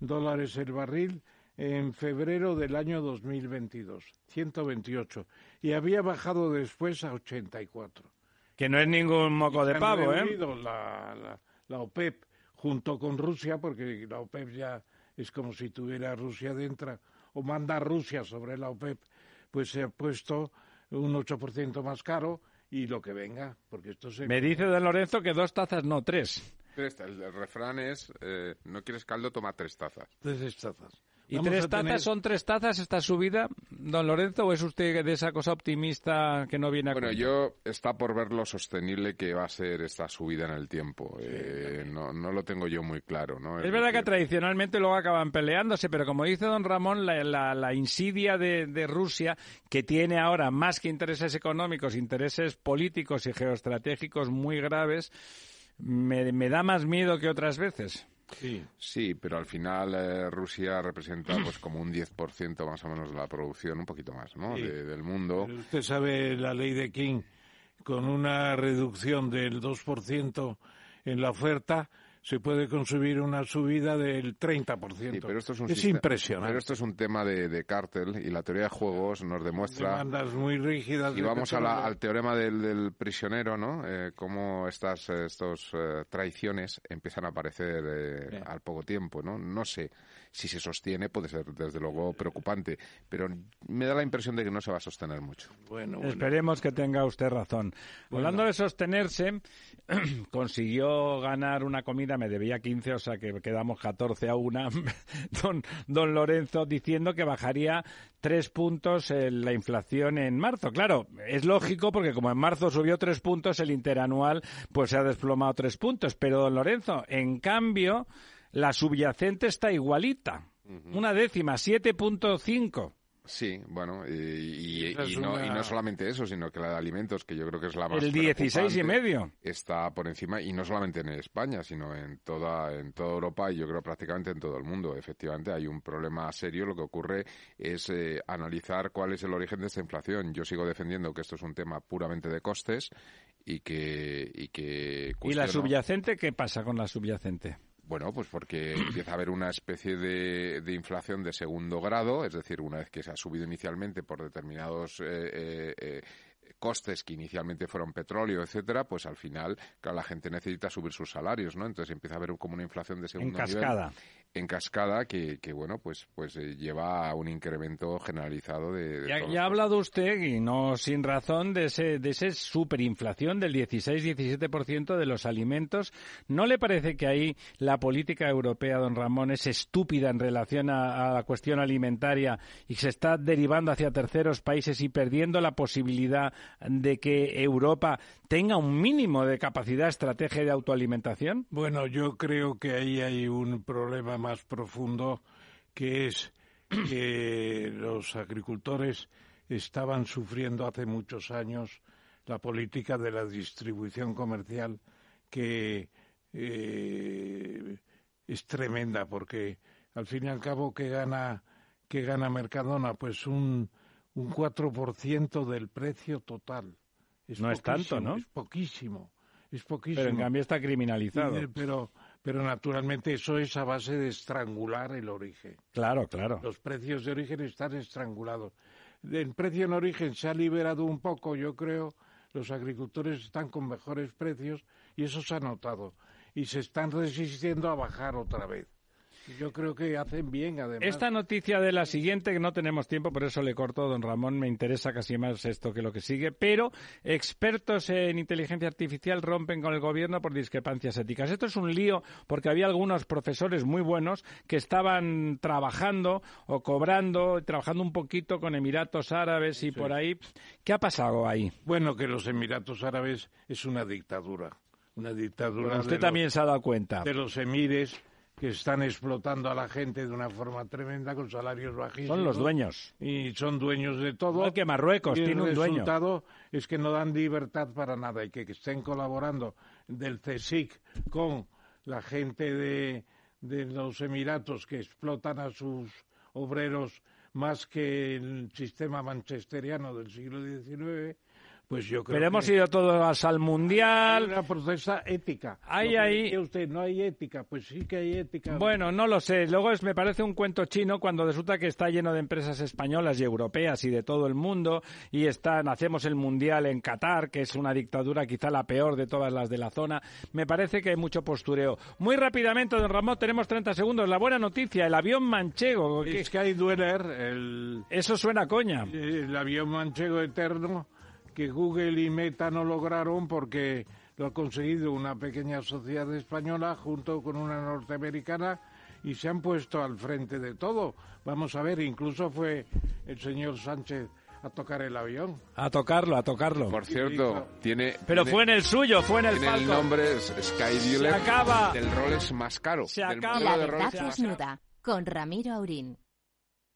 dólares el barril en febrero del año 2022, 128, y había bajado después a 84. Que no es ningún moco de pavo, ¿eh? La, la, la OPEP junto con Rusia, porque la OPEP ya es como si tuviera Rusia dentro, o manda Rusia sobre la OPEP, pues se ha puesto un 8% más caro y lo que venga, porque esto se... Me dice don Lorenzo que dos tazas, no tres. El, refrán es, eh, no quieres caldo, toma tres tazas. Tres tazas. ¿Y tres tazas son tres tazas esta subida, don Lorenzo, o es usted de esa cosa optimista que no viene a Bueno, yo está por ver lo sostenible que va a ser esta subida en el tiempo. Eh, no, no lo tengo yo muy claro. ¿no? Es, verdad que tradicionalmente luego acaban peleándose, pero como dice don Ramón, la, la, insidia de, de Rusia, que tiene ahora más que intereses económicos, intereses políticos y geoestratégicos muy graves, me, me da más miedo que otras veces. Sí. sí, pero al final eh, Rusia representa pues como un 10% más o menos de la producción, un poquito más, ¿no? del mundo. usted sabe la ley de King, con una reducción del 2% en la oferta, se puede consumir una subida del 30%. pero esto es, un impresionante. Pero esto es un tema de, cártel y la teoría de juegos nos demuestra... Demandas muy rígidas. Y vamos al teorema del, prisionero, ¿no? Eh, cómo estas estos, eh, traiciones empiezan a aparecer eh, al poco tiempo, ¿no? No sé si se sostiene, puede ser desde luego preocupante, pero me da la impresión de que no se va a sostener mucho. Bueno, Esperemos que tenga usted razón. Hablando de sostenerse, *clears throat* consiguió ganar una comida, me debía 15, o sea que quedamos 14 a una, *laughs* don, don Lorenzo, diciendo que bajaría tres puntos la inflación en marzo. Claro, es lógico porque como en marzo subió tres puntos, el interanual pues se ha desplomado tres puntos. Pero, don Lorenzo, en cambio la subyacente está igualita. Una décima, 7.5. Sí, bueno, y, no, solamente eso, sino que la de alimentos, que yo creo que es la más. El 16 y medio. Está por encima, y no solamente en España, sino en toda, en toda Europa y yo creo prácticamente en todo el mundo. Efectivamente, hay un problema serio. Lo que ocurre es eh, analizar cuál es el origen de esta inflación. Yo sigo defendiendo que esto es un tema puramente de costes y que. ¿Y, que ¿Y la subyacente? ¿Qué pasa con la subyacente? Bueno, pues porque empieza a haber una especie de, inflación de segundo grado, es decir, una vez que se ha subido inicialmente por determinados eh, eh, eh, costes que inicialmente fueron petróleo, etcétera, pues al final, claro, la gente necesita subir sus salarios, ¿no? Entonces empieza a haber como una inflación de segundo en cascada en cascada que, que bueno pues pues eh, lleva a un incremento generalizado de, ya, ya ha hablado usted y no sin razón de ese de ese superinflación del 16-17% de los alimentos. No le parece que ahí la política europea don Ramón es estúpida en relación a, a la cuestión alimentaria y se está derivando hacia terceros países y perdiendo la posibilidad de que Europa tenga un mínimo de capacidad estrategia de autoalimentación bueno yo creo que ahí hay un problema más profundo, que es que los agricultores estaban sufriendo hace muchos años la política de la distribución comercial que eh, es tremenda porque al fin y al cabo que gana que gana Mercadona pues un un 4% del precio total. No es tanto, ¿no? Es poquísimo. Es poquísimo. Pero en cambio está criminalizado. pero pero naturalmente eso es a base de estrangular el origen. Claro, claro. Los precios de origen están estrangulados. El precio en origen se ha liberado un poco, yo creo. Los agricultores están con mejores precios y eso se ha notado. Y se están resistiendo a bajar otra vez. Yo creo que hacen bien, además. Esta noticia de la siguiente, que no tenemos tiempo, por eso le corto, don Ramón, me interesa casi más esto que lo que sigue, pero expertos en inteligencia artificial rompen con el gobierno por discrepancias éticas. Esto es un lío porque había algunos profesores muy buenos que estaban trabajando o cobrando, trabajando un poquito con Emiratos Árabes y por ahí. ¿Qué ha pasado ahí? Bueno, que los Emiratos Árabes es una dictadura. Una dictadura. Bueno, usted también los- se ha dado cuenta. De los emires que están explotando a la gente de una forma tremenda con salarios bajísimos. Son los dueños. Y son dueños de todo. Igual que Marruecos, y tiene un el dueño. resultado es que no dan libertad para nada y que, que estén colaborando del CSIC con la gente de, de los Emiratos que explotan a sus obreros más que el sistema manchesteriano del siglo XIX, pues yo creo Pero hemos que ido todos al hay Mundial. una protesta ética. Hay ahí- usted, no hay ética, pues sí que hay ética. Bueno, no lo sé. Luego es, me parece un cuento chino cuando resulta que está lleno de empresas españolas y europeas y de todo el mundo y están, hacemos el mundial en Qatar, que es una dictadura quizá la peor de todas las de la zona. Me parece que hay mucho postureo. Muy rápidamente, don Ramón, tenemos 30 segundos. La buena noticia, el avión manchego. que- Sky Dweller, el, Eso suena a coña. el avión manchego eterno que Google y Meta no lograron porque lo ha conseguido una pequeña sociedad española junto con una norteamericana y se han puesto al frente de todo. Vamos a ver, incluso fue el señor Sánchez a tocar el avión. A tocarlo, a tocarlo. Por cierto, tiene... Pero tiene- fue en el suyo, fue en el tiene el Falcon. nombre es Sky Dealer Se acaba. del Rolex más caro. Se acaba. La verdad desnuda con Ramiro Aurín.